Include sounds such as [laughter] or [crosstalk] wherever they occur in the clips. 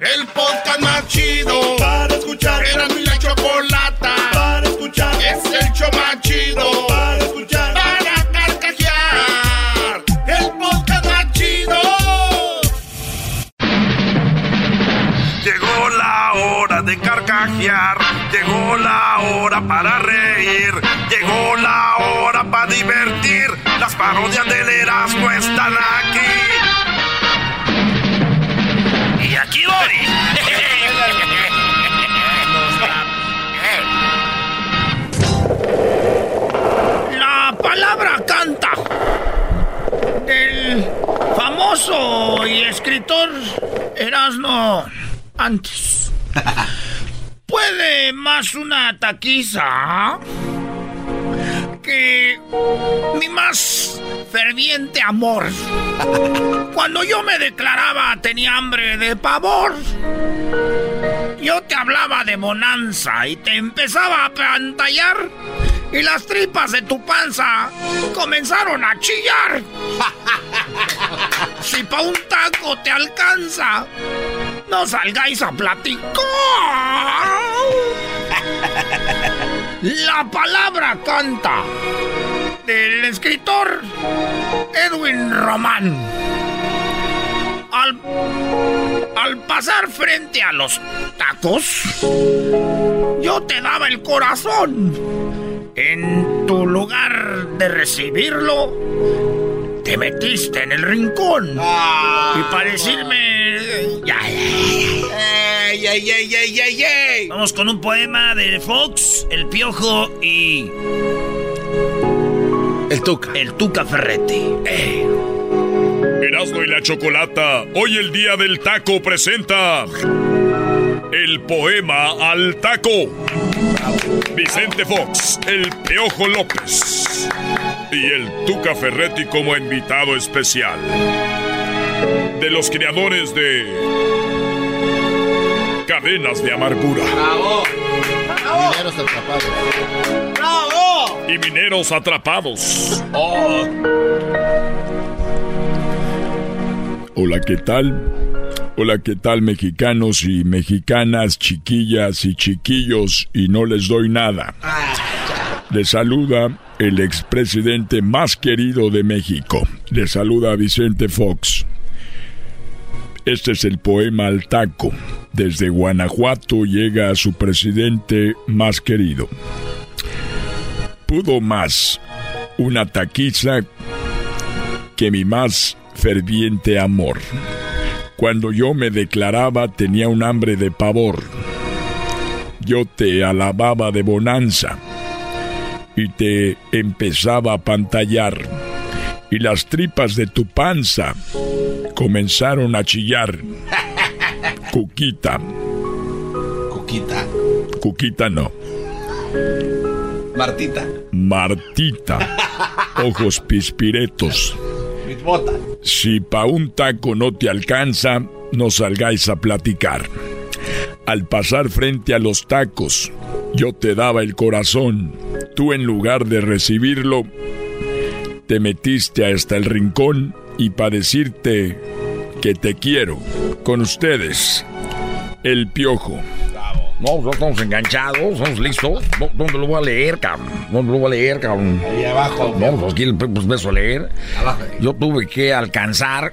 El podcast más chido para escuchar. Era mi la chocolata para escuchar. Es el show más chido para escuchar. Para carcajear. El podcast más chido. Llegó la hora de carcajear, llegó la hora para reír, llegó la hora para divertir. Las parodias del Erasmo están aquí. La palabra canta del famoso y escritor Erasmo antes. [laughs] ¿Puede más una taquiza mi más ferviente amor? Cuando yo me declaraba tenía hambre de pavor. Yo te hablaba de bonanza y te empezaba a pantallar y las tripas de tu panza comenzaron a chillar. [laughs] Si pa' un taco te alcanza, no salgáis a platicar. La palabra canta del escritor Edwin Román. Al, al pasar frente a los tacos, yo te daba el corazón. En tu lugar de recibirlo, te metiste en el rincón. Y para decirme. Ya, ey, ey. Vamos con un poema de Fox, El Piojo y. El Tuca. El Tuca Ferretti. Eh. Erasmo y la Chocolata, hoy el día del taco presenta el poema al taco. Vicente Fox, el Peojo López y el Tuca Ferretti como invitado especial. De los creadores de Cadenas de Amargura Mineros atrapados. ¡Bravo! y Mineros Atrapados. Oh. Hola, ¿qué tal? Hola, ¿qué tal mexicanos y mexicanas, chiquillas y chiquillos? Y no les doy nada. Les saluda el expresidente más querido de México. Les saluda Vicente Fox. Este es el poema al taco. Desde Guanajuato llega a su presidente más querido. Pudo más una taquiza que mi más ferviente amor. Cuando yo me declaraba tenía un hambre de pavor. Yo te alababa de bonanza y te empezaba a pantallar y las tripas de tu panza comenzaron a chillar. [laughs] Cuquita, Cuquita. Cuquita no, Martita. Martita, [laughs] ojos pispiretos. Si pa' un taco no te alcanza, no salgáis a platicar. Al pasar frente a los tacos, yo te daba el corazón. Tú en lugar de recibirlo, te metiste hasta el rincón y para decirte que te quiero. Con ustedes, el piojo. No, ya estamos enganchados, estamos listos. ¿Dó- ¿Dónde lo voy a leer, cabrón? ¿Dónde lo voy a leer, cabrón? Ahí abajo. No, pues aquí pues, beso a leer. Abajo. Yo tuve que alcanzar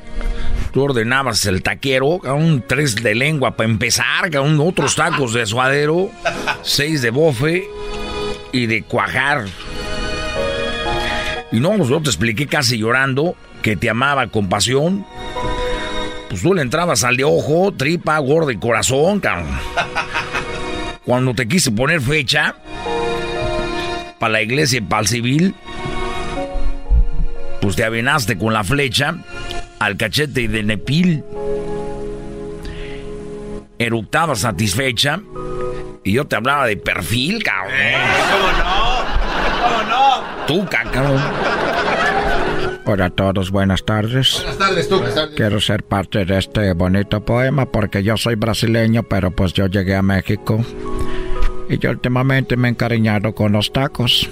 Tú ordenabas el taquero, un tres de lengua para empezar, un otros tacos de suadero, [laughs] seis de bofe y de cuajar. Y no, yo te expliqué casi llorando que te amaba con pasión. Pues tú le entrabas al de ojo, tripa, gordo y corazón. Cuando te quise poner fecha para la iglesia y para el civil, pues te avenaste con la flecha al cachete de Nepil. Eructaba satisfecha y yo te hablaba de perfil, cabrón. ¿Cómo no? ¿Cómo no? Tú, cabrón. Hola a todos, buenas tardes. Buenas tardes, tú. Quiero ser parte de este bonito poema porque yo soy brasileño, pero pues yo llegué a México. Y yo últimamente me he encariñado con los tacos.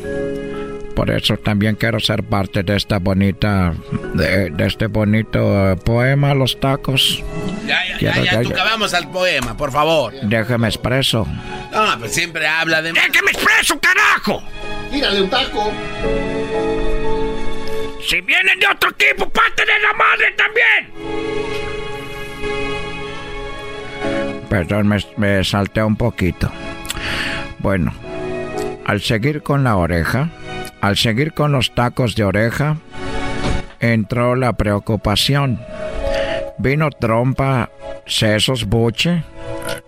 Por eso también quiero ser parte de esta bonita, de, de este bonito eh, poema, Los Tacos. Ya, ya, Quiero- ya, ya, tú acabamos al poema, por favor. Déjeme expreso. No, pues siempre habla de... ¡Es que me expreso, carajo! Tírale un taco. Si vienen de otro equipo, parte de la madre también. Perdón, me, me salté un poquito. Bueno, al seguir con la oreja, al seguir con los tacos de oreja, entró la preocupación. Vino trompa, sesos, buche,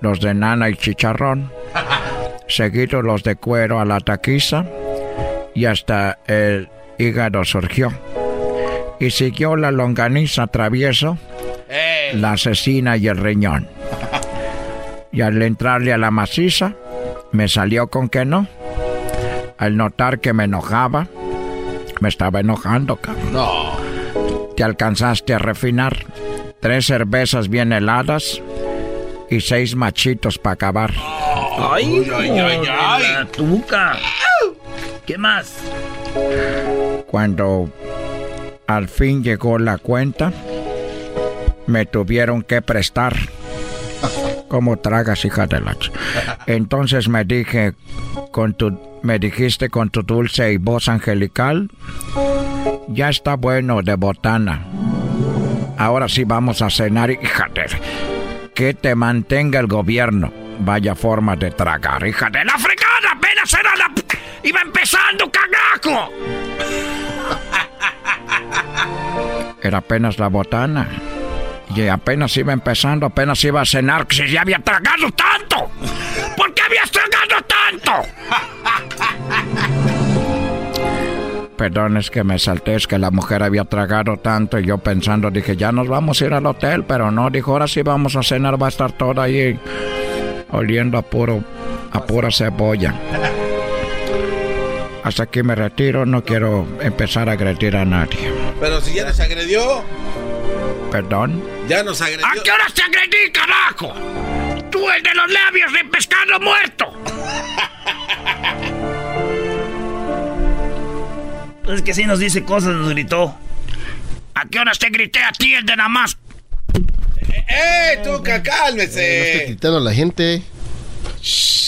los de nana y chicharrón, [laughs] seguidos los de cuero a la taquiza, y hasta el hígado surgió. Y siguió la longaniza travieso, la asesina y el riñón. [laughs] Y al entrarle a la maciza, me salió con que no. Al notar que me enojaba, me estaba enojando, cabrón. no. Te alcanzaste a refinar. Tres cervezas bien heladas y seis machitos para acabar. ¡Ay, ay, ay, ay. la tuca! ¿Qué más? Cuando al fin llegó la cuenta, me tuvieron que prestar. ¿Cómo tragas, hija de la [laughs] Entonces me dije, con tu, me dijiste con tu dulce y voz angelical, ya está bueno de botana. Ahora sí vamos a cenar, hija de... Que te mantenga el gobierno. Vaya forma de tragar, hija de ¡De la fregada! ¡Apenas era la... ¡Iba empezando, cagajo! [laughs] Era apenas la botana. Y apenas iba empezando, apenas iba a cenar. ¡Si ya había tragado tanto! ¿Por qué habías tragado tanto? Perdón, es que me salté, es que la mujer había tragado tanto y yo pensando, dije, ya nos vamos a ir al hotel, pero no, dijo, ahora sí vamos a cenar, va a estar todo ahí oliendo a puro, a pura cebolla. Hasta aquí me retiro, no quiero empezar a agredir a nadie. Pero si ya nos agredió, Perdón. ya nos agredió. ¿A qué hora te agredí, carajo? Tú, el de los labios de pescado muerto. [laughs] Es que si nos dice cosas, nos gritó. ¿A qué horas te grité a ti, el de nada más? ¡Eh, Tuca, No esté cálmese! gritando a la gente.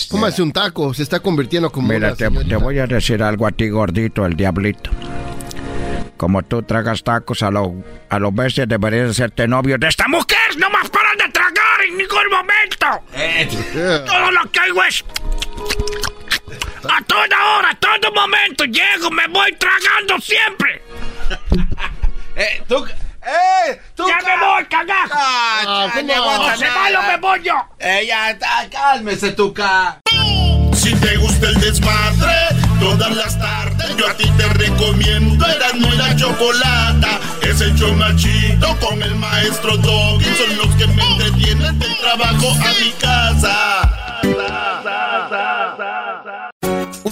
Cómase un taco. Se está convirtiendo como Mira, una te, te voy a decir algo a ti, gordito, el diablito. Como tú tragas tacos a lo, a lo bestia, deberías hacerte novio de esta ¡Esta mujer no más paran de tragar en ningún momento! Yeah. Todo lo que hago es... A toda hora, a todo momento, llego, me voy tragando siempre. [laughs] ¡Eh, Tuca! ¡Eh, Tuca! ¡Ya me voy, cagajo! Ah, Ah, ya, ¿cómo? no aguanta ¡O se va o nada. me voy yo! Eh, ya cálmese, Tuca. Si te gusta el desmadre, todas las tardes yo a ti te recomiendo Eran muy la chocolata. Es el chido con el maestro Doggy. Son los que me entretienen del trabajo a mi casa.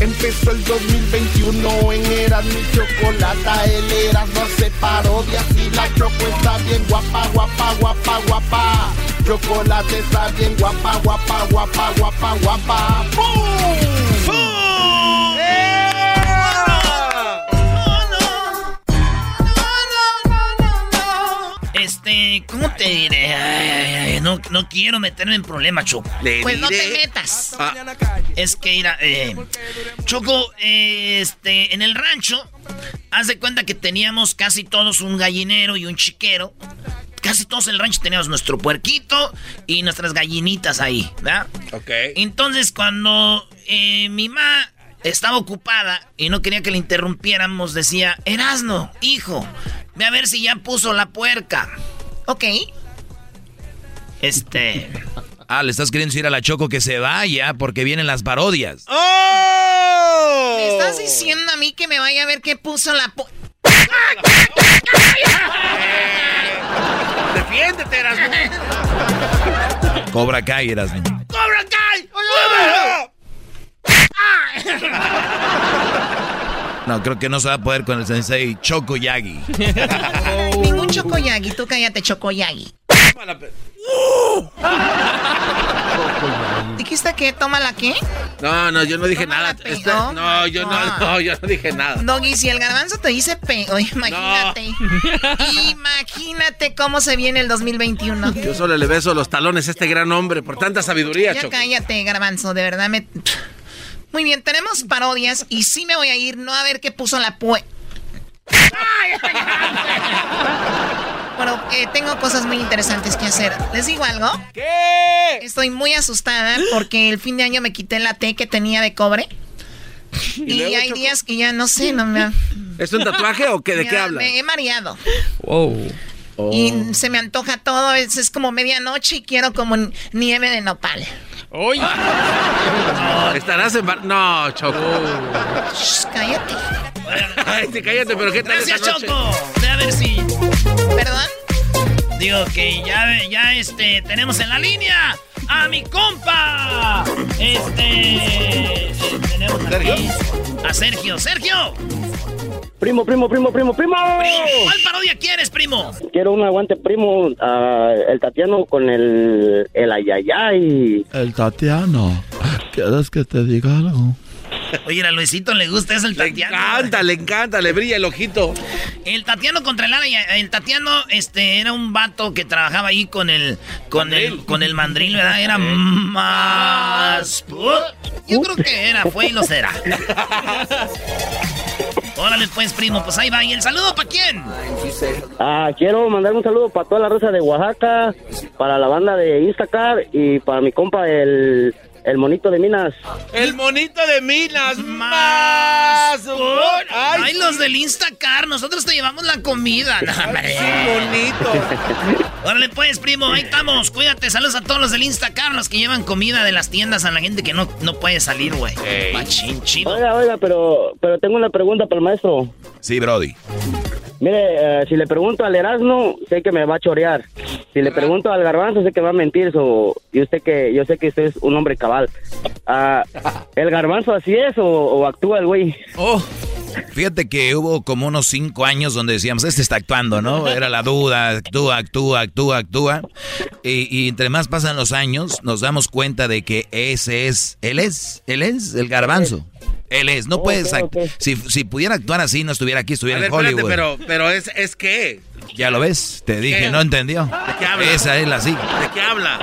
Empezó el 2021 en Eras mi chocolata, el Erasmo hace parodias y la Choco está bien guapa, guapa, guapa, guapa. Chocolate está bien guapa, guapa, guapa, guapa, guapa. ¡Boom! Este, ¿cómo te diré? Ay, ay, ay, no, no quiero meterme en problemas, Choco. Pues no te metas. Es que, mira, eh, Choco, eh, este, en el rancho, haz de cuenta que teníamos casi todos un gallinero y un chiquero. Casi todos en el rancho teníamos nuestro puerquito y nuestras gallinitas ahí, ¿verdad? Ok. Entonces, cuando eh, mi mamá estaba ocupada y no quería que le interrumpiéramos, decía, Erasno, hijo, ve a ver si ya puso la puerca. Ok. Este... [laughs] Ah, le estás queriendo decir a la Choco que se vaya porque vienen las parodias. ¡Oh! ¿Me estás diciendo a mí que me vaya a ver qué puso la... po- [laughs] Defiéndete, Erasmo. Cobra Kai, Erasmo. ¡Cobra Kai! No, creo que no se va a poder con el sensei Choco Yagi. [laughs] Chocoyagi, tú cállate, chocoyagi. ¿Dijiste que toma la qué? No, no, yo no dije nada. Este- no. no, yo no, Ah. no, yo no dije nada. Doggy, si el garbanzo te dice pe... Oye, imagínate. Imagínate cómo se viene el 2021. Yo solo le beso los talones a este gran hombre por tanta sabiduría, Ya Choco. cállate, garbanzo, de verdad me... Muy bien, tenemos parodias y sí me voy a ir, no a ver qué puso la pue... Bueno, eh, tengo cosas muy interesantes que hacer. ¿Les digo algo? ¿Qué? Estoy muy asustada porque el fin de año me quité la T que tenía de cobre. Y, hay días que ya no sé, no me... ¿Es un tatuaje o qué? ¿De ya qué habla? Me he mareado. Oh. Y se me antoja todo. Es, es como medianoche y quiero como nieve de nopal. [laughs] Estarás en bar... No, Choco. Shh, cállate. Ay, sí, cállate, pero ¿qué tal Gracias, esta noche? Choco. Ve a ver si... ¿Perdón? Digo que ya, ya este, tenemos en la línea a mi compa. Este. tenemos aquí a Sergio. ¡Sergio! Primo, primo, primo, primo, primo. Primo, ¿Cuál parodia quieres, primo? Quiero un aguante, primo. ah, el Tatiano con el, el ayayay. El Tatiano. ¿Quieres que te diga algo? Oye, a Luisito le gusta eso el Le Tatiano. encanta, le encanta, le brilla el ojito. El Tatiano contra el Ara- El Tatiano, este, era un vato que trabajaba ahí con el. Con el. Con el mandril, ¿verdad? Era más. Yo creo que era, fue y lo será. [laughs] Órale, pues, primo, pues ahí va. ¿Y el saludo para quién? Ah, quiero mandar un saludo para toda la raza de Oaxaca, para la banda de Instacar y para mi compa el, el monito de Minas. El monito de Minas más. Ay, Ay, los del Instacar, nosotros te llevamos la comida. No, hombre. bonito. [laughs] Órale, pues, primo, ahí estamos. Cuídate, saludos a todos los del Instacar, los que llevan comida de las tiendas a la gente que no, no puede salir, güey. Machín, chido. Oiga, oiga, pero, pero tengo una pregunta para el maestro. Sí, Brody. Mire, eh, si le pregunto al Erasmo, sé que me va a chorear. Si le pregunto al Garbanzo, sé que va a mentir. So, y usted que, yo sé que usted es un hombre cabal. Ah, ¿El Garbanzo así es o, o actúa el güey? Oh. Fíjate que hubo como unos cinco años donde decíamos, este está actuando, ¿no? Era la duda, actúa, actúa, actúa, actúa. Y, y entre más pasan los años, nos damos cuenta de que ese es, él es, él es el garbanzo. Él es, no puedes, si, si pudiera actuar así, no estuviera aquí, A estuviera ver, en Hollywood. espérate, pero, pero es, es que. Ya lo ves, te dije, ¿Qué? no entendió. ¿De qué habla? Esa es la sí. ¿De qué habla?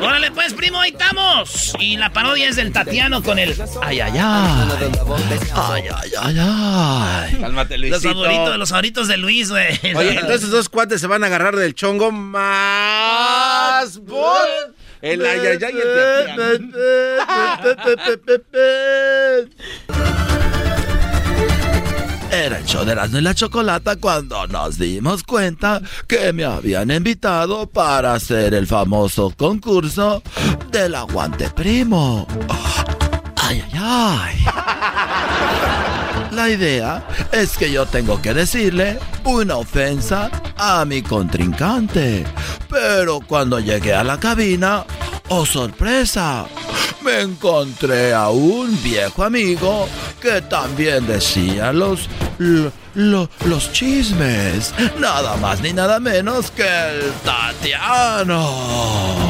Órale, pues, primo, ahí estamos. Y la parodia es del Tatiano con el... Ay, ay, ay. Ay, ay, ay, ay. Cálmate, Los Luisito. favoritos, los favoritos de Luis, güey. Oye, entonces esos dos cuates se van a agarrar del chongo más. bot. Ay, ay, el Era el show de Erasmo y la Chocolata cuando nos dimos cuenta que me habían invitado para hacer el famoso concurso del aguante primo. Ay, ay, ay. La idea es que yo tengo que decirle una ofensa a mi contrincante. Pero cuando llegué a la cabina, oh sorpresa, me encontré a un viejo amigo que también decía los, lo- lo- los chismes. Nada más ni nada menos que el Tatiano.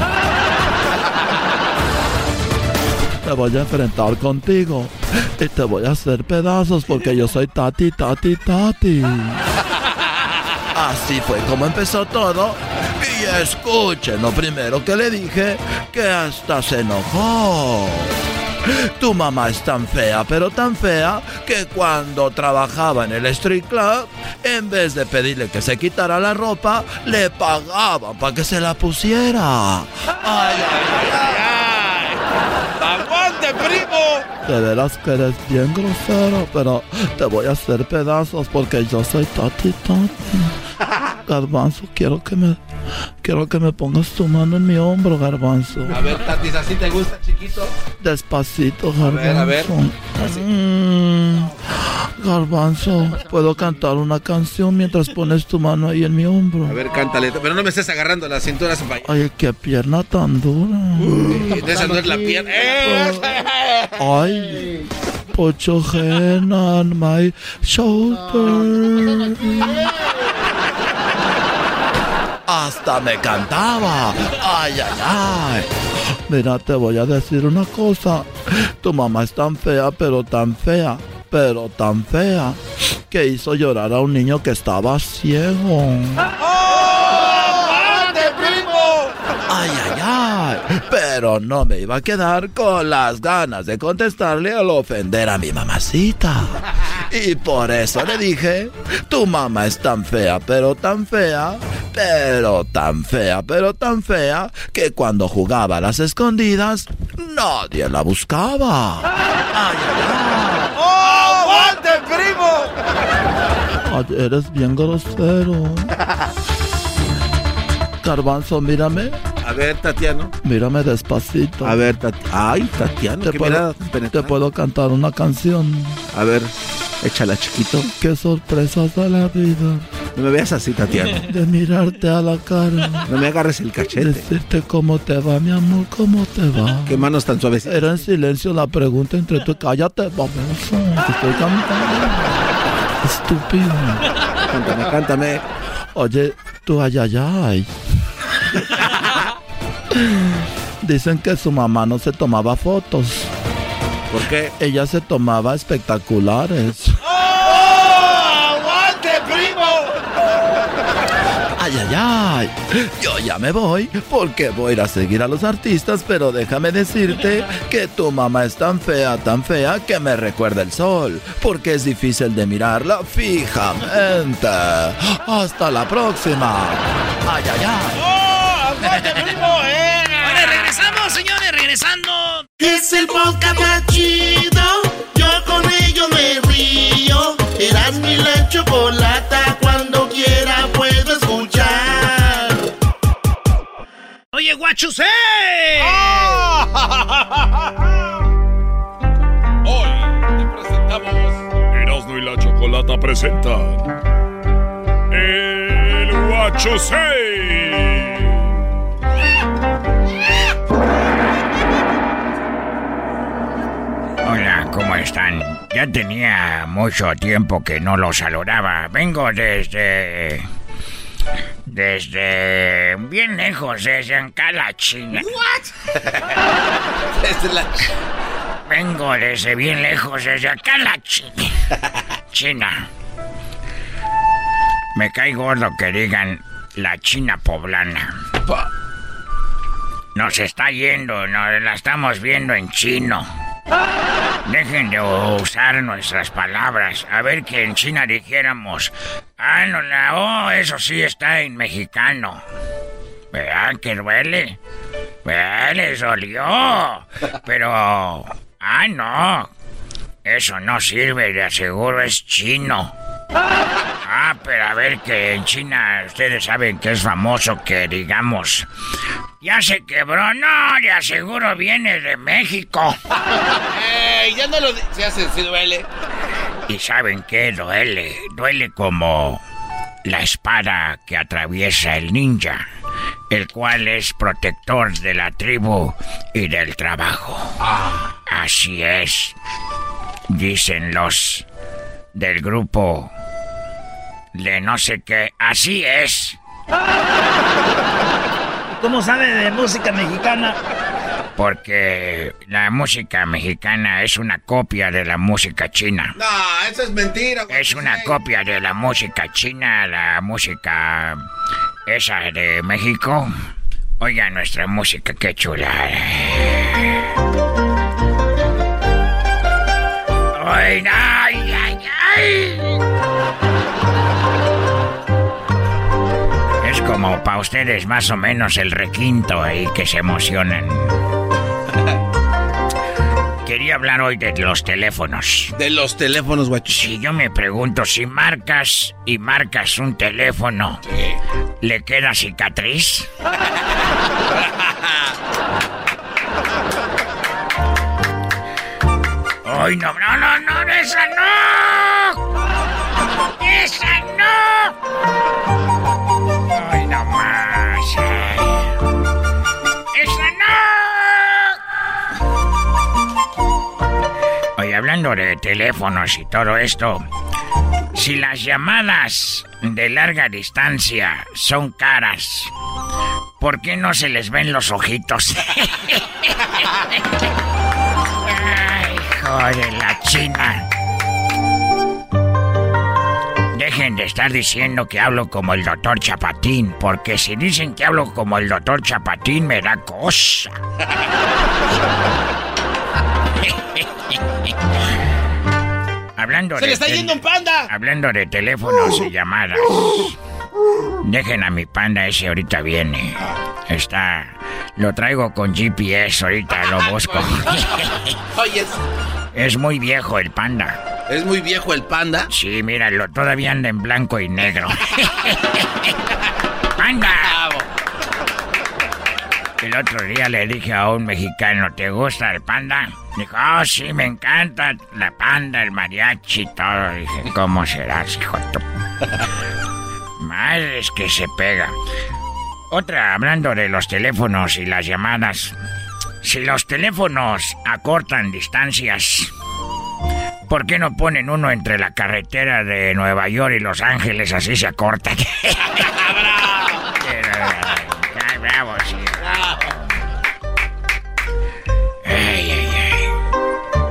[laughs] Me voy a enfrentar contigo y te voy a hacer pedazos porque yo soy Tati, Tati, Tati. Así fue como empezó todo. Y escuchen lo primero que le dije, que hasta se enojó. Tu mamá es tan fea, pero tan fea, que cuando trabajaba en el street club, en vez de pedirle que se quitara la ropa, le pagaban para que se la pusiera. Ay, ay, ay. ¡Aguante, primo! De veras que eres bien grosero, pero te voy a hacer pedazos porque yo soy Tati Tati. Garbanzo, quiero que me quiero que me pongas tu mano en mi hombro, Garbanzo. A ver, Tatis, ¿así te gusta, chiquito? Despacito, A Garbanzo. ver, a ver. Mm, Garbanzo, puedo cantar una canción mientras pones tu mano ahí en mi hombro. A ver, cántale. Pero no me estés agarrando la cintura, vaya. Ay, qué pierna tan dura. Esa no es la pierna. ¡Eh! Ay, put your hand on my shoulder. Hasta me cantaba. Ay, ay, ay. Mira, te voy a decir una cosa. Tu mamá es tan fea, pero tan fea, pero tan fea, que hizo llorar a un niño que estaba ciego. ¡Aguante, primo! Ay, ay, ay. Pero no me iba a quedar con las ganas de contestarle al ofender a mi mamacita. Y por eso le dije, tu mamá es tan fea, pero tan fea, pero tan fea, pero tan fea, que cuando jugaba a las escondidas, nadie la buscaba. Ay, ay, ay. ¡Aguante, primo! Eres bien grosero. Garbanzo, mírame. A ver, Tatiano. Mírame despacito. A ver, Tatiano. Ay, Tatiano, Te qué puedo, te puedo cantar una canción. A ver, échala, chiquito. Qué sorpresas da la vida No me veas así, Tatiano. [laughs] de mirarte a la cara. No me agarres el cachete. Decirte cómo te va, mi amor, cómo te va. Qué manos tan suaves. Era en silencio la pregunta entre tú. Cállate, baboso. Te estoy cantando. Estúpido. Cántame, cántame. Oye, tú, ay, ay, ay. Dicen que su mamá no se tomaba fotos. ¿Por qué? Ella se tomaba espectaculares. ¡Aguante, primo! Ay, ay, ay. Yo ya me voy porque voy a ir a seguir a los artistas, pero déjame decirte que tu mamá es tan fea, tan fea que me recuerda el sol, porque es difícil de mirarla fijamente. Hasta la próxima. Ay, ay, ay. ¡Oh! primo! ¡Eh! Regresamos, señores, regresando. Es el podcast más chido. Yo con ello me río. Eras mi la chocolata. Cuando quiera puedo escuchar. Oye, guachus, ¡eh! [laughs] Hoy te presentamos Erasmo y la Chocolata presentan El Guacho ¿cómo están? Ya tenía mucho tiempo que no los saludaba. Vengo desde... Desde... Bien lejos, desde acá la China. [laughs] Desde la... Vengo desde bien lejos, desde acá la China. China. Me cae gordo que digan la China poblana. Nos está yendo, nos la estamos viendo en chino. Dejen de usar nuestras palabras. A ver que en China dijéramos, ah, no, la O, eso sí está en mexicano. ¿Verdad que duele? ¿Verdad? Les dolió. Pero, ah, no. Eso no sirve, de aseguro es chino. Ah, pero a ver que en China ustedes saben que es famoso que digamos, ya se quebró, no, de aseguro viene de México. ¡Ey! Ya no lo... Se hace, sí duele. ¿Y saben qué duele? Duele como la espada que atraviesa el ninja, el cual es protector de la tribu y del trabajo. Así es, dicen los del grupo de no sé qué. Así es. ¿Cómo sabe de música mexicana? Porque la música mexicana es una copia de la música china. No, eso es mentira. güey. Es una copia de la música china, la música esa de México. Oiga nuestra música, qué chula. Ay, ay, ay, ay. Como para ustedes más o menos el requinto ahí que se emocionan. Quería hablar hoy de los teléfonos. De los teléfonos, guacho. Si yo me pregunto si marcas y marcas un teléfono, ¿le queda cicatriz? ¡Ay, no, no, no, no, esa no! ¡Esa no! Hablando de teléfonos y todo esto, si las llamadas de larga distancia son caras, ¿por qué no se les ven los ojitos? [laughs] Ay, joder, la china. Dejen de estar diciendo que hablo como el doctor Chapatín, porque si dicen que hablo como el doctor Chapatín me da cosa. [laughs] Hablando ¡Se de le está yendo un panda! Hablando de teléfonos y llamadas. Dejen a mi panda ese ahorita viene. Está. Lo traigo con GPS, ahorita lo [laughs] busco. [laughs] Oye, es, Es muy viejo el panda. es muy viejo el panda. Sí, míralo, todavía anda en blanco y negro. ¡Panda! El otro día le dije a un mexicano, ¿te gusta el panda? Dijo, oh, sí, me encanta la panda, el mariachi y todo. Dije, ¿cómo serás, hijo de tu-?" [laughs] Madre, es que se pega. Otra, hablando de los teléfonos y las llamadas. Si los teléfonos acortan distancias, ¿por qué no ponen uno entre la carretera de Nueva York y Los Ángeles? Así se acortan. Ay, [laughs] [laughs] bravo, sí.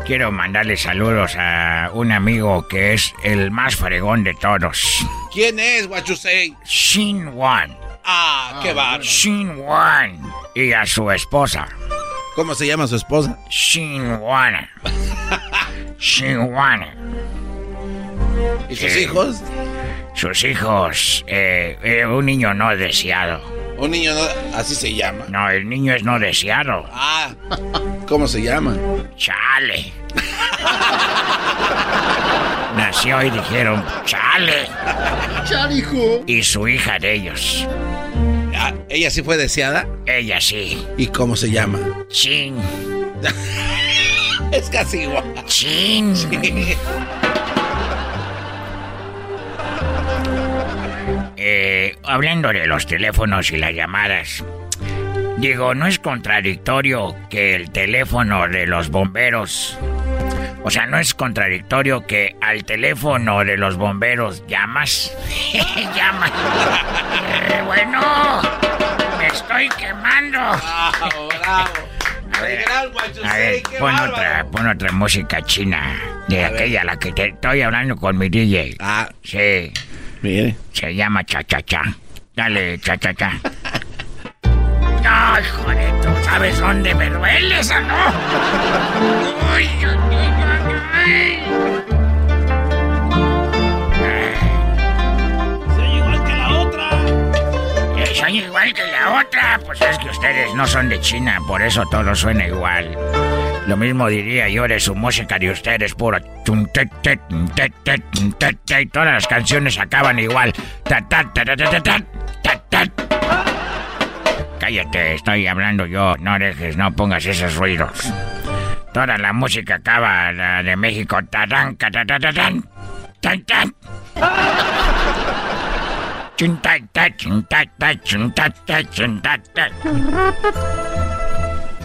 Quiero mandarle saludos a un amigo que es el más fregón de todos. ¿Quién es, what you say? Shin Wan. Ah, qué bárbaro. Shin Wan. Y a su esposa. ¿Cómo se llama su esposa? Shin Wan. [laughs] Shin Wan. ¿Y sus Eh, hijos? Sus hijos, eh, eh, un niño no deseado. Un niño, no- así se llama. No, el niño es no deseado. Ah, ¿cómo se llama? Chale. Nació y dijeron, chale. Hijo. Y su hija de ellos. Ah, ¿Ella sí fue deseada? Ella sí. ¿Y cómo se llama? Chin. [laughs] es casi igual. Chin. Eh, hablando de los teléfonos y las llamadas, digo, ¿no es contradictorio que el teléfono de los bomberos... O sea, ¿no es contradictorio que al teléfono de los bomberos llamas? [laughs] llamas. Eh, bueno, me estoy quemando. [laughs] A ver, a ver, pon otra, pon otra música china. De aquella, la que te estoy hablando con mi DJ. Ah. Sí. Mire. Se llama Cha Cha Cha. Dale, Cha Cha Cha. [laughs] No, hijo de tú sabes dónde me duele esa, ¿no? Uy, uy, uy, uy, Soy igual que la otra. uy. Eh, Soy igual que la otra. Pues es que ustedes no son de China, por eso todo suena igual. Lo mismo diría yo de su música de ustedes, puro y todas las canciones acaban igual. Cállate, estoy hablando yo, no dejes, no pongas esos ruidos. Toda la música acaba la de México.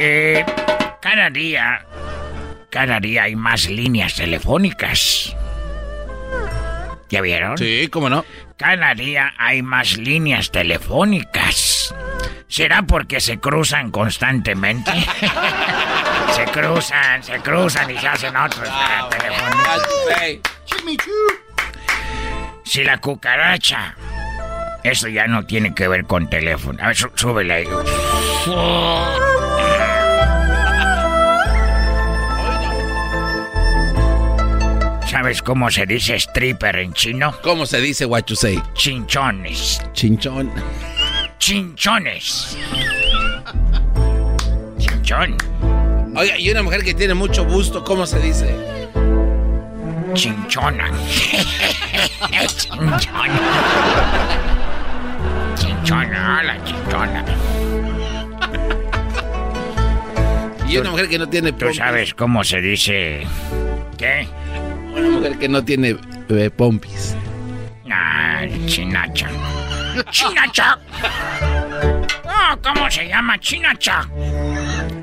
eh, cada día, cada día hay más líneas telefónicas. ¿Ya vieron? Sí, cómo no. Cada día hay más líneas telefónicas. ¿Será porque se cruzan constantemente? [laughs] se cruzan, se cruzan y se hacen otros Ah, telefónicos. Si la cucaracha. Eso ya no tiene que ver con teléfono. A ver, sú- súbele ahí. ¿Sabes cómo se dice stripper en chino? ¿Cómo se dice what you say? Chinchones. Chinchón. Chinchones. [laughs] Chinchón. Oiga, y una mujer que tiene mucho gusto, ¿cómo se dice? Chinchona. [laughs] Chinchona. Chinchona, la chinchona. Y una mujer que no tiene ¿Tú sabes cómo se dice? ¿Qué? Una mujer que no tiene eh, pompis. Ah, chinacha. ¡Chinacha! Oh, ¿cómo se llama? Chinacha.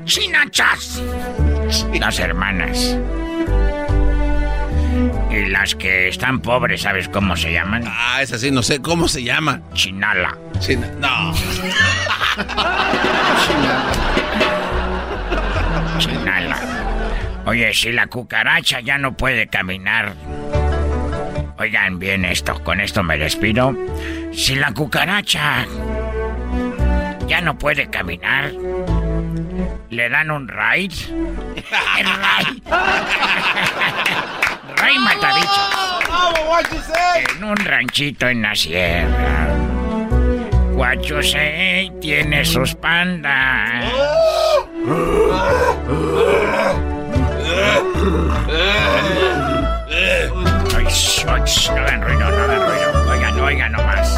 Chinachas. Las hermanas. Y las que están pobres, ¿sabes cómo se llaman? Ah, es así, no sé cómo se llama. Chinala. China. No. Chinala. Oye, si la cucaracha ya no puede caminar. Oigan bien esto, con esto me despido. Si la cucaracha ya no puede caminar, le dan un. [laughs] El ride. [laughs] Rey Matabichos. En un ranchito en la sierra. Guachusei tiene sus pandas. [laughs] No hagan ruido, no hagan ruido. Oigan, oigan nomás.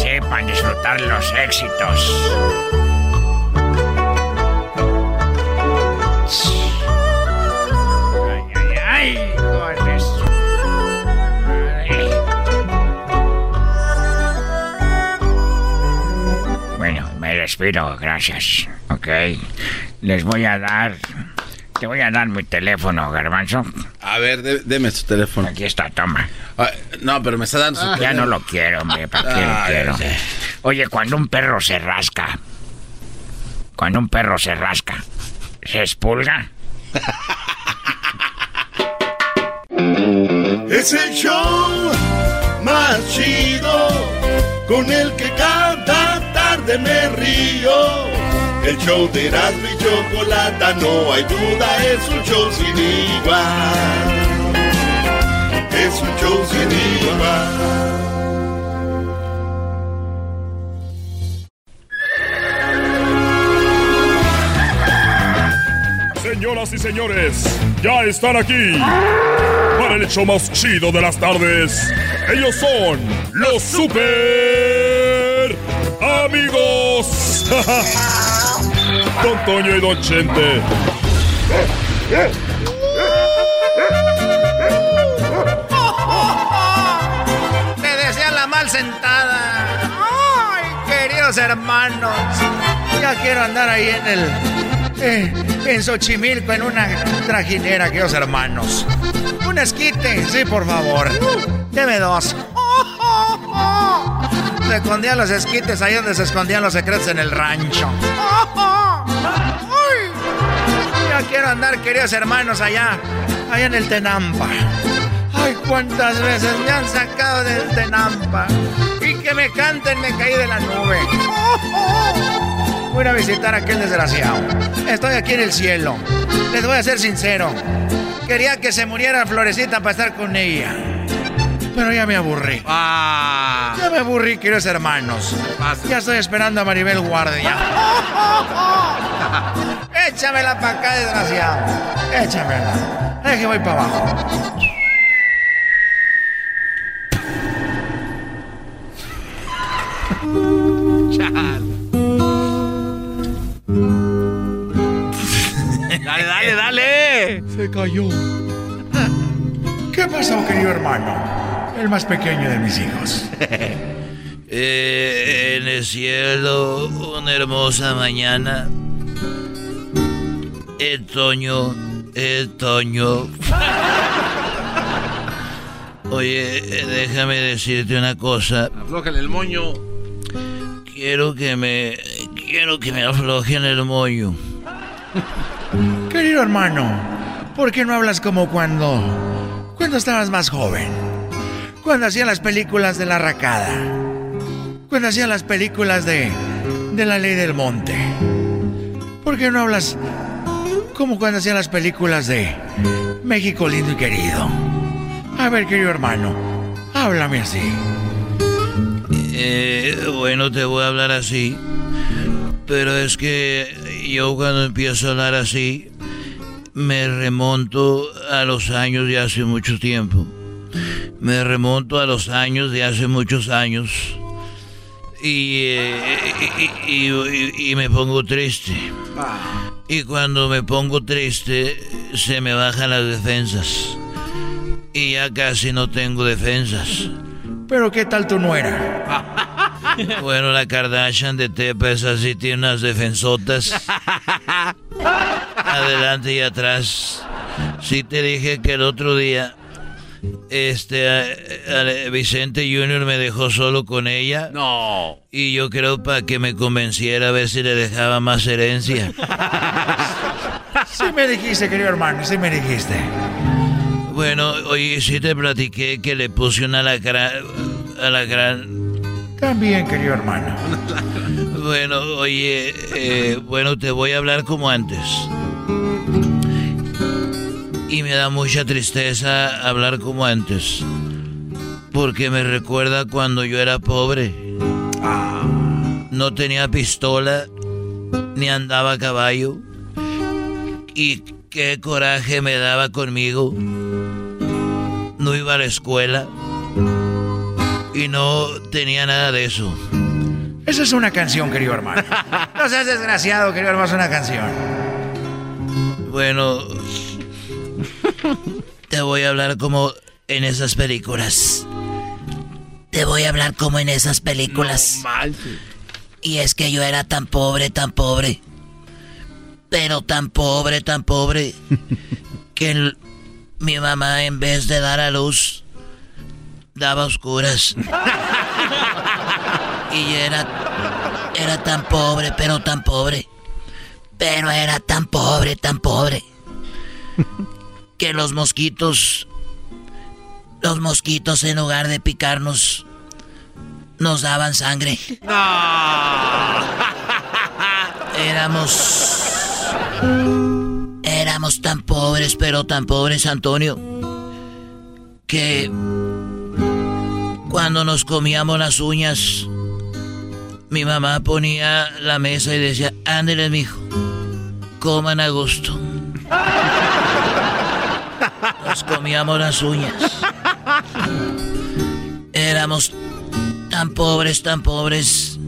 Sepan disfrutar los éxitos. Ay, ay, ay. Bueno, me despido, gracias. Ok. Les voy a dar te voy a dar mi teléfono, Garbanzo. A ver, dé- deme su teléfono. Aquí está, toma. Ah, no, pero me está dando su Ya teléfono. no lo quiero, hombre. ¿Para qué lo Ah, quiero? ya sé. Oye, cuando un perro se rasca. Cuando un perro se rasca. ¿Se expulga? [laughs] Es el show más chido con el que cada tarde me río. El show de Erasmo y Chocolata, no hay duda, es un show sin igual. Es un show sin igual. Señoras y señores, ya están aquí para el hecho más chido de las tardes. Ellos son los super amigos. [laughs] Don Toño y Don Chente. Te decía la mal sentada. Ay, queridos hermanos. Ya quiero andar ahí en el. eh, en Xochimilco, en una trajinera, queridos hermanos. Un esquite, sí, por favor. Deme dos. Se escondían los esquites ahí donde se escondían los secretos en el rancho. Ay, ya quiero andar, queridos hermanos, allá. Allá en el Tenampa. Ay, cuántas veces me han sacado del Tenampa. Y que me canten, me caí de la nube. Voy a visitar a aquel desgraciado. Estoy aquí en el cielo. Les voy a ser sincero. Quería que se muriera Florecita para estar con ella. Pero ya me aburrí. Ya me aburrí, queridos hermanos. Ya estoy esperando a Maribel Guardia. [laughs] Échamela para acá, desgraciado. Échamela. Es que voy para abajo. Dale, dale, dale. Se cayó. ¿Qué pasó, querido hermano? El más pequeño de mis hijos. [laughs] Eh, en el cielo, una hermosa mañana. El Toño, el Toño. Oye, déjame decirte una cosa. Aflójale el moño. Quiero que me. Quiero que me aflojen el moño. Querido hermano, ¿por qué no hablas como cuando. cuando estabas más joven? Cuando hacían las películas de la racada. Cuando hacían las películas de. de la ley del monte. ¿Por qué no hablas como cuando hacían las películas de México lindo y querido? A ver, querido hermano, háblame así. Eh, bueno, te voy a hablar así. Pero es que yo cuando empiezo a hablar así, me remonto a los años de hace mucho tiempo. Me remonto a los años de hace muchos años. Y, eh, y- y- y- y me pongo triste. Y cuando me pongo triste, se me bajan las defensas. Y ya casi no tengo defensas. Pero ¿qué tal tu nuera? [laughs] Bueno, la Kardashian de Tepa es así, tiene unas defensotas. [laughs] Adelante y atrás. Sí te dije que el otro día, este, a- a- Vicente Junior me dejó solo con ella. No. Y yo creo para que me convenciera a ver si le dejaba más herencia. [laughs] Sí me dijiste, querido hermano, sí me dijiste. Bueno, oye, sí te platiqué que le puse una alacrán, alacrán También, querido hermano. [laughs] Bueno, oye, eh, bueno, te voy a hablar como antes. Y me da mucha tristeza hablar como antes. Porque me recuerda cuando yo era pobre. No tenía pistola, ni andaba a caballo. Y qué coraje me daba conmigo. No iba a la escuela. Y no tenía nada de eso. Esa es una canción, querido hermano. [laughs] No seas desgraciado, querido hermano, es una canción. Bueno, te voy a hablar como en esas películas. Te voy a hablar como en esas películas. Y es que yo era tan pobre, tan pobre. Pero tan pobre, tan pobre. [laughs] que el- mi mamá en vez de dar a luz, daba a oscuras. [laughs] y era, era tan pobre, pero tan pobre. Pero era tan pobre, tan pobre. [laughs] que los mosquitos, los mosquitos en lugar de picarnos, nos daban sangre. Éramos... Éramos tan pobres, pero tan pobres, Antonio, que cuando nos comíamos las uñas, mi mamá ponía la mesa y decía, ándele, mijo, coman a gusto. [laughs] Nos comíamos las uñas. Éramos tan pobres, tan pobres,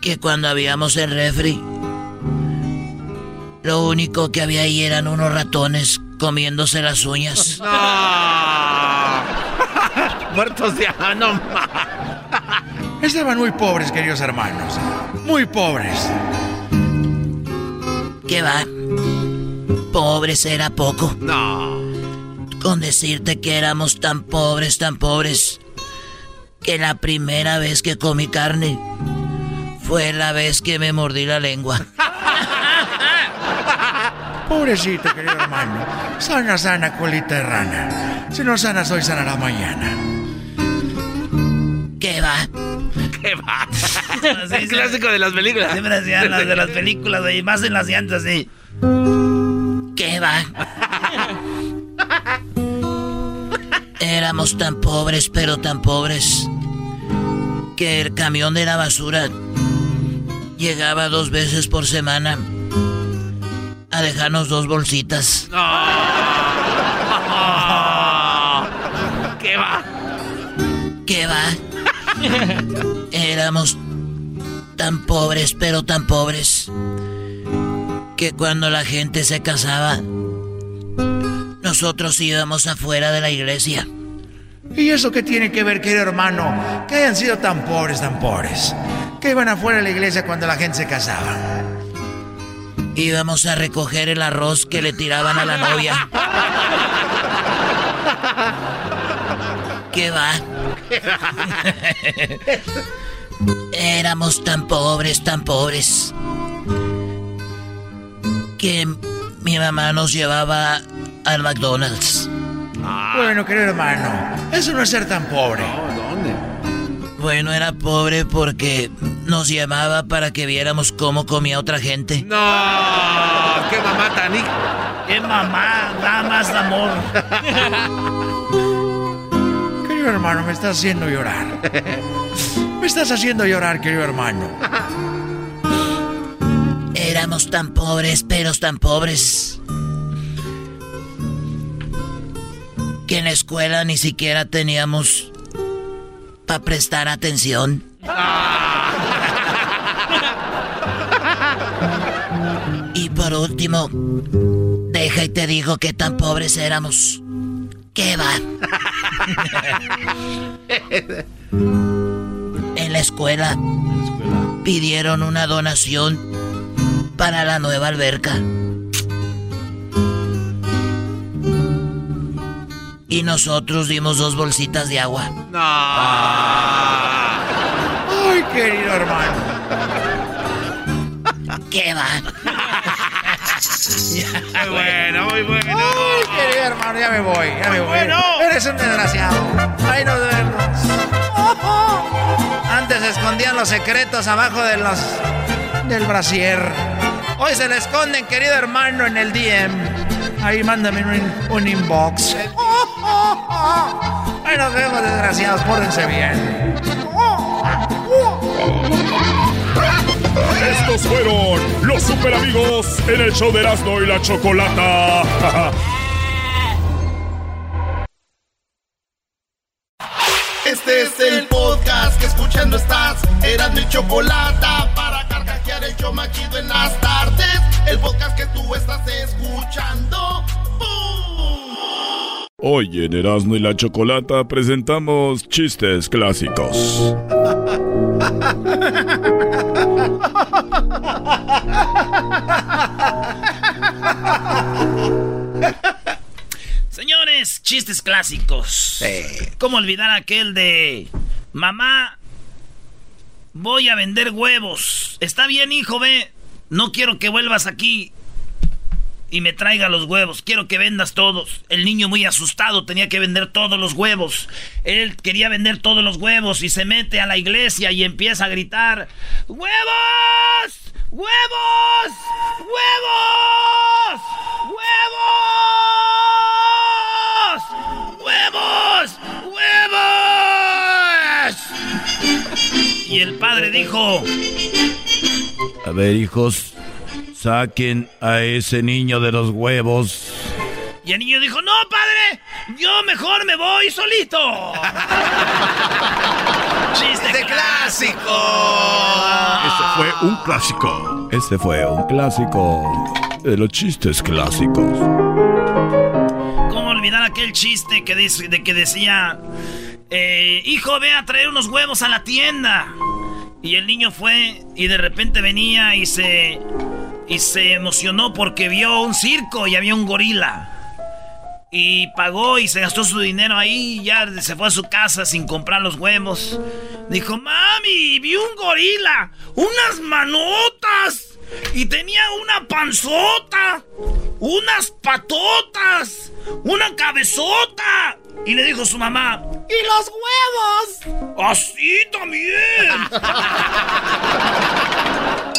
que cuando habíamos el refri, lo único que había ahí eran unos ratones comiéndose las uñas. [laughs] Muertos de no. Estaban muy pobres, queridos hermanos. Muy pobres. ¿Qué va? Pobres era poco. No. Con decirte que éramos tan pobres, tan pobres, que la primera vez que comí carne fue la vez que me mordí la lengua. [laughs] Pobrecito, querido hermano. Sana, sana, colita de rana. Si no sanas hoy, sanará mañana. ¿Qué va? ¿Qué va? [laughs] El clásico de las películas. Siempre hacían las de las películas, y más en las llantas, sí. ¿Qué va? Éramos tan pobres, pero tan pobres, que el camión de la basura llegaba dos veces por semana a dejarnos dos bolsitas. ¿Qué va? ¿Qué va? Éramos tan pobres, pero tan pobres, que cuando la gente se casaba, nosotros íbamos afuera de la iglesia. ¿Y eso qué tiene que ver, querido hermano? Que hayan sido tan pobres, tan pobres. Que iban afuera de la iglesia cuando la gente se casaba. Íbamos a recoger el arroz que le tiraban a la novia. ¿Qué va? [laughs] Éramos tan pobres, tan pobres, que mi mamá nos llevaba al McDonald's. Bueno, querido hermano, eso no es ser tan pobre. ¿Dónde? Bueno, era pobre porque nos llamaba para que viéramos cómo comía otra gente. No, qué mamá tan. ¡Qué mamá! Da más amor. [laughs] Querido hermano, me estás haciendo llorar. Me estás haciendo llorar, querido hermano. Éramos tan pobres, pero tan pobres. Que en la escuela ni siquiera teníamos para prestar atención. Y por último, deja y te digo que tan pobres éramos. ¿Qué va? en la escuela pidieron una donación para la nueva alberca. Y nosotros dimos dos bolsitas de agua. Ay, querido hermano. ¿Qué va? Muy bueno, muy bueno. Ay, querido hermano, ya me voy, ya me voy. bueno. Eres un desgraciado. Ay, nos vemos. Antes se escondían los secretos abajo de los Del brasier. Hoy se le esconden, querido hermano, en el DM. Ahí mándame un, un inbox. [laughs] Ay, nos vemos, desgraciados. Pórtense bien. Estos fueron los super amigos en el show de Erasmo y la Chocolata. [laughs] Este es el podcast que escuchando estás. Eran mi chocolate escuchando. ¡Bum! Hoy en Erasmo y la Chocolata presentamos chistes clásicos. Señores, chistes clásicos. ¿Cómo olvidar aquel de mamá? Voy a vender huevos. Está bien, hijo, ve. No quiero que vuelvas aquí y me traiga los huevos. Quiero que vendas todos. El niño muy asustado tenía que vender todos los huevos. Él quería vender todos los huevos y se mete a la iglesia y empieza a gritar, ¡Huevos! ¡Huevos! ¡Huevos! ¡Huevos! ¡Huevos! ¡Huevos! Y el padre dijo, A ver, hijos, saquen a ese niño de los huevos. y el niño dijo, no, padre, yo mejor me voy solito. [laughs] ¡Chiste clásico! Este fue un clásico. Este fue un clásico de los chistes clásicos. ¿Cómo olvidar aquel chiste que, dice, de que decía, eh, hijo, ve a traer unos huevos a la tienda? Y el niño fue y de repente venía y se, y se emocionó porque vio un circo y había un gorila. Y pagó y se gastó su dinero ahí y ya se fue a su casa sin comprar los huevos. Dijo, mami, vi un gorila, unas manotas y tenía una panzota, unas patotas, una cabezota. Y le dijo su mamá, ¿y los huevos? Así también.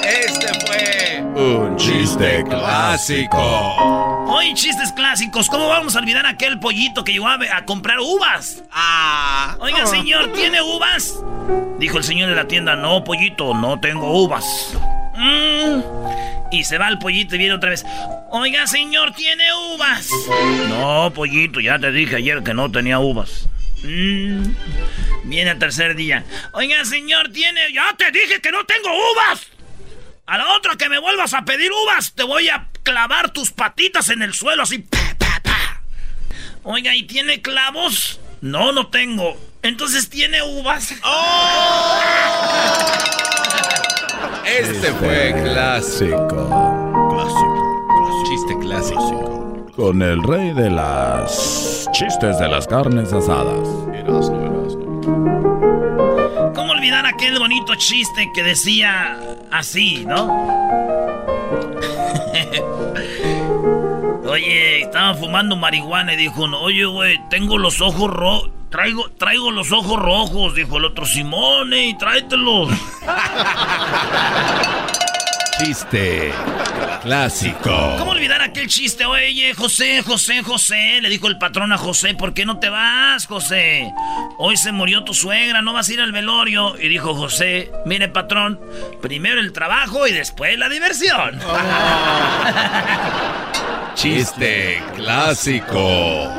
Este fue un chiste clásico. Hoy chistes clásicos. ¿Cómo vamos a olvidar aquel pollito que llegó a, a comprar uvas? Ah. Oiga, señor, ¿tiene uvas? Dijo el señor de la tienda, no, pollito, no tengo uvas. Mm. Y se va el pollito y viene otra vez. Oiga, señor, ¿tiene uvas? No, pollito, ya te dije ayer que no tenía uvas. Mm. Viene el tercer día. Oiga, señor, ¿tiene...? Ya te dije que no tengo uvas. A la otra que me vuelvas a pedir uvas, te voy a clavar tus patitas en el suelo así. pa. Oiga, ¿y tiene clavos? No, no tengo. Entonces tiene uvas. Este fue clásico. Clásico. Chiste clásico. Con el rey de las chistes de las carnes asadas. ¿Cómo olvidar aquel bonito chiste que decía así, no? [laughs] Oye, estaban fumando marihuana y dijo uno, oye, güey, tengo los ojos rojos. Traigo, traigo los ojos rojos, dijo el otro, Simone, y tráetelos. [laughs] Chiste clásico. ¿Cómo olvidar aquel chiste? Oye, José, José, José, le dijo el patrón a José, ¿por qué no te vas, José? Hoy se murió tu suegra, no vas a ir al velorio. Y dijo José, mire, patrón, primero el trabajo y después la diversión. [laughs] Chiste clásico.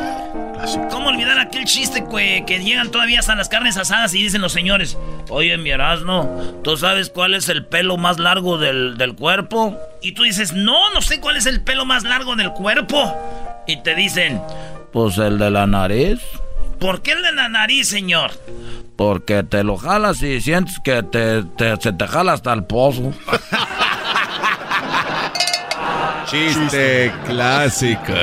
¿Cómo olvidar aquel chiste que, que llegan todavía hasta las carnes asadas y dicen los señores, oye, mi Erasmo, ¿tú sabes cuál es el pelo más largo del, del cuerpo? Y tú dices, no, no sé cuál es el pelo más largo del cuerpo. Y te dicen, Pues el de la nariz. ¿por qué el de la nariz, señor? Porque te lo jalas y sientes que te, te- se te jala hasta el pozo. [laughs] Chiste clásico.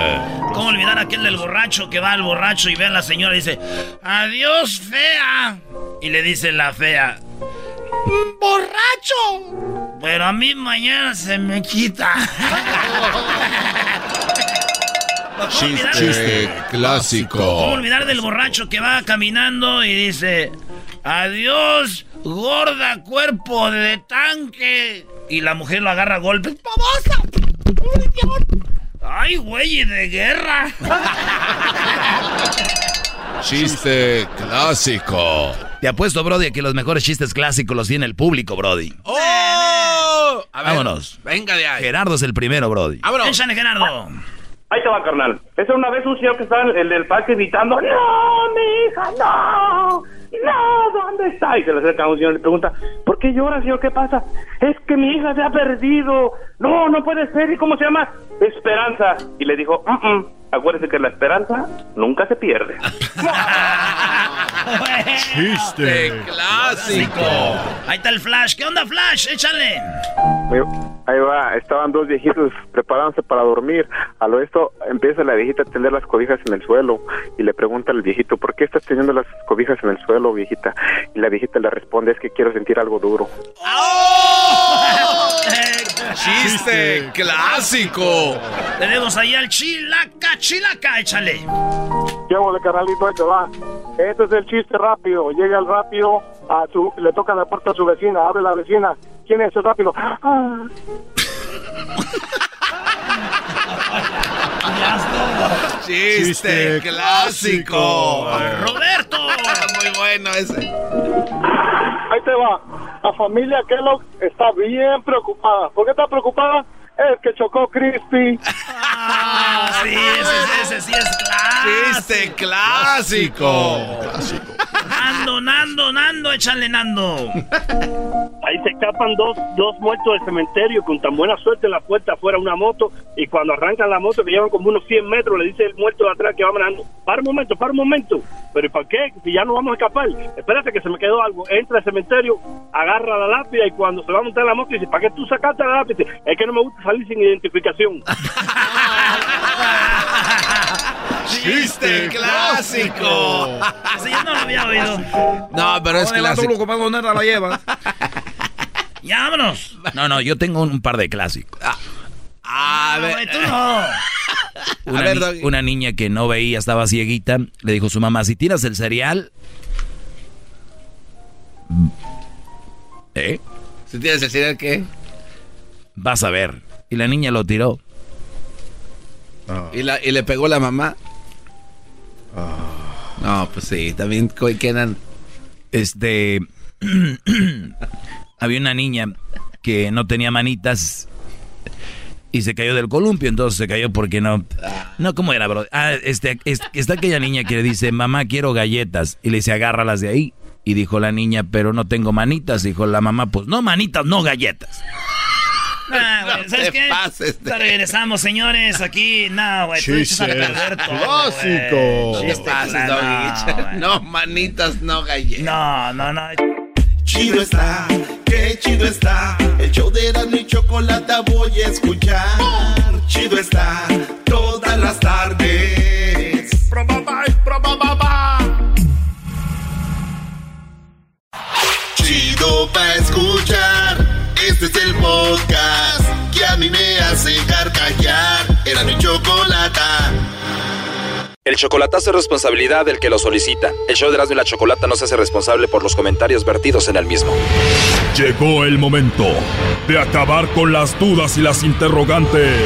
¿Cómo olvidar aquel del borracho que va al borracho y ve a la señora y dice, adiós, fea? Y le dice la fea, ¡borracho! Pero a mí mañana se me quita. [laughs] Chiste ¿Cómo clásico. olvidar del borracho que va caminando y dice, adiós, gorda cuerpo de tanque? Y la mujer lo agarra a golpes. ¡Babosa! ¡Ay, güey, de guerra! [laughs] Chiste clásico. Te apuesto, Brody, a que los mejores chistes clásicos los tiene el público, Brody. ¡Oh! A ver, Vámonos. Venga de ahí. Gerardo es el primero, Brody. Vámonos. Échale, Gerardo. Ahí te va, carnal. Esa una vez un señor que estaba en el del parque gritando, ¡No, mi hija, no! ¡No, ¿dónde está? Y se le acerca a un señor y le pregunta, ¿por qué llora, señor? ¿Qué pasa? Es que mi hija se ha perdido. No, no puede ser. ¿Y cómo se llama? Esperanza. Y le dijo, "Mm, mm, acuérdese que la esperanza nunca se pierde. Chiste clásico. Ahí está el Flash. ¿Qué onda, Flash? Échale. Ahí va, estaban dos viejitos preparándose para dormir. A lo esto empieza la viejita a tender las cobijas en el suelo y le pregunta al viejito, ¿por qué estás teniendo las cobijas en el suelo, viejita? Y la viejita le responde, es que quiero sentir algo duro. [laughs] Chiste clásico. Tenemos ahí al Chilaca, Chilaca, échale. Llevo de carnalito, ahí te va. Este es el chiste rápido. Llega el rápido, a su, le toca la puerta a su vecina, abre la vecina. ¿Quién es el rápido? Ah. [laughs] Chiste clásico. Roberto. [laughs] Muy bueno ese. Ahí te va. La familia Kellogg está bien preocupada. ¿Por qué está preocupada? Es que chocó Crispy. Ah, sí, ese, ese sí es clásico. Chiste clásico. Nando, Nando, Nando, échale Nando. Ahí se escapan dos, dos muertos del cementerio con tan buena suerte en la puerta afuera una moto y cuando arrancan la moto que llevan como unos 100 metros le dice el muerto de atrás que va manejando, para un momento, para un momento, pero ¿y para qué? Si ya no vamos a escapar, espérate que se me quedó algo, entra al cementerio, agarra la lápida y cuando se va a montar en la moto dice, ¿para qué tú sacaste la lápida? Es que no me gusta salir sin identificación. [laughs] Chiste clásico. Ese yo no lo había oído. No, pero es clásico. ¿Dónde la llevas? [laughs] Ya, vámonos. No, no, yo tengo un par de clásicos. A No, ver. tú no. [laughs] Una, A ver, ni- una niña que no veía, estaba cieguita, le dijo a su mamá, si tiras el cereal... ¿Eh? Si tienes el cereal, ¿qué? Vas a ver. Y la niña lo tiró. ¿Y, la, y le pegó la mamá. No, pues sí, también quedan. Este... [clears throat] Había una niña que no tenía manitas y se cayó del columpio, entonces se cayó porque no... No, ¿cómo era, bro? Ah, este, es- está aquella niña que le dice, mamá, quiero galletas. Y le dice, agárralas de ahí. Y dijo la niña, pero no tengo manitas. Dijo la mamá, pues no manitas, no galletas. Ah, güey, ¿Sabes te qué? pases de- Ya Regresamos, señores, aquí. No, güey, tú echas a Chiste perder todo, clásico. güey. No te pases, no. No, manitas, no galletas. No, no, no. Chido está, qué chido está. El show de Erasmo y Chocolata voy a escuchar. Chido está, todas las tardes. Probaba, probaba. Chido pa' escuchar. Este es el podcast que a mí me hace carcajear. Era mi chocolata. El chocolatazo es responsabilidad del que lo solicita. El show de Erasmo y la Chocolata no se hace responsable por los comentarios vertidos en el mismo. Llegó el momento de acabar con las dudas y las interrogantes.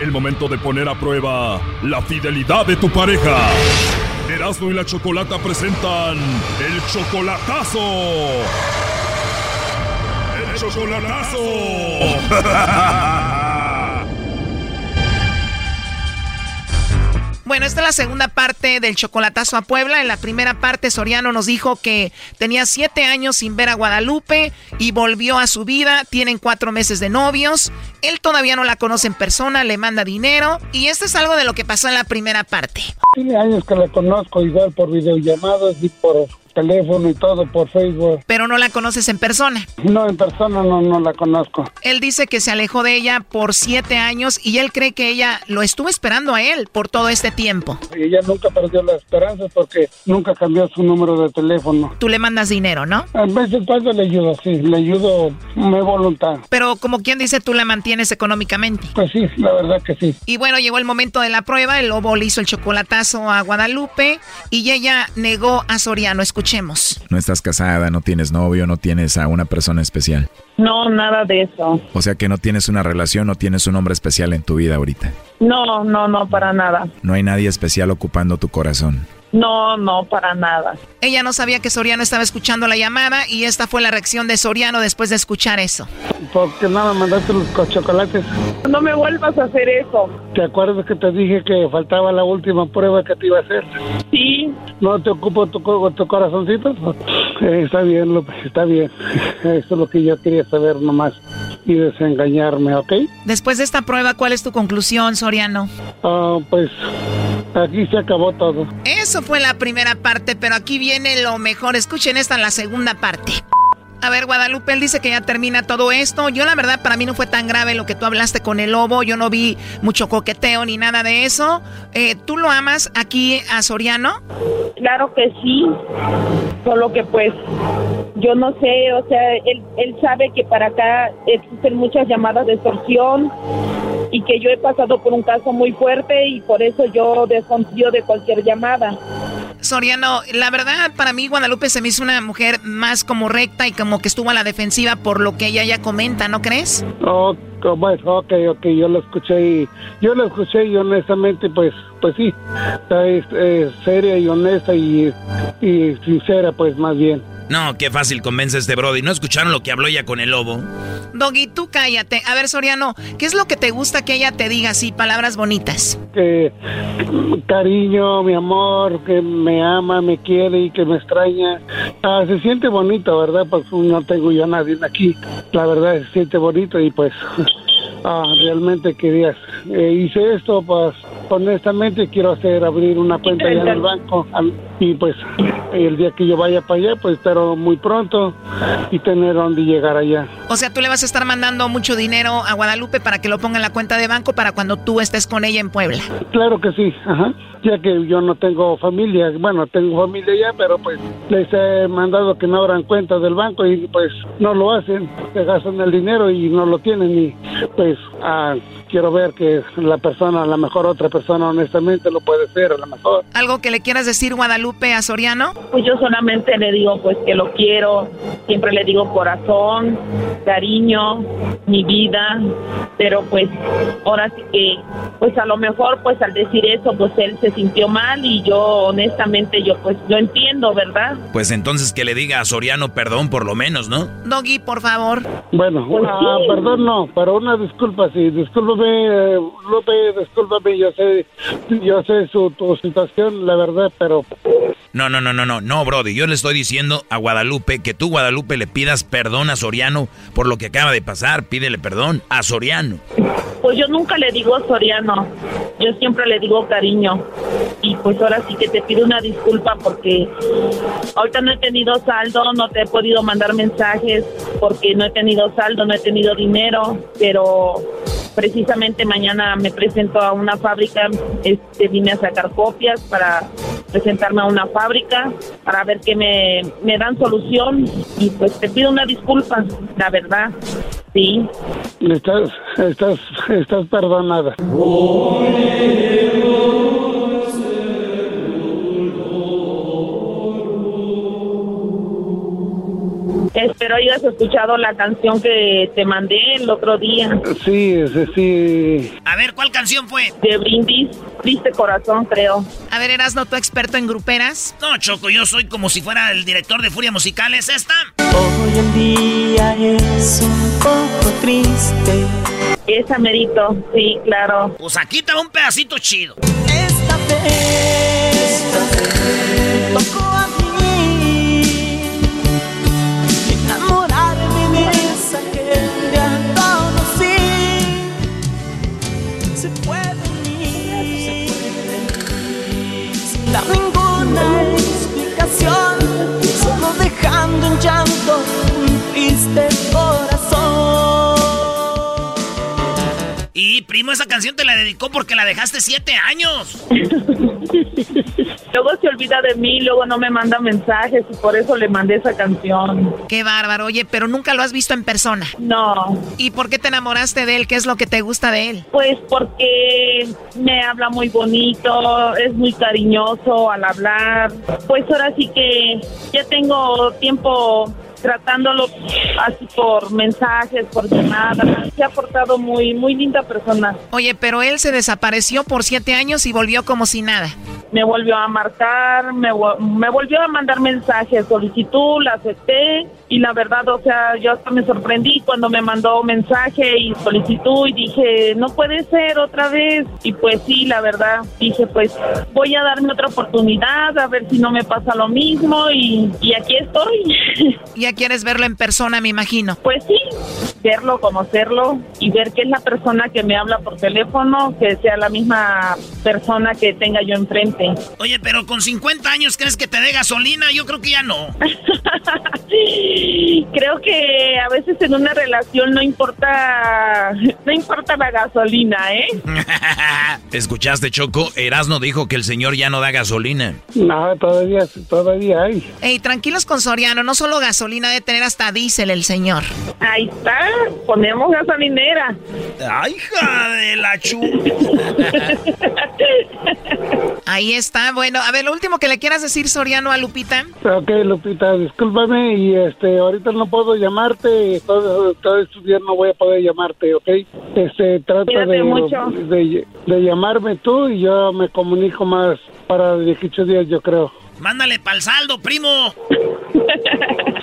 El momento de poner a prueba la fidelidad de tu pareja. Erasmo y la Chocolata presentan el chocolatazo. Chocolatazo. Bueno, esta es la segunda parte del chocolatazo a Puebla. En la primera parte, Soriano nos dijo que tenía siete años sin ver a Guadalupe y volvió a su vida. Tienen cuatro meses de novios. Él todavía no la conoce en persona, le manda dinero. Y esto es algo de lo que pasó en la primera parte. Tiene años que la conozco igual por videollamadas y por teléfono y todo, por Facebook. Pero no la conoces en persona. No, en persona no, no la conozco. Él dice que se alejó de ella por siete años y él cree que ella lo estuvo esperando a él por todo este tiempo. Y ella nunca perdió la esperanza porque nunca cambió su número de teléfono. Tú le mandas dinero, ¿no? A veces cuando le ayudo, sí, le ayudo mi voluntad. Pero como quien dice, tú la mantienes económicamente. Pues sí, la verdad que sí. Y bueno, llegó el momento de la prueba. El lobo le hizo el chocolatazo a Guadalupe y ella negó a Soriano. Escuchemos. No estás casada, no tienes novio, no tienes a una persona especial. No, nada de eso. O sea que no tienes una relación, no tienes un hombre especial en tu vida ahorita. No, no, no, para nada. No hay nadie especial ocupando tu corazón. No, no, para nada. Ella no sabía que Soriano estaba escuchando la llamada y esta fue la reacción de Soriano después de escuchar eso. Porque nada, mandaste los co- chocolates. No me vuelvas a hacer eso. ¿Te acuerdas que te dije que faltaba la última prueba que te iba a hacer? Sí. ¿No te ocupo tu, tu corazoncito? Eh, está bien, López, está bien. [laughs] Eso es lo que yo quería saber nomás. y desengañarme, ¿ok? Después de esta prueba, ¿cuál es tu conclusión, Soriano? Ah, pues aquí se acabó todo. Eso fue la primera parte, pero aquí viene lo mejor. Escuchen esta, la segunda parte. A ver, Guadalupe, él dice que ya termina todo esto. Yo la verdad para mí no fue tan grave lo que tú hablaste con el lobo. Yo no vi mucho coqueteo ni nada de eso. Eh, ¿Tú lo amas aquí a Soriano? Claro que sí, solo que pues yo no sé, o sea, él, él sabe que para acá existen muchas llamadas de extorsión y que yo he pasado por un caso muy fuerte y por eso yo desconfío de cualquier llamada. Soriano, la verdad para mí Guadalupe se me hizo una mujer más como recta y como que estuvo a la defensiva por lo que ella ya comenta, ¿no crees? Oh, bueno, ok, ok, yo lo escuché y yo lo escuché y honestamente, pues, pues sí, es seria y honesta y, y sincera, pues más bien. No, qué fácil convence a este Brody. ¿No escucharon lo que habló ella con el lobo? Doggy, tú cállate. A ver, Soriano, ¿qué es lo que te gusta que ella te diga así, palabras bonitas? Que cariño, mi amor, que me ama, me quiere y que me extraña. Ah, se siente bonito, ¿verdad? Pues no tengo yo a nadie aquí. La verdad se siente bonito y pues ah, realmente quería. eh, hice esto, pues honestamente quiero hacer abrir una cuenta allá en el banco al- y pues el día que yo vaya para allá, pues pero muy pronto y tener dónde llegar allá. O sea, tú le vas a estar mandando mucho dinero a Guadalupe para que lo ponga en la cuenta de banco para cuando tú estés con ella en Puebla. Claro que sí, ajá. Ya que yo no tengo familia, bueno, tengo familia ya, pero pues les he mandado que no abran cuentas del banco y pues no lo hacen, se gastan el dinero y no lo tienen y pues ah, quiero ver que la persona, a lo mejor otra persona honestamente lo puede ser, a lo mejor. ¿Algo que le quieras decir, Guadalupe, a Soriano? Pues yo solamente le digo pues que lo quiero, siempre le digo corazón, cariño, mi vida, pero pues ahora sí que pues a lo mejor pues al decir eso pues él se sintió mal y yo honestamente yo pues lo entiendo, ¿verdad? Pues entonces que le diga a Soriano perdón por lo menos, ¿no? Doggy, por favor. Bueno, ah, perdón, no, pero una disculpa, sí, discúlpame, eh, Lupe, discúlpame, yo sé, yo sé su, tu situación, la verdad, pero No, no, no, no, no, no, Brody. Yo le estoy diciendo a Guadalupe que tú, Guadalupe, le pidas perdón a Soriano por lo que acaba de pasar. Pídele perdón a Soriano. Pues yo nunca le digo Soriano, yo siempre le digo cariño. Y pues ahora sí que te pido una disculpa porque ahorita no he tenido saldo, no te he podido mandar mensajes porque no he tenido saldo, no he tenido dinero, pero precisamente mañana me presento a una fábrica, este vine a sacar copias para presentarme a una fábrica para ver que me, me dan solución y pues te pido una disculpa, la verdad. Sí. estás, estás, estás perdonada. Espero hayas escuchado la canción que te mandé el otro día. Sí, sí, sí. A ver, ¿cuál canción fue? De Brindis, Triste Corazón, creo. A ver, Erasno, ¿tú experto en gruperas? No, Choco, yo soy como si fuera el director de Furia Musical. ¿Es esta? Hoy en día es un poco triste. Esa merito, sí, claro. Pues aquí te va un pedacito chido. Esta vez primo, esa canción te la dedicó porque la dejaste siete años. [laughs] Luego se olvida de mí, luego no me manda mensajes y por eso le mandé esa canción. Qué bárbaro, oye, pero nunca lo has visto en persona. No. ¿Y por qué te enamoraste de él? ¿Qué es lo que te gusta de él? Pues porque me habla muy bonito, es muy cariñoso al hablar. Pues ahora sí que ya tengo tiempo tratándolo así por mensajes, por llamadas. Se ha portado muy, muy linda persona. Oye, pero él se desapareció por siete años y volvió como si nada. Me volvió a marcar, me, me volvió a mandar mensajes, solicitud, la acepté y la verdad, o sea, yo hasta me sorprendí cuando me mandó mensaje y solicitud y dije, no puede ser otra vez. Y pues sí, la verdad, dije, pues voy a darme otra oportunidad, a ver si no me pasa lo mismo y, y aquí estoy. ¿Y quieres verlo en persona, me imagino. Pues sí, verlo, conocerlo y ver que es la persona que me habla por teléfono, que sea la misma persona que tenga yo enfrente. Oye, pero con 50 años, ¿crees que te dé gasolina? Yo creo que ya no. [laughs] Creo que a veces en una relación no importa, no importa la gasolina, ¿eh? [laughs] ¿Escuchaste, Choco? Erasno dijo que el señor ya no da gasolina. No, todavía, todavía hay. Ey, tranquilos con Soriano, no solo gasolina, de tener hasta diésel el señor. Ahí está, ponemos gasolinera. ¡Ay, hija de la chu! [laughs] Ahí está, bueno, a ver, lo último que le quieras decir, Soriano, a Lupita. Ok, Lupita, discúlpame y este, ahorita no puedo llamarte, todo, todo estos días no voy a poder llamarte, ¿ok? Este, trata de, mucho. de, de llamarme tú y yo me comunico más para 18 días, yo creo. Mándale pa'l saldo, primo. [laughs]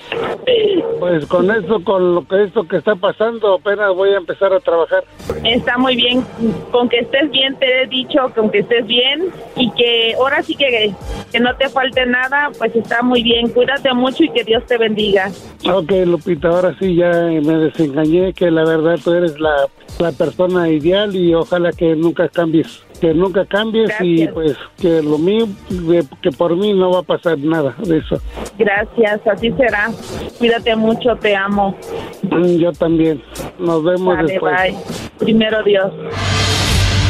Pues con eso, con lo que esto que está pasando, apenas voy a empezar a trabajar. Está muy bien, con que estés bien, te he dicho, con que estés bien y que ahora sí que, que no te falte nada, pues está muy bien. Cuídate mucho y que Dios te bendiga. Ok, Lupita, ahora sí ya me desengañé, que la verdad tú eres la, la persona ideal y ojalá que nunca cambies, que nunca cambies y pues que lo mío, que por mí no va a pasar nada de eso. Gracias, así será. Cuídate mucho, te amo. Mm, Yo también. Nos vemos Vale, después. bye. Primero Dios.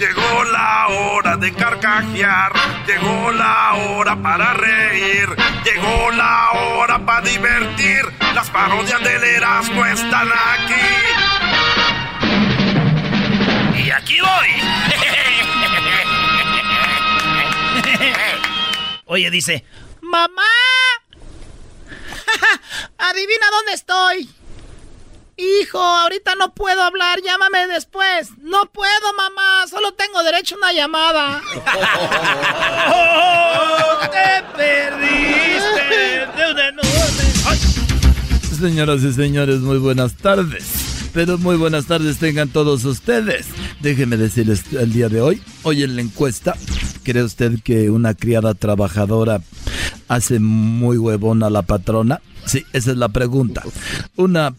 Llegó la hora de carcajear, llegó la hora para reír, llegó la hora para divertir. Las parodias del Erasmo están aquí. Y aquí voy. [laughs] Oye, dice, ¡Mamá! [laughs] Adivina dónde estoy. Hijo, ahorita no puedo hablar, llámame después. No puedo, mamá, solo tengo derecho a una llamada. ¡Oh, [laughs] te perdiste de un enorme... Señoras y señores, muy buenas tardes. Pero muy buenas tardes tengan todos ustedes. Déjenme decirles el día de hoy, hoy en la encuesta, ¿cree usted que una criada trabajadora hace muy huevona a la patrona? Sí, esa es la pregunta. ¿Una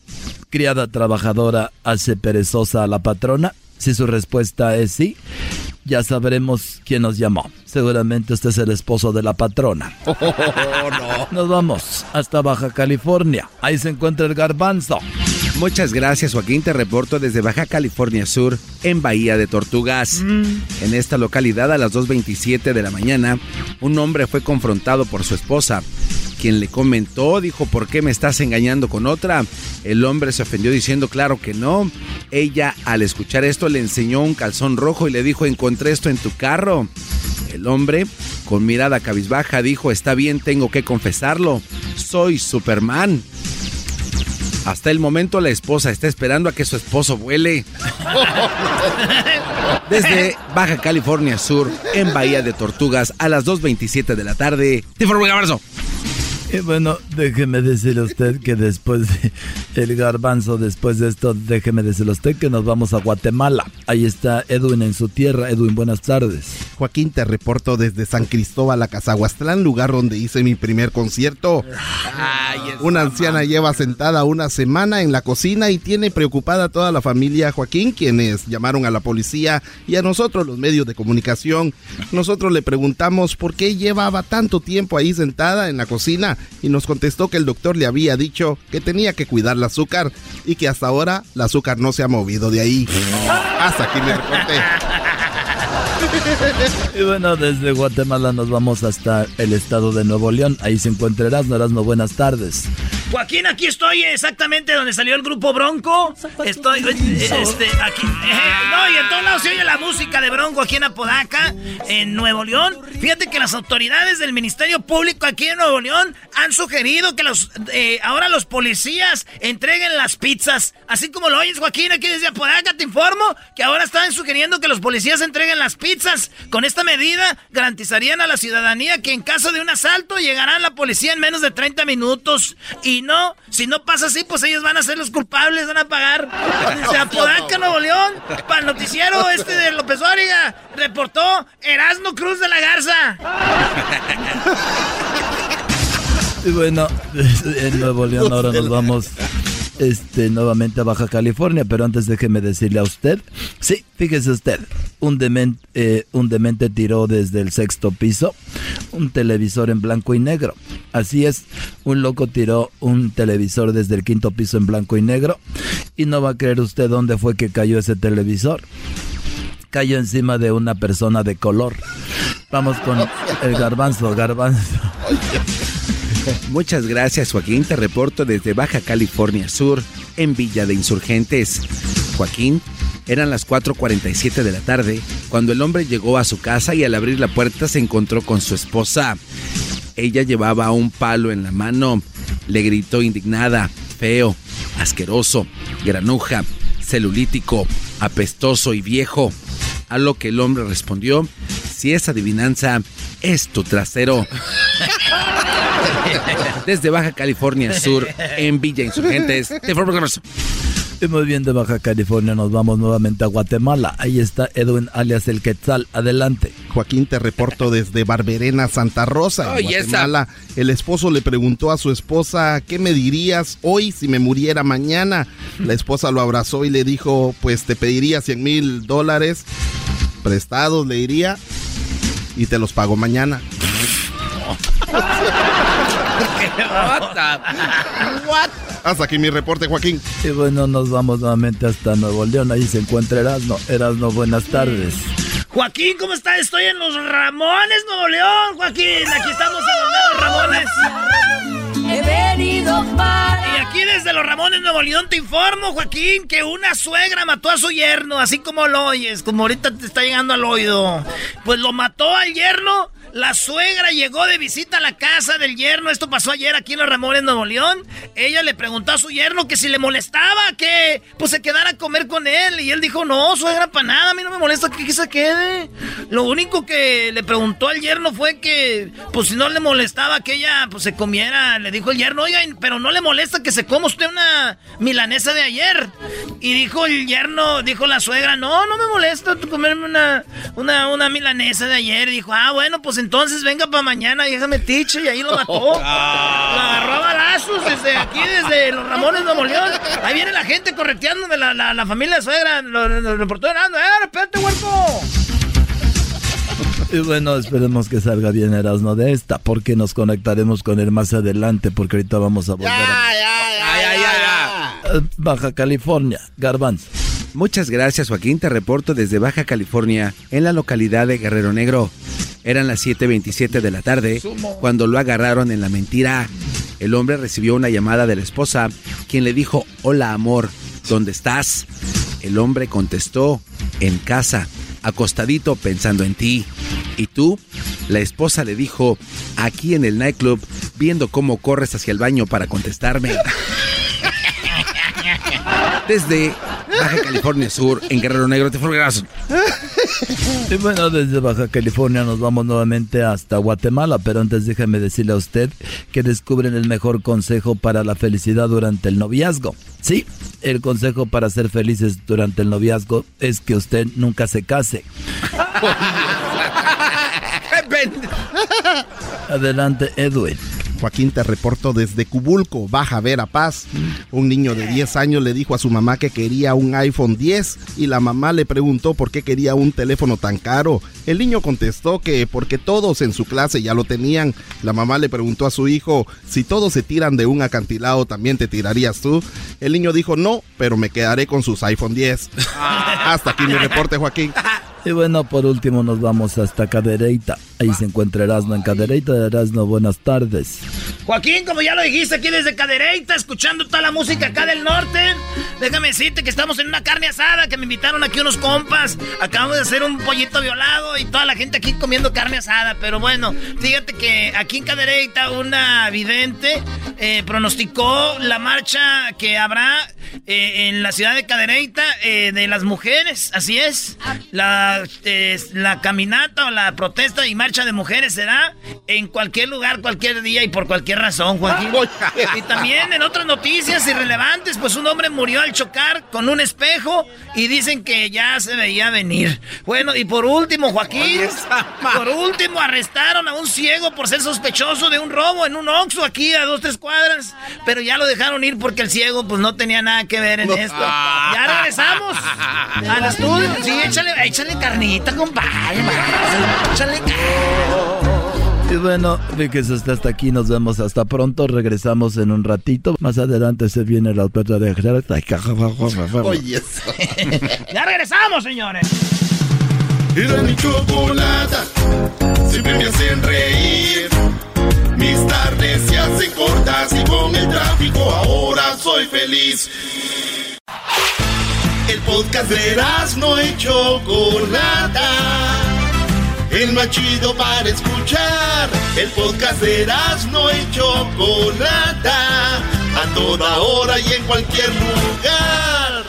criada trabajadora hace perezosa a la patrona? Si su respuesta es sí, ya sabremos quién nos llamó. Seguramente usted es el esposo de la patrona. [laughs] Nos vamos hasta Baja California. Ahí se encuentra el garbanzo. Muchas gracias, Joaquín. Te reporto desde Baja California Sur, en Bahía de Tortugas. En esta localidad, a las 2.27 de la mañana, un hombre fue confrontado por su esposa, quien le comentó, dijo, ¿por qué me estás engañando con otra? El hombre se ofendió diciendo, claro que no. Ella, al escuchar esto, le enseñó un calzón rojo y le dijo, encontré esto en tu carro. El hombre, con mirada cabizbaja, dijo, está bien, tengo que confesarlo. Soy Superman. Hasta el momento la esposa está esperando a que su esposo vuele. Desde Baja California Sur, en Bahía de Tortugas, a las 2.27 de la tarde. ¡Te informo, Garbanzo! Y bueno, déjeme decirle a usted que después de el garbanzo, después de esto, déjeme decirle a usted que nos vamos a Guatemala. Ahí está Edwin en su tierra. Edwin, buenas tardes. Joaquín, te reporto desde San Cristóbal a Cazahuastlán, lugar donde hice mi primer concierto. Una anciana lleva sentada una semana en la cocina y tiene preocupada a toda la familia Joaquín, quienes llamaron a la policía y a nosotros los medios de comunicación. Nosotros le preguntamos por qué llevaba tanto tiempo ahí sentada en la cocina y nos contestó que el doctor le había dicho que tenía que cuidar el azúcar y que hasta ahora el azúcar no se ha movido de ahí. Hasta aquí me reporté. [laughs] Y bueno, desde Guatemala nos vamos hasta el estado de Nuevo León. Ahí se encuentra Erasmo. Erasmo, buenas tardes. Joaquín, aquí estoy exactamente donde salió el grupo Bronco. Estoy eh, este, aquí. eh, no, y en todos lados se oye la música de Bronco aquí en Apodaca, en Nuevo León. Fíjate que las autoridades del Ministerio Público aquí en Nuevo León han sugerido que los eh, ahora los policías entreguen las pizzas. Así como lo oyes, Joaquín, aquí desde Apodaca te informo que ahora están sugiriendo que los policías entreguen las pizzas. Con esta medida garantizarían a la ciudadanía que en caso de un asalto llegará la policía en menos de 30 minutos. Y no, si no pasa así, pues ellos van a ser los culpables, van a pagar. Desde [laughs] Apodaca, Nuevo León, para el noticiero este de López Óriga, reportó Erasmo Cruz de la Garza. [laughs] Y bueno, en Nuevo León ahora nos vamos este, nuevamente a Baja California, pero antes déjeme decirle a usted, sí, fíjese usted, un demente, eh, un demente tiró desde el sexto piso un televisor en blanco y negro. Así es, un loco tiró un televisor desde el quinto piso en blanco y negro y no va a creer usted dónde fue que cayó ese televisor. Cayó encima de una persona de color. Vamos con el garbanzo, garbanzo. Muchas gracias, Joaquín. Te reporto desde Baja California Sur, en Villa de Insurgentes. Joaquín, eran las 4:47 de la tarde cuando el hombre llegó a su casa y al abrir la puerta se encontró con su esposa. Ella llevaba un palo en la mano. Le gritó indignada, feo, asqueroso, granuja, celulítico, apestoso y viejo. A lo que el hombre respondió, si es adivinanza, es tu trasero. [laughs] [laughs] Desde Baja California Sur, en Villa Insurgentes, te informo con eso. Y muy bien, de Baja California nos vamos nuevamente a Guatemala. Ahí está Edwin alias El Quetzal. Adelante. Joaquín, te reporto desde Barberena, Santa Rosa, en. Guatemala. El esposo le preguntó a su esposa, ¿qué me dirías hoy si me muriera mañana? La esposa lo abrazó y le dijo, pues te pediría 100 mil dólares prestados, le diría, y te los pago mañana. [laughs] Hasta aquí mi reporte, Joaquín. Y bueno, nos vamos nuevamente hasta Nuevo León. Ahí se encuentra Erasno. Erasno, buenas tardes. Joaquín, ¿cómo estás? Estoy en los Ramones, Nuevo León, Joaquín. Aquí estamos en los Ramones. He venido para. Y aquí desde los Ramones, Nuevo León, te informo, Joaquín, que una suegra mató a su yerno, así como lo oyes, como ahorita te está llegando al oído. Pues lo mató al yerno. La suegra llegó de visita a la casa del yerno. Esto pasó ayer aquí en los Ramones, Nuevo León. Ella le preguntó a su yerno que si le molestaba que pues se quedara a comer con él. Y él dijo, no, suegra, para nada, a mí no me molesta que se quede. Lo único que le preguntó al yerno fue que, pues si no le molestaba que ella pues se comiera. Le dijo el yerno, oiga, pero no le molesta que se coma usted una milanesa de ayer. Y dijo el yerno, dijo la suegra, no, no me molesta comerme una, una, una milanesa de ayer. Y dijo, ah, bueno, pues entonces venga para mañana y déjame tiche. Y ahí lo mató. [laughs] Lo agarró a balazos desde aquí, desde los Ramones Nuevo León. Ahí viene la gente correteándome, la, la, la familia de suegra. Lo, lo, lo reportó Herando. ¡Eh, espérate, huerco! Y bueno, esperemos que salga bien Erasno de esta, porque nos conectaremos con él más adelante, porque ahorita vamos a volver a... Eh, Baja California, Garbanzo. Muchas gracias, Joaquín. Te reporto desde Baja California, en la localidad de Guerrero Negro. Eran las 7:27 de la tarde cuando lo agarraron en la mentira. El hombre recibió una llamada de la esposa, quien le dijo: Hola, amor, ¿dónde estás? El hombre contestó: En casa, acostadito pensando en ti. ¿Y tú? La esposa le dijo: Aquí en el nightclub, viendo cómo corres hacia el baño para contestarme. [laughs] Desde Baja California Sur, en Guerrero Negro, te fue Y bueno, desde Baja California nos vamos nuevamente hasta Guatemala, pero antes déjame decirle a usted que descubren el mejor consejo para la felicidad durante el noviazgo. Sí, el consejo para ser felices durante el noviazgo es que usted nunca se case. [laughs] Adelante, Edwin. Joaquín, te reporto desde Cubulco, Baja Verapaz. Un niño de 10 años le dijo a su mamá que quería un iPhone 10 y la mamá le preguntó por qué quería un teléfono tan caro. El niño contestó que porque todos en su clase ya lo tenían. La mamá le preguntó a su hijo, si todos se tiran de un acantilado, ¿también te tirarías tú? El niño dijo, no, pero me quedaré con sus iPhone 10. Hasta aquí mi reporte, Joaquín. [laughs] Y bueno, por último nos vamos hasta Cadereyta. Ahí se encuentra Erasmo en Cadereyta. Erasmo, buenas tardes. Joaquín, como ya lo dijiste aquí desde Cadereyta, escuchando toda la música acá del norte. Déjame decirte que estamos en una carne asada, que me invitaron aquí unos compas. Acabamos de hacer un pollito violado y toda la gente aquí comiendo carne asada. Pero bueno, fíjate que aquí en Cadereyta una vidente eh, pronosticó la marcha que habrá eh, en la ciudad de Cadereyta eh, de las mujeres. Así es. La, eh, la caminata o la protesta y marcha de mujeres será en cualquier lugar, cualquier día y por cualquier razón, Joaquín. y también en otras noticias irrelevantes, pues un hombre murió al chocar con un espejo y dicen que ya se veía venir. Bueno, y por último, Joaquín, por último arrestaron a un ciego por ser sospechoso de un robo en un Oxxo aquí a dos, tres cuadras, pero ya lo dejaron ir porque el ciego pues no tenía nada que ver en esto. Ya regresamos al estudio. Sí, échale, échale carnita, compadre. Y bueno, fíjese usted hasta aquí, nos vemos hasta pronto, regresamos en un ratito. Más adelante se viene la otra de Oye, eso. [laughs] ya regresamos, señores. Era mi chocolata, siempre me hacen reír. Mis tardes se hacen cortas y con el tráfico ahora soy feliz. El podcast de no y Chocolata. El más chido para escuchar. El podcast de no y Chocolata. A toda hora y en cualquier lugar.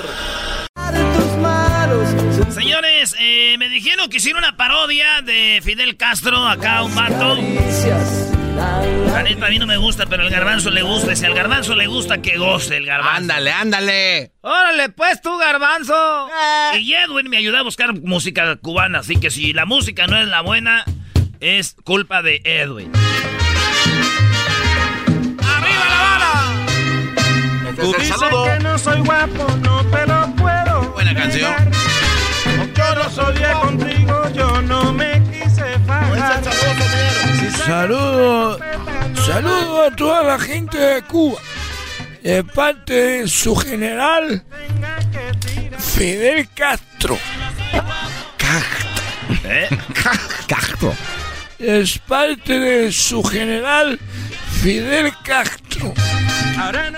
Señores, eh, me dijeron que hicieron una parodia de Fidel Castro, acá un vato. La neta a mí no me gusta, pero al garbanzo le gusta. Y si al garbanzo le gusta, que goce el garbanzo. Ándale, ándale. Órale, pues tú, garbanzo. Y Edwin me ayudó a buscar música cubana, así que si la música no es la buena, es culpa de Edwin. ¡Arriba la bala! Tú dices que no soy guapo, no te lo puedo. Buena canción. Yo no soy de contigo, yo no me. Saludos, saludos a toda la gente de Cuba. De parte de su general Fidel Castro. Castro. ¿Eh? Castro. Es parte de su general Fidel Castro.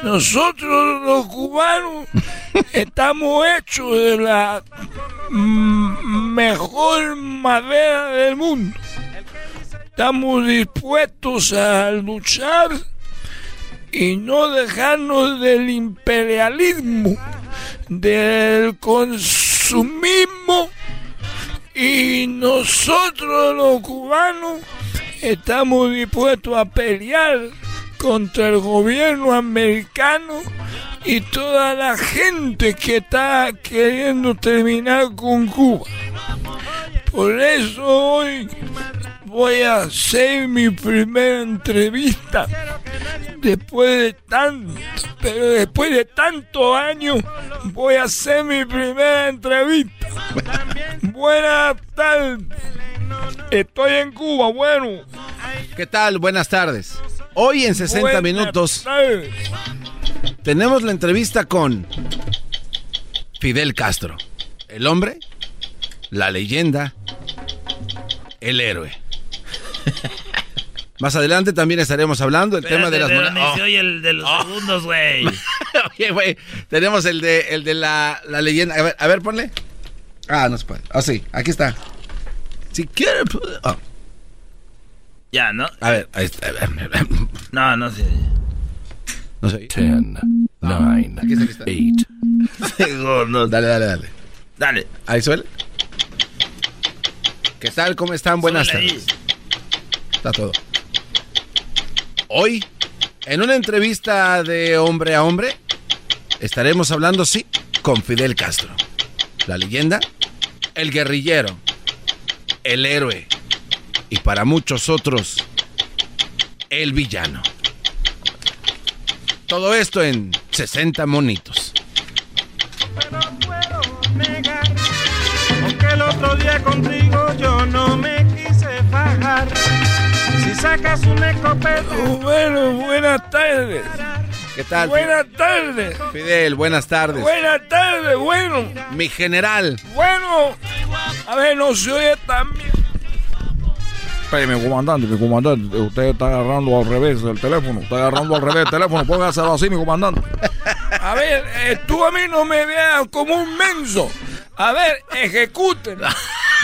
Nosotros los cubanos estamos hechos de la mejor madera del mundo. Estamos dispuestos a luchar y no dejarnos del imperialismo, del consumismo y nosotros los cubanos estamos dispuestos a pelear contra el gobierno americano y toda la gente que está queriendo terminar con Cuba. Por eso hoy voy a hacer mi primera entrevista después de tanto, pero después de tantos años voy a hacer mi primera entrevista. Buenas tardes. Estoy en Cuba, bueno. ¿Qué tal? Buenas tardes. Hoy en 60 Buenas minutos tardes. tenemos la entrevista con Fidel Castro. El hombre, la leyenda, el héroe. [laughs] Más adelante también estaremos hablando del tema de las Espérate, monedas. oye el de los segundos, güey. [laughs] Oye, güey, tenemos el de, el de la, la leyenda. A ver, a ver, ponle. Ah, no se puede. Ah, sí, aquí está. Si quiere. pu- ah. Ya, ¿no? A ver, ahí está. No, no sé. No sé. Ten, nine, Aquí está, aquí está. eight. no, [laughs] dale, dale, dale. Dale. Ahí suele. ¿Qué tal? ¿Cómo están? Buenas ahí. tardes. Todo. Hoy, en una entrevista de hombre a hombre, estaremos hablando, sí, con Fidel Castro. La leyenda, el guerrillero, el héroe y para muchos otros, el villano. Todo esto en 60 monitos. Aunque el otro día contigo yo no me sacas un escopeta. Bueno, buenas tardes. ¿Qué tal? Buenas tardes. Fidel, buenas tardes. Buenas tardes, bueno. Mi general. Bueno, A ver, no se oye también. Espérame, comandante, mi comandante, usted está agarrando al revés el teléfono, está agarrando al revés el teléfono, póngaselo así, mi comandante. A ver, eh, tú a mí no me veas como un menso. A ver, ejecuten.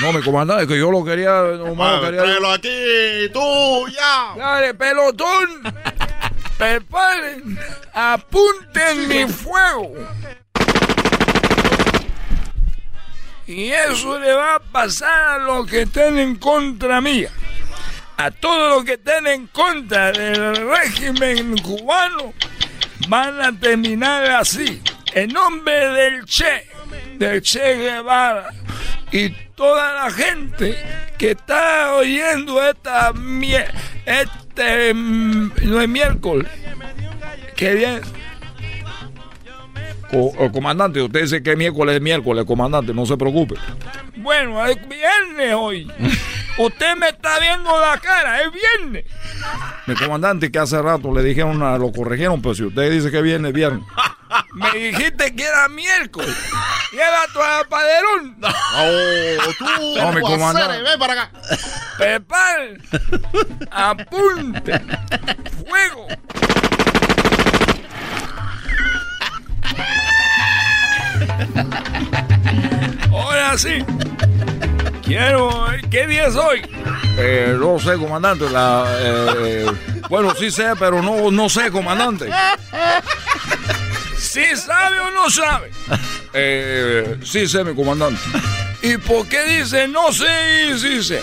No, mi comandante, que yo lo quería, lo quería. Tráelo aquí, tú, ya. Dale, pelotón. Preparen, apunten mi fuego. Y eso le va a pasar a los que estén en contra mía. A todos los que estén en contra del régimen cubano van a terminar así. En nombre del Che, del Che Guevara y toda la gente que está oyendo esta este mm, no es miércoles. Qué bien. Co- eh, comandante, usted dice que miércoles es miércoles, comandante, no se preocupe. Bueno, es viernes hoy. [laughs] Usted me está viendo la cara, es viernes. Mi comandante, que hace rato le dijeron, a- lo corrigieron, pero si usted dice que es viernes, viernes. [laughs] Me dijiste que era miércoles. Lleva tu apaderón. No, tú, No, mi tú, comandante. Ven para acá. Preparen. Apunte. Fuego. Ahora sí. Quiero. ¿Qué día es hoy? Eh, no sé, comandante. La, eh, bueno, sí sé, pero no, no sé, comandante. ¿Sí sabe o no sabe? Eh, sí sé, mi comandante. ¿Y por qué dice no sé y sí sé?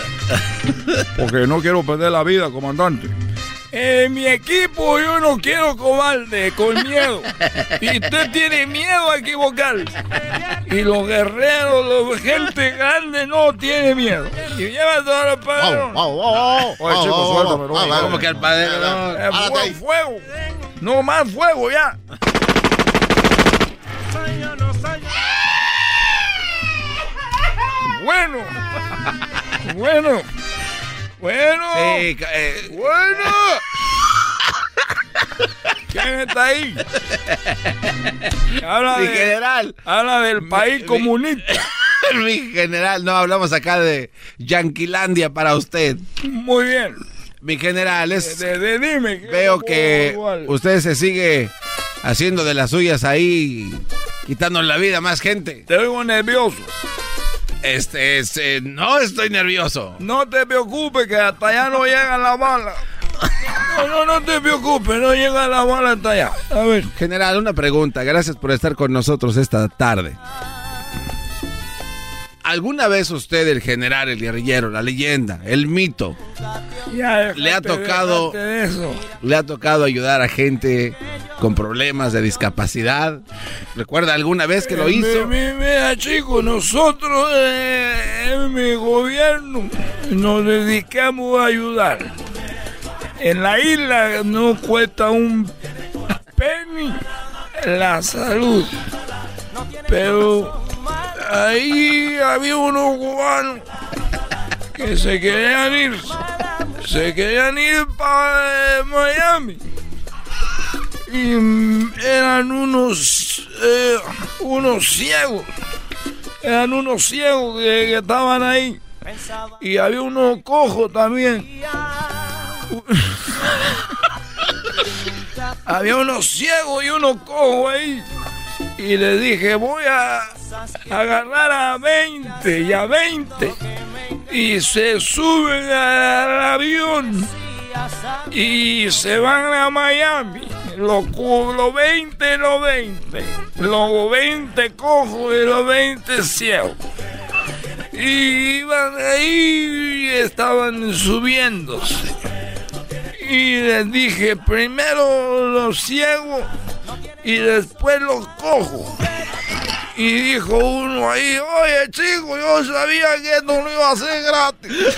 Porque no quiero perder la vida, comandante. En mi equipo yo no quiero cobarde, con miedo. Y usted tiene miedo a equivocarse. Y los guerreros, la gente grande no tiene miedo. Y lleva todo el padrón. Oye, chicos, suéltame, no. Como que al padre no. Fuego, fuego. No más fuego ya. Bueno. Bueno. Bueno. Sí, eh, Bueno. ¿Quién está ahí? Habla, Mi de- general. habla del país comunista. [laughs] Mi general, no hablamos acá de Yanquilandia para usted. Muy bien. Mi general, es, De- de- dime. ¿qué veo que igual? usted se sigue haciendo de las suyas ahí, quitando la vida a más gente. Te oigo nervioso. Este, este, no estoy nervioso. No te preocupes que hasta allá no llega la bala. No, no, no te preocupes, no llega la bala hasta allá. A ver. General, una pregunta. Gracias por estar con nosotros esta tarde. ¿Alguna vez usted, el general, el guerrillero, la leyenda, el mito, Ya, le ha tocado, eso. le ha tocado ayudar a gente con problemas de discapacidad? ¿Recuerda alguna vez que lo Eh, hizo? mi- mi- Mira, chicos, nosotros eh, en mi gobierno nos dedicamos a ayudar. En la isla no cuesta un penny la salud. Pero ahí había unos cubanos que se querían ir. Se querían ir para Miami. Y mm, eran unos, eh, unos ciegos. Eran unos ciegos que, que estaban ahí. Y había unos cojos también. [laughs] había unos ciegos y unos cojos ahí. Y le dije, voy a agarrar a 20 y a 20. Y se suben al avión y se van a Miami. Los, los 20, los 20. Los 20 cojos y los 20 ciegos. Y iban ahí y estaban subiéndose. Y les dije, primero los ciegos y después los cojos. Y dijo uno ahí, oye chico, yo sabía que esto no iba a ser gratis. [laughs]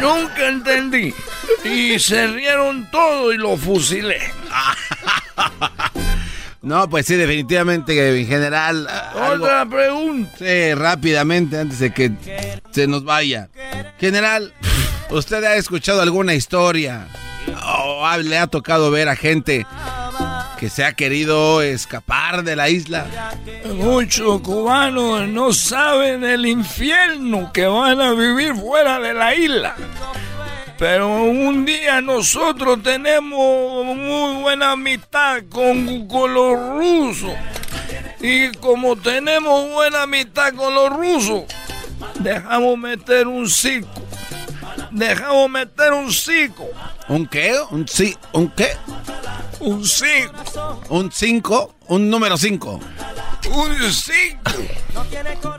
Nunca entendí. Y se rieron todos y lo fusilé. [laughs] No, pues sí, definitivamente, en general. algo- Otra pregunta. Sí, rápidamente, antes de que se nos vaya. General, ¿usted ha escuchado alguna historia o le ha tocado ver a gente que se ha querido escapar de la isla Muchos cubanos no saben el infierno que van a vivir fuera de la isla. Pero un día nosotros tenemos muy buena amistad con, con los rusos. Y como tenemos buena amistad con los rusos, dejamos meter un circo. Dejamos meter un circo. ¿Un qué? ¿Un, sí, ¿Un qué? Un cinco. ¿Un cinco? ¿Un número cinco? Un cinco.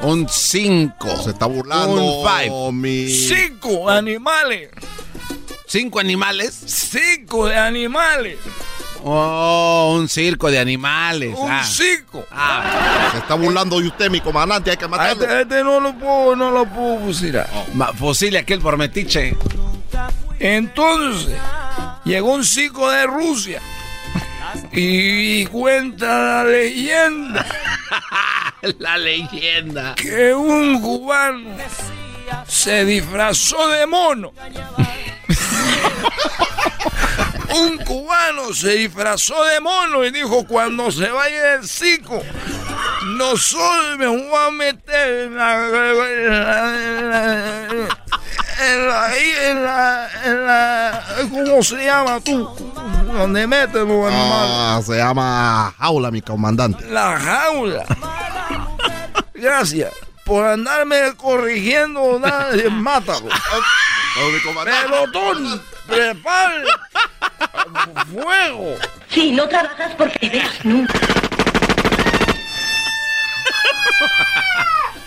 Un cinco. Se está burlando. Un five. mi- Cinco animales. ¿Cinco animales? Cinco de animales. Oh, un circo de animales. Un ah. circo. Se está burlando de usted, mi comandante. Hay que matarlo. Este, este no lo puedo, no lo puedo fusilar. Ma- Fusile aquel por metiche. Entonces, llegó un circo de Rusia. Y cuenta la leyenda [laughs] La leyenda. que un cubano se disfrazó de mono. [laughs] Un cubano se disfrazó de mono y dijo, cuando se vaya el circo, nosotros me voy a meter en la... en la- en la- en ¿Cómo se llama tú? Donde meten los animales. Ah, se llama jaula, mi comandante. La jaula. Gracias por andarme corrigiendo. nada, Mátalo. [laughs] Pelotón, prepare. Fuego. Sí, no trabajas porque ideas nunca.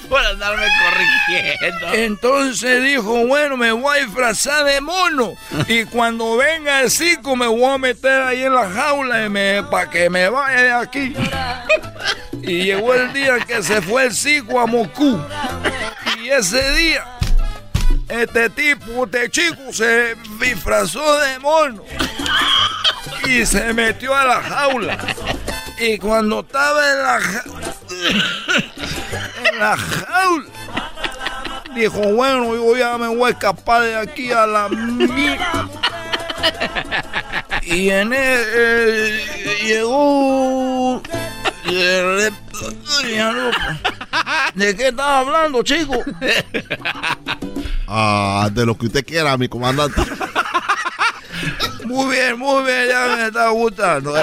Por andarme corrigiendo. Entonces dijo, bueno, me voy a disfrazar de mono. Y cuando venga el circo me voy a meter ahí en la jaula para que me vaya de aquí. Y llegó el día que se fue el circo a Moscú. Y ese día, este tipo, este chico se disfrazó de mono. Y se metió a la jaula. Y cuando estaba en la jaula, en la jaula, dijo, bueno, yo ya me voy a escapar de aquí a la mierda. Y en el, eh, llegó... ¿De qué estaba hablando, chico? Ah, de lo que usted quiera, mi comandante. Muy bien, muy bien, ya me está gustando.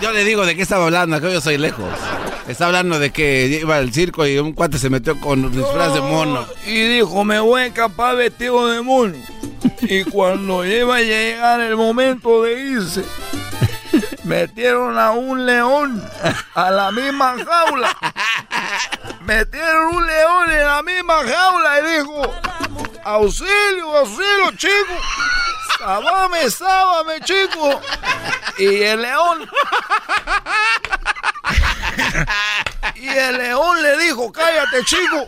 Yo le digo de qué estaba hablando, que yo soy lejos. Está hablando de que iba al circo y un cuate se metió con disfraz de mono. Y dijo, me voy a escapar vestido de mono. Y cuando iba a llegar el momento de irse, metieron a un león a la misma jaula. Metieron un león en la misma jaula y dijo, auxilio, auxilio, chico. Sábame, sábame, chico. Y el león. Y el león le dijo, cállate, chico.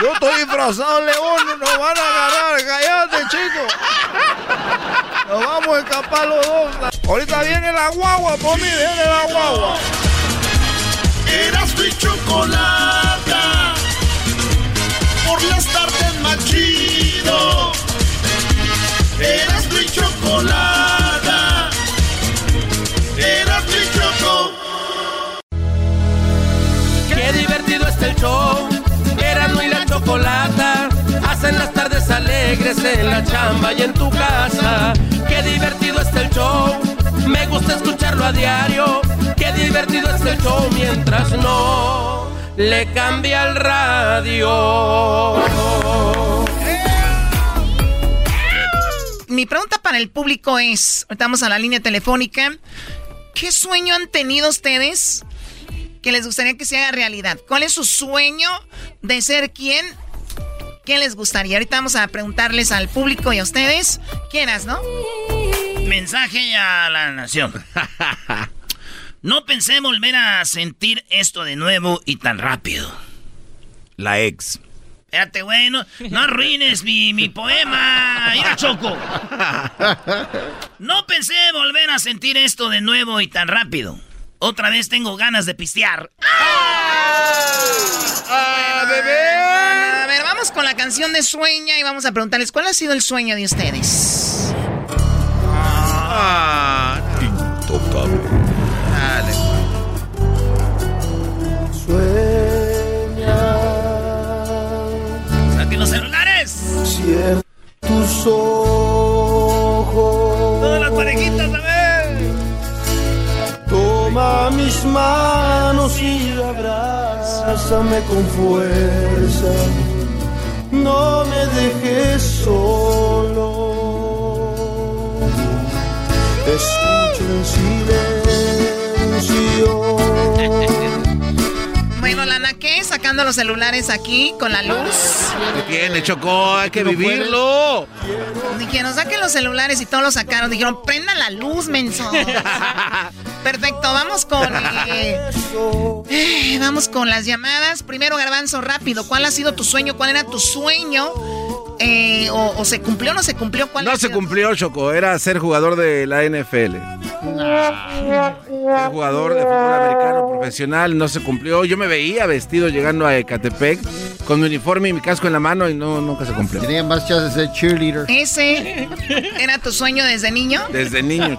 Yo estoy disfrazado león, nos van a agarrar. Cállate, chico. Nos vamos a escapar los dos. Ahorita viene la guagua, por mí, viene la guagua. Eras mi chocolata. Por las tardes Eras mi chocolata. Eras mi choco. Qué divertido está el show. Erasmo y la chocolata. Hacen las tardes alegres en la chamba y en tu casa. Qué divertido está el show. Me gusta escucharlo a diario. Qué divertido está el show mientras no le cambia el radio. Mi pregunta para el público es, ahorita vamos a la línea telefónica, ¿qué sueño han tenido ustedes que les gustaría que se haga realidad? ¿Cuál es su sueño de ser quién? ¿Qué les gustaría? Ahorita vamos a preguntarles al público y a ustedes. ¿Quieras, no? Mensaje a la nación. [laughs] No pensé volver a sentir esto de nuevo y tan rápido. La ex. Espérate, güey, no, no arruines mi, mi poema. Mira, Choco. No pensé volver a sentir esto de nuevo y tan rápido. Otra vez tengo ganas de pistear. A ver, vamos con la canción de Sueña y vamos a preguntarles cuál ha sido el sueño de ustedes. Intocable. tus ojos. Todas las parejitas, a ver. Toma mis manos y abrázame con fuerza. No me dejes solo. Escucha en silencio. [laughs] Bueno, Lana, ¿qué? Sacando los celulares aquí con la luz. ¿Qué tiene, Chocó? Hay que vivirlo. Dijeron, saquen los celulares y todos los sacaron. Dijeron, prenda la luz, menso. [laughs] Perfecto, vamos con. eh, eh, vamos con las llamadas. Primero, Garbanzo, rápido. ¿Cuál ha sido tu sueño? ¿Cuál era tu sueño? Eh, o, o se cumplió o no se cumplió? ¿Cuál No se cumplió, Choco. Era ser jugador de la NFL. Ser jugador de fútbol americano profesional. No se cumplió. Yo me veía vestido llegando a Ecatepec con mi uniforme y mi casco en la mano y no, nunca se cumplió. Tenía más chances de ser cheerleader. ¿Ese era tu sueño desde niño? Desde niño.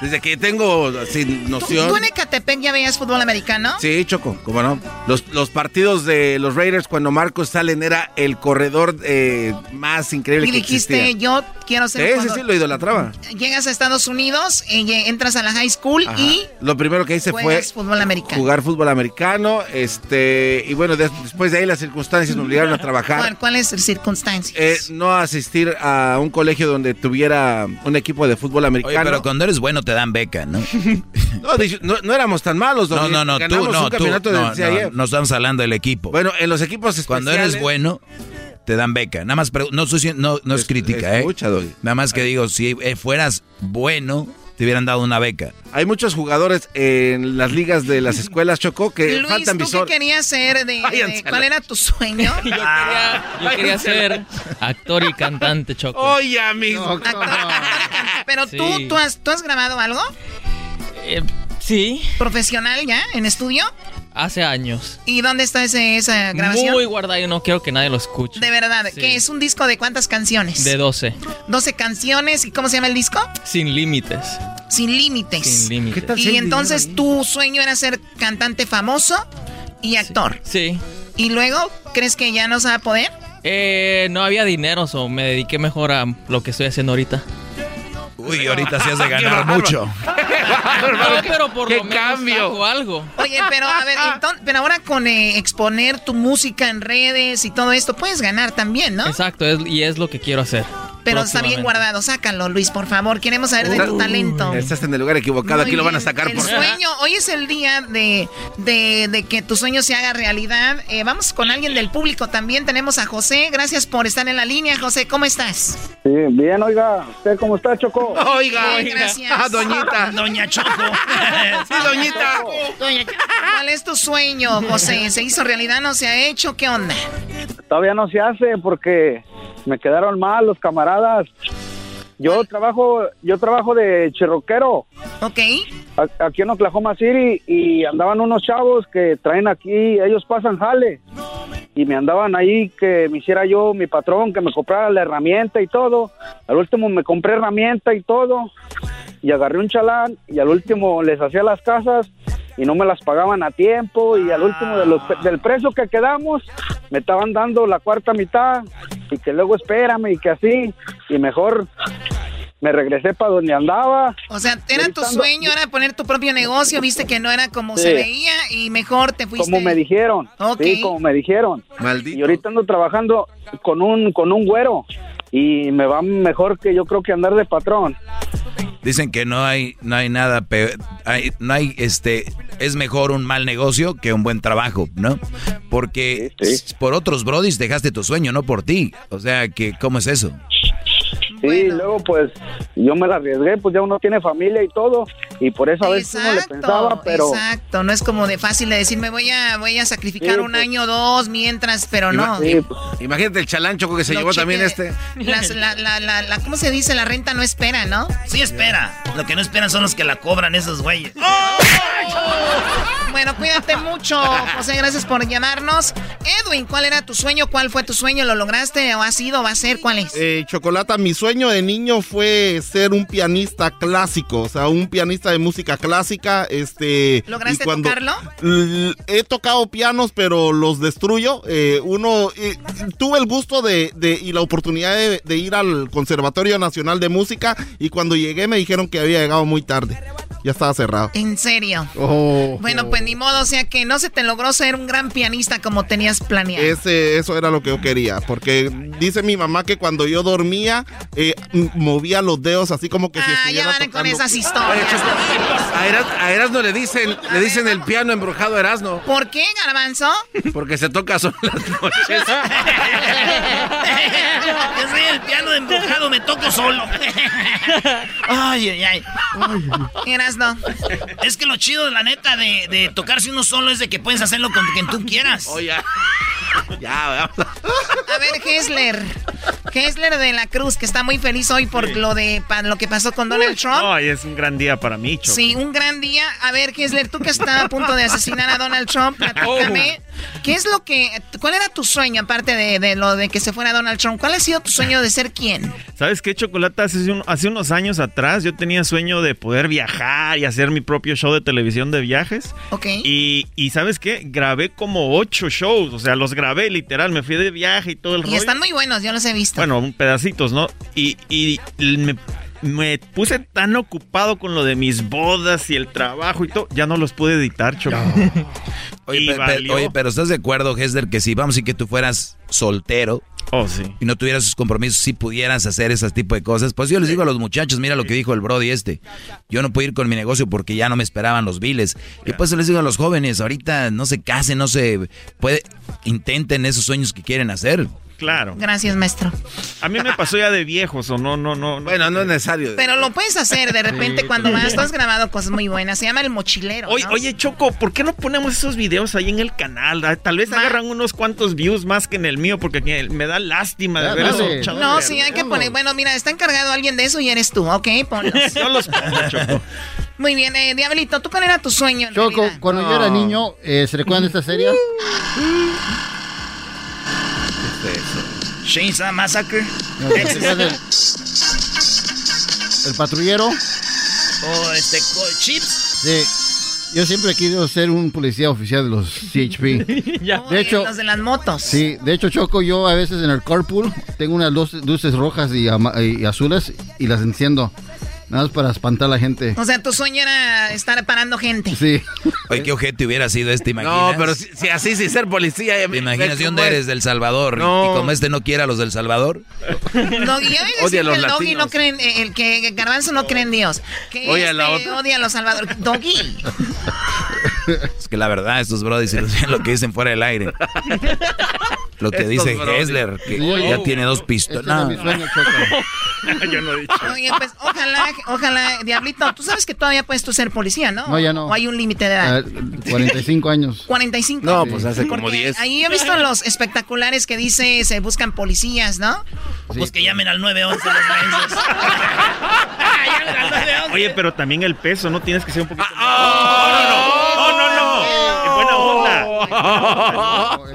Desde que tengo sin ¿Tú, noción. tú en Ecatepec ya veías fútbol americano? Sí, Choco, cómo no. Los, los partidos de los Raiders cuando Marcos Salen era el corredor eh, más increíble Y que dijiste, existía. yo quiero ser Sí, sí, cuando- sí, lo idolatraba. Llegas a Estados Unidos, entras a la high school Ajá. y Lo primero que hice fue fútbol americano. jugar fútbol americano, este, y bueno, des- después de ahí las circunstancias me obligaron a trabajar. ¿Cuál, cuál es el circunstancia? Eh, no asistir a un colegio donde tuviera un equipo de fútbol americano. Oye, pero cuando eres bueno te dan beca, ¿no? [laughs] no, no, no éramos tan malos. No, no, no, tú, no, tú, campeonato no, no, no estamos hablando del equipo. Bueno, en los equipos Cuando eres bueno, te dan beca. Nada más, no, soy- no, no es crítica, escucha, ¿eh? Doggy. Nada más que digo, si eh, fueras bueno, te hubieran dado una beca. Hay muchos jugadores en las ligas de las escuelas Chocó que Luis, faltan ¿tú qué visor. querías ser? De, de- ¿Cuál era tu sueño? [laughs] Yo quería, yo quería ser actor y cantante, Choco. Oye, amigo. Pero tú, Sí. tú, has, ¿tú has grabado algo? Eh, sí. ¿Profesional ya? ¿En estudio? Hace años. ¿Y dónde está ese, esa grabación? Muy guardado y no quiero que nadie lo escuche. De verdad, Sí. que es un disco de cuántas canciones? De 12. 12 canciones. ¿Y cómo se llama el disco? Sin límites. Sin límites. Sin límites. ¿Qué tal si Y entonces tu sueño era ser cantante famoso y actor. Sí. ¿Y luego crees que ya no se va a poder? Eh, no había dinero, o me dediqué mejor a lo que estoy haciendo ahorita. Uy, ahorita sí has de Qué ganar mucho. [laughs] No, pero por lo menos hago algo. Oye, pero a ver, enton- pero ahora con eh, exponer tu música en redes y todo esto, puedes ganar también, ¿no? Exacto, es- y es lo que quiero hacer. Pero está bien guardado, sácalo, Luis, por favor. Queremos saber de tu talento. Estás en el lugar equivocado, Muy aquí lo van a sacar El por sueño, hoy es el día de, de- de que tu sueño se haga realidad. Eh, vamos con alguien del público también. Tenemos a José. Gracias por estar en la línea, José. ¿Cómo estás? Sí, bien, oiga. ¿Usted cómo está, Choco? [laughs] Oiga, Bien, gracias. Ah, doñita. [laughs] Doña Choco. [laughs] sí, doñita. ¿Cuál es tu sueño, José? ¿Se hizo realidad? ¿No se ha hecho? ¿Qué onda? Todavía no se hace porque me quedaron mal los camaradas. Yo trabajo, yo trabajo de cherroquero. Ok. A- Aquí en Oklahoma City y andaban unos chavos que traen aquí, ellos pasan jale. Y me andaban ahí que me hiciera yo, mi patrón, que me comprara la herramienta y todo. Al último me compré herramienta y todo. Y agarré un chalán y al último les hacía las casas y no me las pagaban a tiempo. Y al último de los, del precio que quedamos me estaban dando la cuarta mitad y que luego espérame y que así. Y mejor me regresé para donde andaba. O sea, era tu sueño, era poner tu propio negocio, viste que no era como Sí. se veía y mejor te fuiste. Como me dijeron. Ok. Sí, como me dijeron. Maldito. Y ahorita ando trabajando con un, con un güero. Y me va mejor que yo creo que andar de patrón. Dicen que no hay, no hay nada peor, hay, no hay, este, es mejor un mal negocio que un buen trabajo, ¿no? Porque por otros brodis dejaste tu sueño, no por ti. O sea, que ¿cómo es eso? Sí, luego pues yo me la arriesgué, pues ya uno tiene familia y todo. Y por eso a veces uno le pensaba, pero... Exacto, no es como de fácil de decir, me voy a, voy a sacrificar Sí, un pues. año o dos mientras, pero no. Ima- Imagínate el chalán choco que se llevó también este. Las- la, la, la, la- ¿Cómo se dice? La renta no espera, ¿no? Sí espera. Lo que no esperan son los que la cobran esos güeyes. Bueno, cuídate mucho, José. Gracias por llamarnos. Edwin, ¿cuál era tu sueño? ¿Cuál fue tu sueño? ¿Lo lograste o ha sido? ¿Va a ser? ¿Cuál es? Eh, Chocolata, mi sueño de niño fue ser un pianista clásico, o sea, un pianista de música clásica. Este, ¿Lograste cuando- tocarlo? He tocado pianos, pero los destruyo. Eh, uno, eh, tuve el gusto de, de- y la oportunidad de, de ir al Conservatorio Nacional de Música y cuando llegué me dijeron que había llegado muy tarde. Ya estaba cerrado. ¿En serio? Oh. Bueno, pues ni modo, o sea que no se te logró ser un gran pianista como tenías planeado. Ese, eso era lo que yo quería, porque dice mi mamá que cuando yo dormía eh, movía los dedos así como que si Ah, ya estuviera van con esas historias. A, Eras- a Erasno le dicen, le dicen el piano embrujado a Erasno. ¿Por qué, Garbanzo? Porque se toca solo las noches. [laughs] Yo soy el piano embrujado, me toco solo. Ay, ay, ay. Eras no. Es que lo chido, la neta, de, de tocarse uno solo es de que puedes hacerlo con quien tú quieras. Oh, ya. [laughs] Ya, vamos. A ver, Hessler. Hessler de la Cruz, que está muy feliz hoy por lo de pa- lo que pasó con Donald Trump. No, y es un gran día para mí, Choco. Sí, un gran día. A ver, Hessler, tú que estás a punto de asesinar a Donald Trump, [laughs] platícame. ¿Qué es lo que, cuál era tu sueño, aparte de, de lo de que se fuera Donald Trump? ¿Cuál ha sido tu sueño de ser quién? ¿Sabes qué, Chocolata? Hace, un- hace unos años atrás yo tenía sueño de poder viajar y hacer mi propio show de televisión de viajes. Ok. Y, y ¿sabes qué? Grabé como ocho shows, o sea, los grabé literal, me fui de viaje y todo el Y rollo. están muy buenos, yo los he visto. Bueno, un pedacitos, ¿no? Y, y me, me puse tan ocupado con lo de mis bodas y el trabajo y todo, ya no los pude editar, Choco. [laughs] Oye, Y pe- pe- valió. oye, pero ¿estás de acuerdo, Hesler, que si vamos y que tú fueras soltero oh, sí. y no tuvieras sus compromisos, si pudieras hacer ese tipo de cosas? Pues yo les digo a los muchachos, mira lo que dijo el Brody este. Yo no puedo ir con mi negocio porque ya no me esperaban los biles. Y pues les digo a los jóvenes, ahorita no se casen, no se puede, intenten esos sueños que quieren hacer. Claro. Gracias, maestro. A mí me pasó ya de viejos, o no, no, no. Bueno, no es necesario. Pero lo puedes hacer de repente cuando vas. Tú has grabado cosas muy buenas. Se llama El Mochilero. Oye, ¿no? oye, Choco, ¿por qué no ponemos esos videos ahí en el canal? Ah, Tal vez agarran unos cuantos views más que en el mío, porque me da lástima de Ya, ver dale. esos chavos No, de- sí, hay que poner. Bueno, mira, está encargado alguien de eso y eres tú, ¿ok? Ponlos. [laughs] No los pongo, Choco. Muy bien, eh, Diablito, ¿tú cuál era tu sueño? en Choco, realidad? cuando yo era niño, eh, ¿se recuerdan de esta serie? [laughs] Chainsaw Massacre. No, ¿se recuerdan del- El patrullero. O este, co- Chips. Sí. Yo siempre he querido ser un policía oficial de los CHP. [laughs] De hecho, Los de las motos. sí, de hecho, Choco, yo a veces en el carpool tengo unas luces, luces rojas y azules y las enciendo. Nada más para espantar a la gente. O sea, tu sueño era estar parando gente. Sí. Oye, qué ojete hubiera sido este, ¿imaginas? No, pero si, si así sin ser policía. ¿Te imaginas de dónde eres? ¿Del Salvador? No. Y como este no quiere a los del Salvador. Doggy, ya ves Odia a decir los que el Doggy latinos. no cree en- eh, el que Garbanzo no cree en Dios. Que Oye, a este la otra. odia a los salvadores. Doggy. Es que la verdad, estos brodis lo que dicen fuera del aire. [laughs] Lo que dice. Hessler, que Sí. ya tiene dos pistolas. Choco. [laughs] Yo no he dicho. Oye, pues ojalá, ojalá, Diablito, tú sabes que todavía puedes tú ser policía, ¿no? No, ya no. O hay un límite de edad. Ah, 45 años. 45. No, pues hace como Porque 10. Ahí he visto los espectaculares que dice se buscan policías, ¿no? Pues que llamen al 911 los. [laughs] Llamen al 911. Oye, pero también el peso, ¿no? Tienes que ser un poquito... Ah, no, no, no, no, no. En buena onda.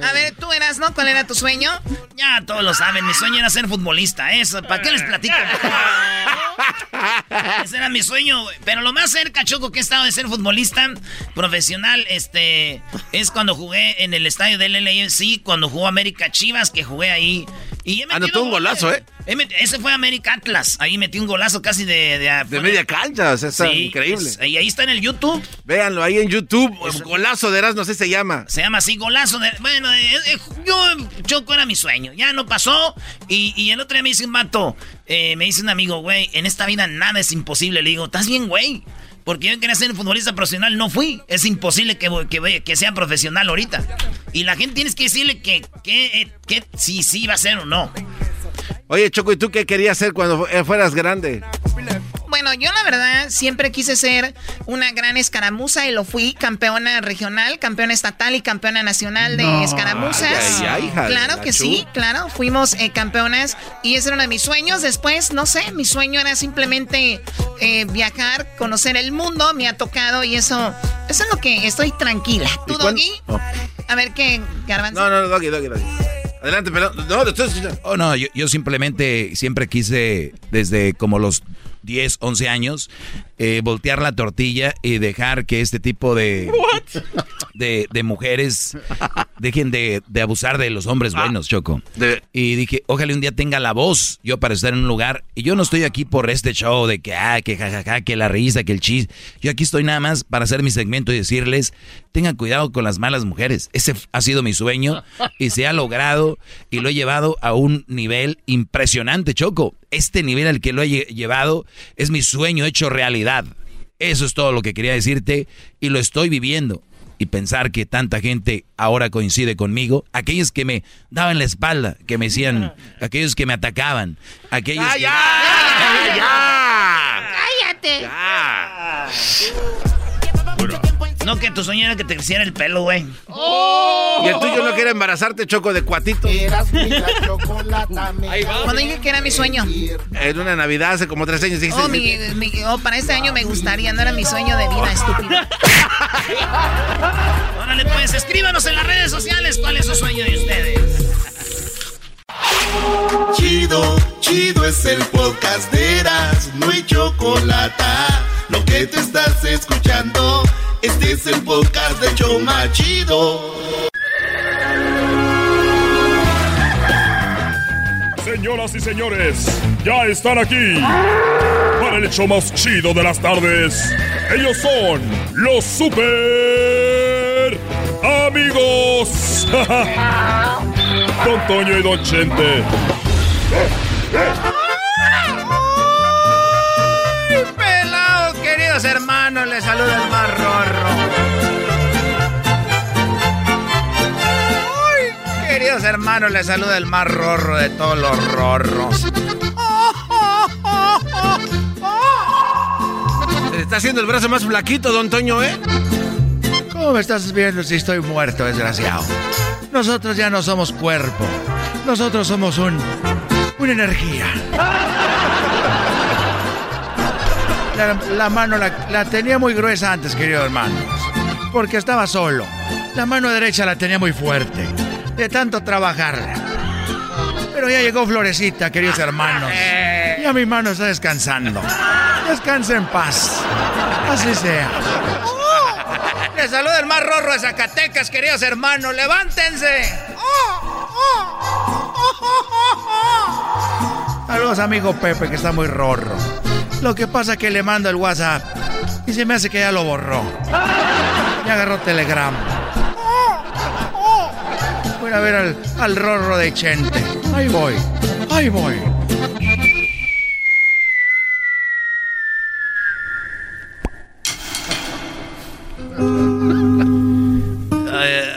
A ver, ¿no? ¿Cuál era tu sueño? Ya todos lo saben, mi sueño era ser futbolista. Eso, ¿para qué les platico? [laughs] [laughs] Ese era mi sueño. Pero lo más cerca, Choco, que he estado de ser futbolista profesional, este, es cuando jugué en el estadio del LAFC, cuando jugó América Chivas, que jugué ahí. Y he metido Anotó un golazo, ¿eh? Ese fue América Atlas. Ahí metí un golazo casi de... De, De media cancha, o sea, está Sí, increíble. es- y ahí está en el YouTube. Véanlo ahí en YouTube. Golazo de Erasmo, así se llama. Se llama así, golazo de... Bueno, eh, eh, yo, Choco era mi sueño. Ya no pasó. Y, y el otro día me dice un vato, eh, me dice un amigo, güey, en esta vida nada es imposible. Le digo, ¿estás bien, güey? Porque yo quería ser futbolista profesional, no fui. Es imposible que, que, que sea profesional ahorita. Y la gente tienes que decirle que, que, que si sí va a ser o no. Oye, Choco, ¿y tú qué querías hacer cuando eh, fueras grande? Bueno, yo la verdad siempre quise ser una gran escaramuza y lo fui, campeona regional, campeona estatal y campeona nacional de escaramuzas. claro que sí, claro, fuimos eh, campeonas y ese era uno de mis sueños. Después, no sé, mi sueño era simplemente eh, viajar, conocer el mundo, me ha tocado y eso, eso es lo que estoy tranquila. ¿Tú, Doggy? Oh. A ver qué, Garbanzo. No, no, Doggy, Doggy, Doggy. Adelante, pelón. No, Oh, no, yo, yo simplemente siempre quise, desde como los 10, 11 años, eh, voltear la tortilla y dejar que este tipo de, de, de, mujeres dejen de, de, abusar de los hombres ah. buenos, Choco. Y dije, ojalá un día tenga la voz yo para estar en un lugar. Y yo no estoy aquí por este show de que, ah, que jajaja, que la risa, que el chis. Yo aquí estoy nada más para hacer mi segmento y decirles, tengan cuidado con las malas mujeres. Ese ha sido mi sueño y se ha logrado y lo he llevado a un nivel impresionante, Choco. Este nivel al que lo he llevado es mi sueño hecho realidad. Eso es todo lo que quería decirte y lo estoy viviendo. Y pensar que tanta gente ahora coincide conmigo, aquellos que me daban la espalda, que me decían, [laughs] aquellos que me atacaban, aquellos ¡Ya, ya! ¡Ya! ¡Cállate! ¡Ya! No, que tu sueño era que te creciera el pelo, güey. Y el tuyo no quiere embarazarte, Choco, de cuatito. Cuando dije que era mi sueño. En una Navidad hace como tres años dijiste... Oh, mi, oh, para este año me gustaría, no era mi sueño de vida, estúpido. [laughs] Órale, pues, escríbanos en las redes sociales cuál es su sueño de ustedes. Chido, chido es el podcast de Eras, no hay chocolate. Lo que te estás escuchando... Este es el podcast de Choma Chido. Señoras y señores, ya están aquí para el hecho más chido de las tardes. Ellos son los super amigos. [laughs] Don Toño y Don Chente. Les saluda el más rorro. queridos hermanos, les saluda el más rorro de todos los rorros. Se está haciendo el brazo más flaquito, don Toño, ¿eh? ¿Cómo me estás viendo si estoy muerto, desgraciado? Nosotros ya no somos cuerpo. Nosotros somos un... una energía. La, mano la, tenía muy gruesa antes, queridos hermanos. Porque estaba solo. La mano derecha la tenía muy fuerte. De tanto trabajarla. Pero ya llegó Florecita, queridos hermanos. Ya mi mano está descansando. Descansa en paz. Así sea. Les saluda el más rorro de Zacatecas, queridos hermanos. ¡Levántense! Saludos, amigo Pepe, que está muy rorro. Lo que pasa es que le mando el WhatsApp y se me hace que ya lo borró. Ya agarró Telegram. Voy a ver al, al rorro de Chente. Ahí voy, ahí voy.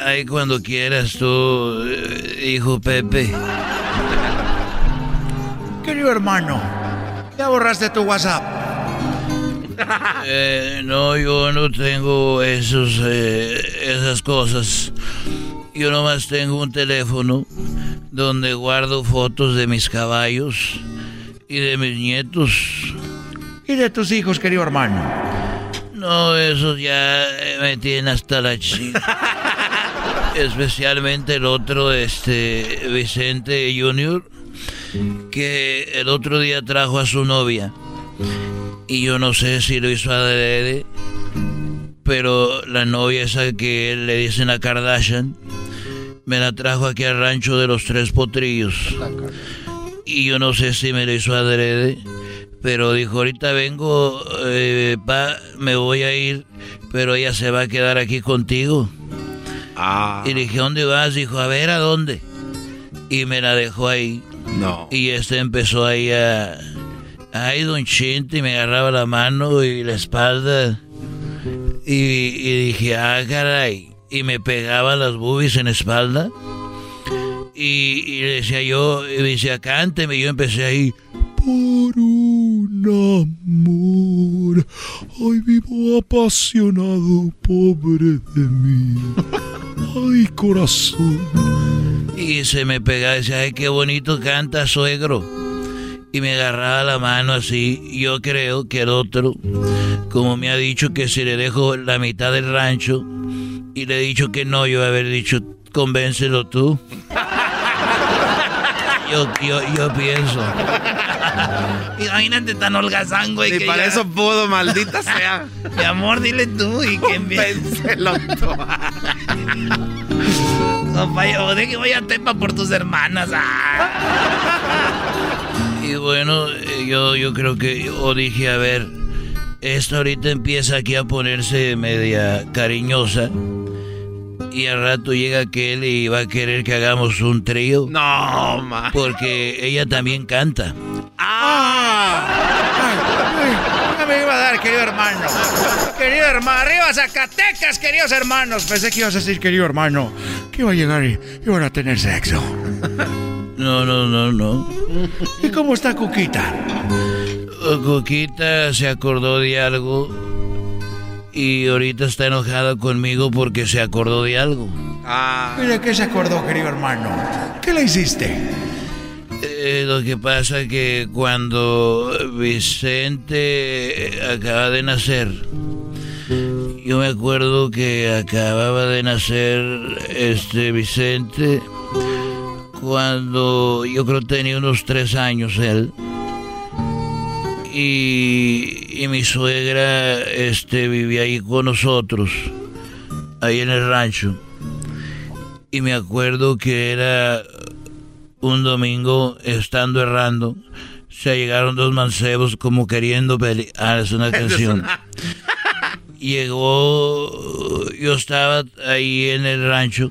Ahí cuando quieras tú, hijo Pepe. Querido hermano, ¿Ya borraste tu WhatsApp? [laughs] Eh, no, yo no tengo esos, eh, esas cosas. Yo nomás tengo un teléfono donde guardo fotos de mis caballos y de mis nietos. ¿Y de tus hijos, querido hermano? No, esos ya me tienen hasta la chica. [laughs] Especialmente el otro, este, Vicente Junior que el otro día trajo a su novia. Y yo no sé si lo hizo a adrede, pero la novia esa que le dicen a Kardashian, me la trajo aquí al rancho de los tres potrillos. Y yo no sé si me lo hizo a adrede, pero dijo, ahorita vengo, eh, pa, me voy a ir, pero ella se va a quedar aquí contigo. Ah. Y le dije, ¿dónde vas? Dijo, a ver, ¿a dónde? Y me la dejó ahí. No. Y este empezó ahí a. Ay, don Chente, y me agarraba la mano y la espalda. Y, dije, ah, caray. Y me pegaba las boobies en la espalda. Y, le decía yo, y me decía, cánteme. Y yo empecé ahí. Por un amor amor. Ay, vivo apasionado, pobre de mí. [laughs] Ay, corazón. Y se me pegaba y decía, ay, qué bonito canta, suegro. Y me agarraba la mano así. Yo creo que el otro, como me ha dicho que si le dejo la mitad del rancho, y le he dicho que no, yo haber dicho, convéncelo tú. [laughs] Yo, yo, yo pienso. [laughs] Imagínate tan holgazán, güey. Que para ya- eso pudo, maldita [laughs] sea. Mi amor, dile tú y que Convéncelo tú. Compa, o de que voy a Tepa por tus hermanas. ah. Y bueno, eh, yo, yo creo que, o dije, a ver, esto ahorita empieza aquí a ponerse media cariñosa. Y al rato llega aquel y va a querer que hagamos un trío. No, ma. Porque ella también canta. ¡Ah! Ya me iba a dar, querido hermano. Querido hermano, arriba Zacatecas, queridos hermanos. Pensé que ibas a decir, querido hermano, que iba a llegar y iban a tener sexo. No, no, no, no. ¿Y cómo está Cuquita? Coquita se acordó de algo y ahorita está enojada conmigo porque se acordó de algo. ¿Y de qué se acordó, querido hermano? ¿Qué le hiciste? Eh, lo que pasa que cuando Vicente acaba de nacer, yo me acuerdo que acababa de nacer este Vicente cuando yo creo tenía unos tres años él. Y, y mi suegra este, vivía ahí con nosotros, ahí en el rancho. Y me acuerdo que era un domingo estando errando, se llegaron dos mancebos como queriendo pelear. Ah, es una [laughs] canción. Llegó, yo estaba ahí en el rancho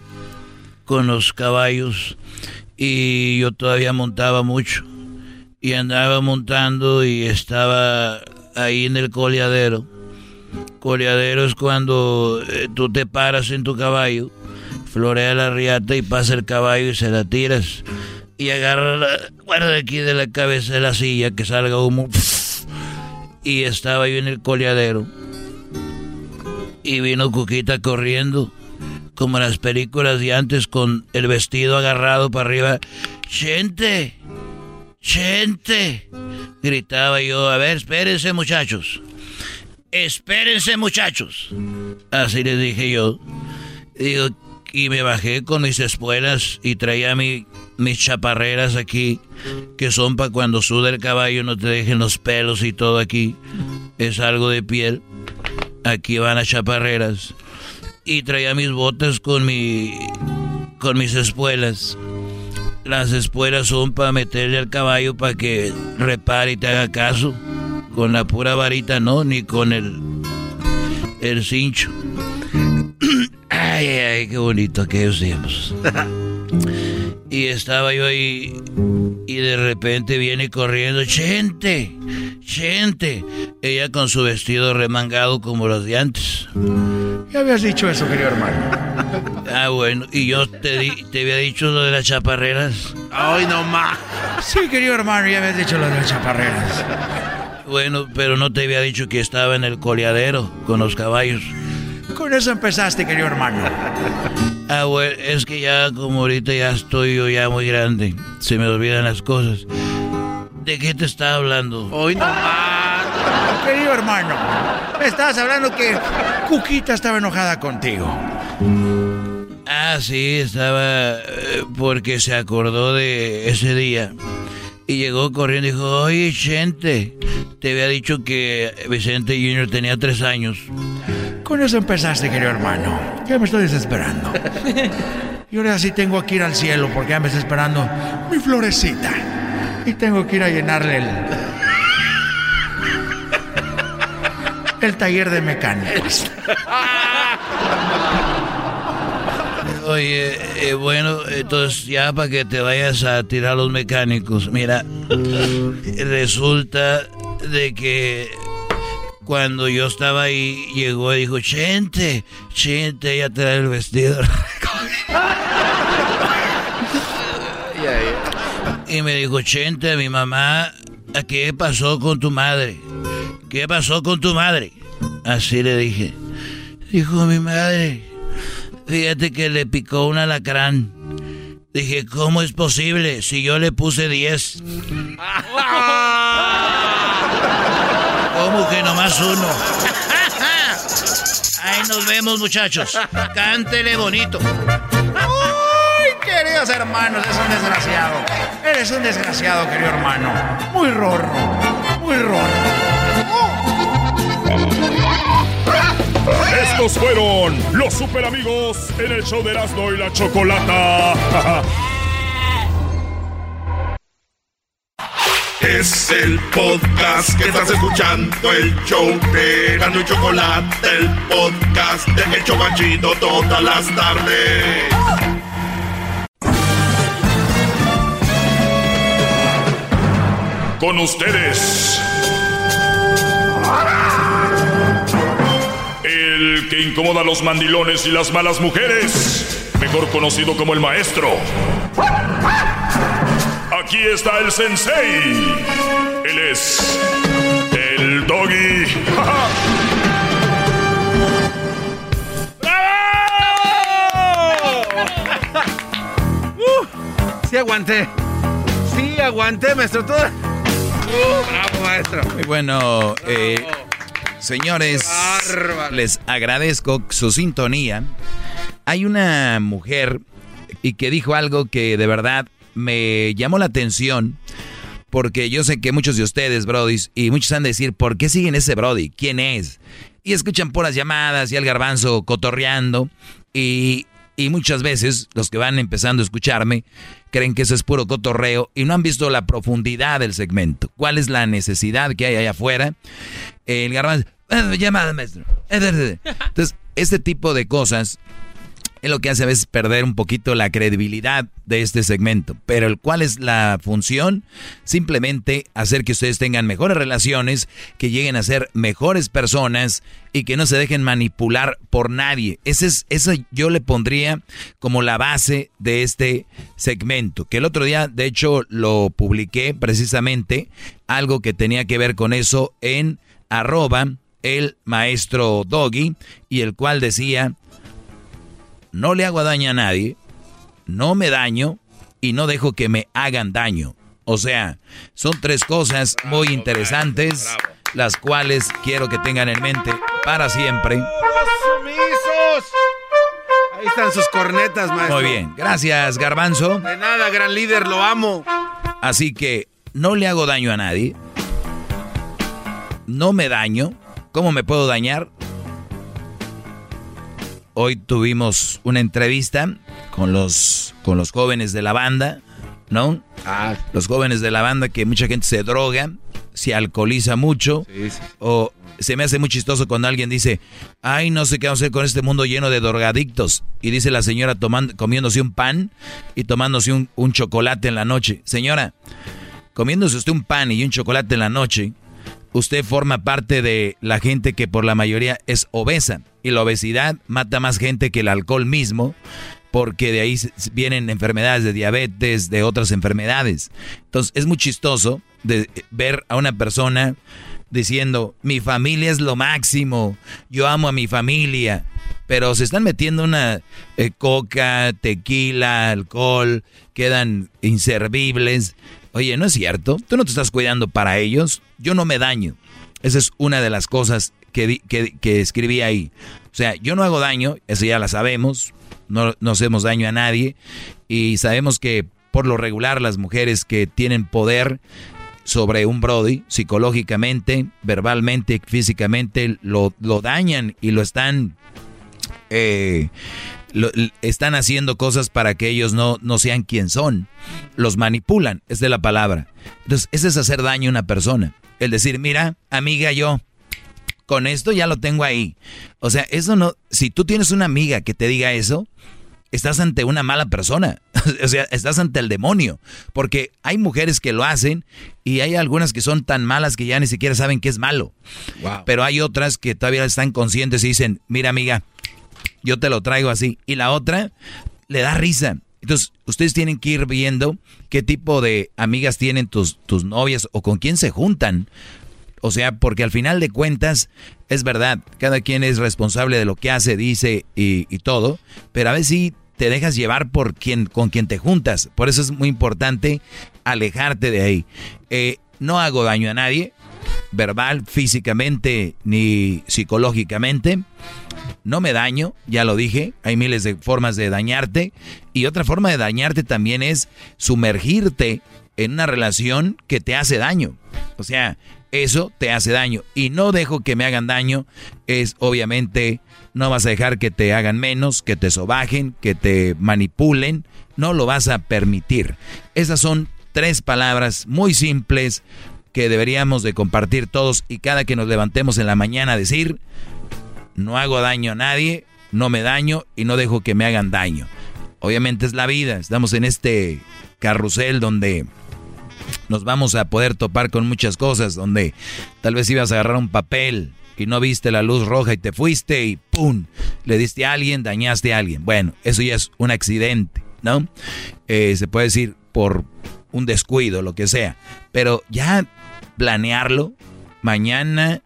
con los caballos y yo todavía montaba mucho. Y andaba montando y estaba ahí en el coleadero. Coleadero es cuando eh, tú te paras en tu caballo, florea la riata y pasa el caballo y se la tiras. Y agarra la, guarda aquí de la cabeza de la silla que salga humo. Y estaba yo en el coleadero. Y vino Cuquita corriendo, como en las películas de antes, con el vestido agarrado para arriba. ¡Gente! ¡Gente! Gritaba yo. A ver, espérense muchachos. Espérense muchachos. Así les dije yo. Digo, y me bajé con mis espuelas y traía mi, mis chaparreras aquí, que son para cuando suda el caballo no te dejen los pelos y todo aquí. Es algo de piel. Aquí van las chaparreras. Y traía mis botas con mi. con mis espuelas. Las espuelas son para meterle al caballo para que repare y te haga caso. Con la pura varita no, ni con el. el cincho. [coughs] Ay, ay, ay, qué bonito aquellos tiempos. [laughs] y estaba yo ahí y de repente viene corriendo, Chente, Chente. Ella con su vestido remangado como los de antes. Ya habías dicho eso, querido hermano. Ah, bueno, y yo te, di- te había dicho lo de las chaparreras. Ay, no más. Sí, querido hermano, ya habías dicho lo de las chaparreras. Bueno, pero no te había dicho que estaba en el coleadero con los caballos. Con eso empezaste, querido hermano. Ah, bueno, es que ya como ahorita ya estoy yo ya muy grande, se me olvidan las cosas. ¿De qué te estaba hablando? Hoy no más. Querido hermano, me estabas hablando que Cuquita estaba enojada contigo. Ah, sí, estaba eh, porque se acordó de ese día. Y llegó corriendo y dijo, oye, Chente, te había dicho que Vicente Junior tenía tres años. Con eso empezaste, querido hermano. Ya me estoy desesperando. [laughs] Y ahora sí tengo que ir al cielo porque ya me está esperando mi florecita. Y tengo que ir a llenarle el. el taller de mecánicos. [laughs] Oye, eh, bueno, entonces ya para que te vayas a tirar los mecánicos, mira, resulta de que cuando yo estaba ahí, llegó y dijo, Chente, Chente, ya trae el vestido. [laughs] Y me dijo, Chente, mi mamá, ¿a qué pasó con tu madre? ¿qué pasó con tu madre? Así le dije. Dijo mi madre, fíjate que le picó un alacrán. Dije, ¿cómo es posible si yo le puse 10? [laughs] ¿Cómo que nomás uno? [laughs] Ahí nos vemos, muchachos. Cántele bonito. Ay, queridos hermanos, es un desgraciado. Eres un desgraciado, querido hermano. Muy rorro, muy rorro. Estos fueron los super amigos en el show de Erasmo y la Chocolata. [laughs] Es el podcast que estás escuchando, el show de Gano y Chocolate, el podcast de Hecho Machito todas las tardes. Con ustedes. El que incomoda a los mandilones y las malas mujeres. Mejor conocido como el maestro. Aquí está el sensei. Él es el doggy. Sí aguanté. Sí aguanté, maestro. Todo... Uh, bravo, maestro. Muy bueno, eh, señores, les agradezco su sintonía. Hay una mujer y que dijo algo que de verdad me llamó la atención. Porque yo sé que muchos de ustedes, Brody, y muchos han de decir, ¿por qué siguen ese Brody? ¿Quién es? Y escuchan puras llamadas y al garbanzo cotorreando. Y, y muchas veces los que van empezando a escucharme creen que eso es puro cotorreo y no han visto la profundidad del segmento. ¿Cuál es la necesidad que hay allá afuera? El garbanzo, "Eh, llamada, maestro. [laughs] Entonces, este tipo de cosas es lo que hace a veces perder un poquito la credibilidad de este segmento. Pero el cuál es la función? Simplemente hacer que ustedes tengan mejores relaciones, que lleguen a ser mejores personas y que no se dejen manipular por nadie. Ese es, eso yo le pondría como la base de este segmento. Que el otro día, de hecho, lo publiqué precisamente, algo que tenía que ver con eso en arroba el maestro Doggy y el cual decía no le hago daño a nadie, no me daño y no dejo que me hagan daño. O sea, son tres cosas muy interesantes, las cuales quiero que tengan en mente para siempre. ¡Sumisos! Ahí están sus cornetas, maestro. Muy bien, gracias Garbanzo. De nada, gran líder, lo amo. Así que no le hago daño a nadie, no me daño. ¿Cómo me puedo dañar? Hoy tuvimos una entrevista con los, con los jóvenes de la banda, ¿no? Los jóvenes de la banda que mucha gente se droga, se alcoholiza mucho, o se me hace muy chistoso cuando alguien dice, ay, no sé qué vamos a hacer con este mundo lleno de drogadictos. Y dice la señora tomando, comiéndose un pan y tomándose un, un chocolate en la noche. Señora, comiéndose usted un pan y un chocolate en la noche, usted forma parte de la gente que por la mayoría es obesa. Y la obesidad mata más gente que el alcohol mismo, porque de ahí vienen enfermedades de diabetes, de otras enfermedades. Entonces es muy chistoso de ver a una persona diciendo, mi familia es lo máximo, yo amo a mi familia, pero se están metiendo una eh, coca, tequila, alcohol, quedan inservibles. Oye, no es cierto, tú no te estás cuidando para ellos, yo no me daño. Esa es una de las cosas que, que escribí ahí. O sea, yo no hago daño, eso ya la sabemos, no, no hacemos daño a nadie y sabemos que por lo regular las mujeres que tienen poder sobre un Brody, psicológicamente, verbalmente, físicamente, lo, lo dañan y lo están, eh, lo- están haciendo cosas para que ellos no, no sean quien son. Los manipulan, es de la palabra. Entonces, ese es hacer daño a una persona. El decir, mira, amiga, yo con esto ya lo tengo ahí. O sea, eso no, si tú tienes una amiga que te diga eso, estás ante una mala persona. [laughs] o sea, estás ante el demonio. Porque hay mujeres que lo hacen y hay algunas que son tan malas que ya ni siquiera saben que es malo. Pero hay otras que todavía están conscientes y dicen, mira amiga, yo te lo traigo así. Y la otra le da risa. Entonces, ustedes tienen que ir viendo qué tipo de amigas tienen tus, tus novias o con quién se juntan. O sea, porque al final de cuentas, es verdad, cada quien es responsable de lo que hace, dice y, todo, pero a veces sí te dejas llevar por quien, con quien te juntas. Por eso es muy importante alejarte de ahí. Eh, no hago daño a nadie, verbal, físicamente ni psicológicamente. No me daño, ya lo dije, hay miles de formas de dañarte. Y otra forma de dañarte también es sumergirte en una relación que te hace daño. O sea, eso te hace daño. Y no dejo que me hagan daño es obviamente no vas a dejar que te hagan menos, que te sobajen, que te manipulen. No lo vas a permitir. Esas son tres palabras muy simples que deberíamos de compartir todos y cada que nos levantemos en la mañana decir, no hago daño a nadie, no me daño y no dejo que me hagan daño. Obviamente es la vida, estamos en este carrusel donde nos vamos a poder topar con muchas cosas, donde tal vez ibas a agarrar un papel y no viste la luz roja y te fuiste y ¡pum! Le diste a alguien, dañaste a alguien. Bueno, eso ya es un accidente, ¿no? Eh, se puede decir por un descuido, lo que sea. Pero ya planearlo, mañana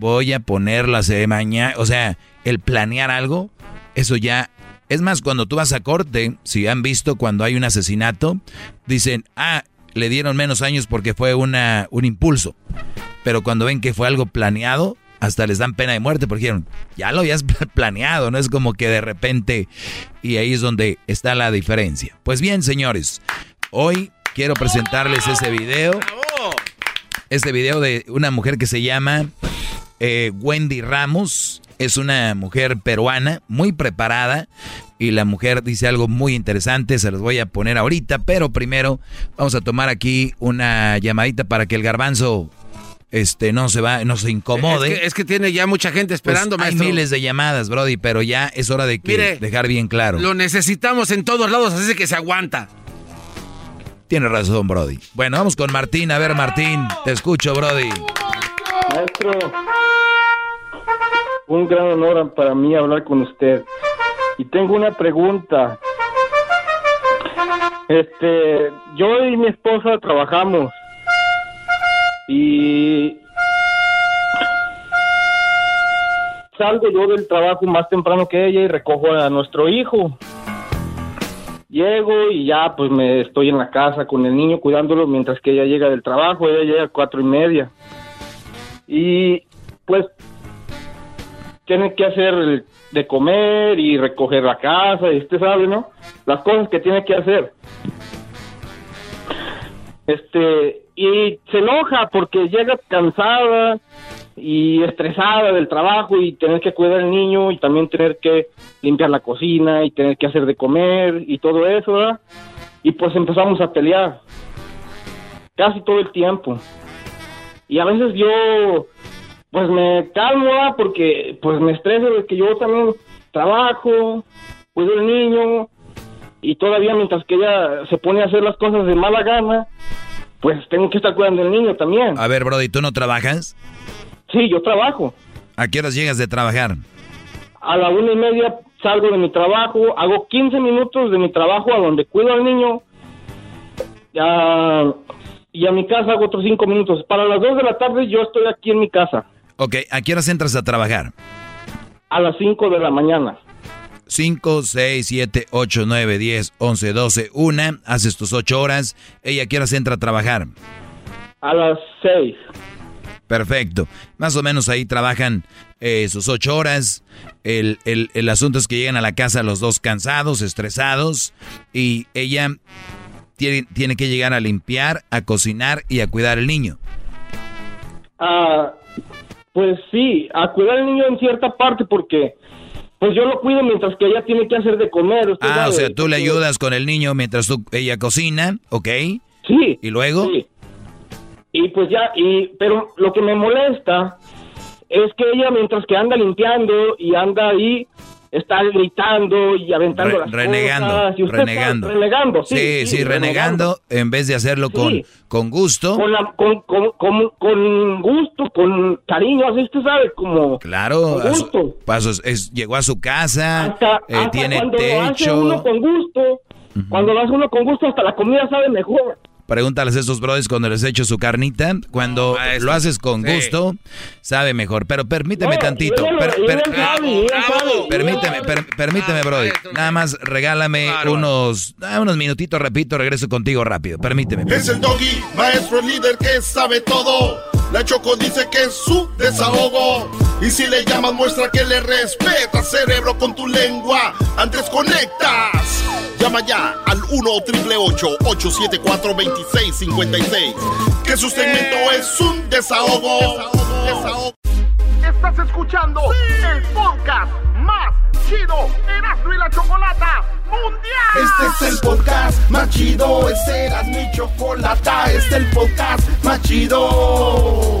voy a ponerla de mañana, o sea, el planear algo, eso ya es más, cuando tú vas a corte, si han visto cuando hay un asesinato, dicen, ah, le dieron menos años porque fue una, un impulso. Pero cuando ven que fue algo planeado, hasta les dan pena de muerte porque dijeron, ya lo habías [laughs] planeado, no es como que de repente, y ahí es donde está la diferencia. Pues bien, señores, hoy quiero presentarles ese video. Este video de una mujer que se llama eh, Wendy Ramos. Es una mujer peruana muy preparada y la mujer dice algo muy interesante, se los voy a poner ahorita, pero primero vamos a tomar aquí una llamadita para que el garbanzo este no se va, no se incomode. Es que, tiene ya mucha gente esperando, pues Hay miles de llamadas, Brody, pero ya es hora de que dejar bien claro. Lo necesitamos en todos lados, así que se aguanta. Tiene razón, Brody. Bueno, vamos con Martín. A ver, Martín, te escucho, Brody. Maestro, un gran honor para mí hablar con usted. Y tengo una pregunta. Este, yo y mi esposa trabajamos. Y salgo yo del trabajo más temprano que ella y recojo a nuestro hijo. Llego y ya pues me estoy en la casa con el niño cuidándolo mientras que ella llega del trabajo, ella llega a cuatro y media. Y pues tiene que hacer de comer y recoger la casa, y usted sabe, ¿no? Las cosas que tiene que hacer. Este, y se enoja porque llega cansada y estresada del trabajo y tener que cuidar al niño y también tener que limpiar la cocina y tener que hacer de comer y todo eso, ¿verdad? Y pues empezamos a pelear casi todo el tiempo. Y a veces yo pues me calmo porque pues me estreso de que yo también trabajo, cuido al niño y todavía mientras que ella se pone a hacer las cosas de mala gana, pues tengo que estar cuidando al niño también. A ver, Brody, ¿tú no trabajas? Sí, yo trabajo. ¿A qué horas llegas de trabajar? A la una y media salgo de mi trabajo, hago 15 minutos de mi trabajo a donde cuido al niño. Y a mi casa hago otros 5 minutos. Para las 2 de la tarde yo estoy aquí en mi casa. Ok, ¿a qué horas entras a trabajar? A las 5 de la mañana. 5, 6, 7, 8, 9, 10, 11, 12, 1. Haces tus 8 horas. ¿Ella a qué horas entra a trabajar? A las 6. Perfecto. Más o menos ahí trabajan eh, sus ocho horas. El, el, asunto es que llegan a la casa los dos cansados, estresados, y ella tiene, tiene que llegar a limpiar, a cocinar y a cuidar al niño. Ah, pues sí, a cuidar al niño en cierta parte porque pues yo lo cuido mientras que ella tiene que hacer de comer. ah, o sea, tú le ayudas con el niño mientras tú, ella cocina, ¿ok? Sí. ¿Y luego? Sí. Y pues ya, y, pero lo que me molesta es que ella mientras que anda limpiando y anda ahí, está gritando y aventando las renegando, cosas. Y renegando. renegando, sí. Sí, renegando, en vez de hacerlo con, con gusto. Con, con, con, con, gusto, con cariño, así usted sabe, como... Claro, con gusto. pasos, es, llegó a su casa, hasta, eh, tiene cuando techo. Lo hace uno con gusto, cuando lo hace uno con gusto, hasta la comida sabe mejor. Pregúntales a esos brothers cuando les echo su carnita. Cuando lo haces con Sí. gusto, sabe mejor. Pero permíteme tantito. per- per- permíteme, per- permíteme, brody. Nada más regálame unos, ah, unos minutitos, repito, regreso contigo rápido. Permíteme. Es el doggy, maestro líder que sabe todo. La Choco dice que es su desahogo. Y si le llamas, muestra que le respeta, cerebro, con tu lengua. Antes conectas. Llama ya al 1 874 2656 Que su segmento es un desahogo. Desahogo. Estás escuchando el podcast más chido Erasmo y la Chocolata Mundial. Este es el podcast más chido. Este era mi chocolata. Este es el podcast más chido.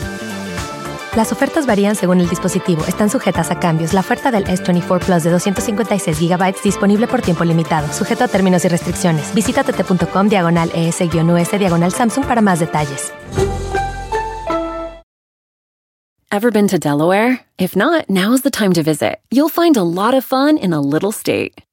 Las ofertas varían según el dispositivo. Están sujetas a cambios. La oferta del S24 Plus de 256 GB disponible por tiempo limitado, sujeto a términos y restricciones. Visita tt.com diagonal ES-US diagonal Samsung para más detalles. Ever been to Delaware? If not, now's the time to visit. You'll find a lot of fun in a little state.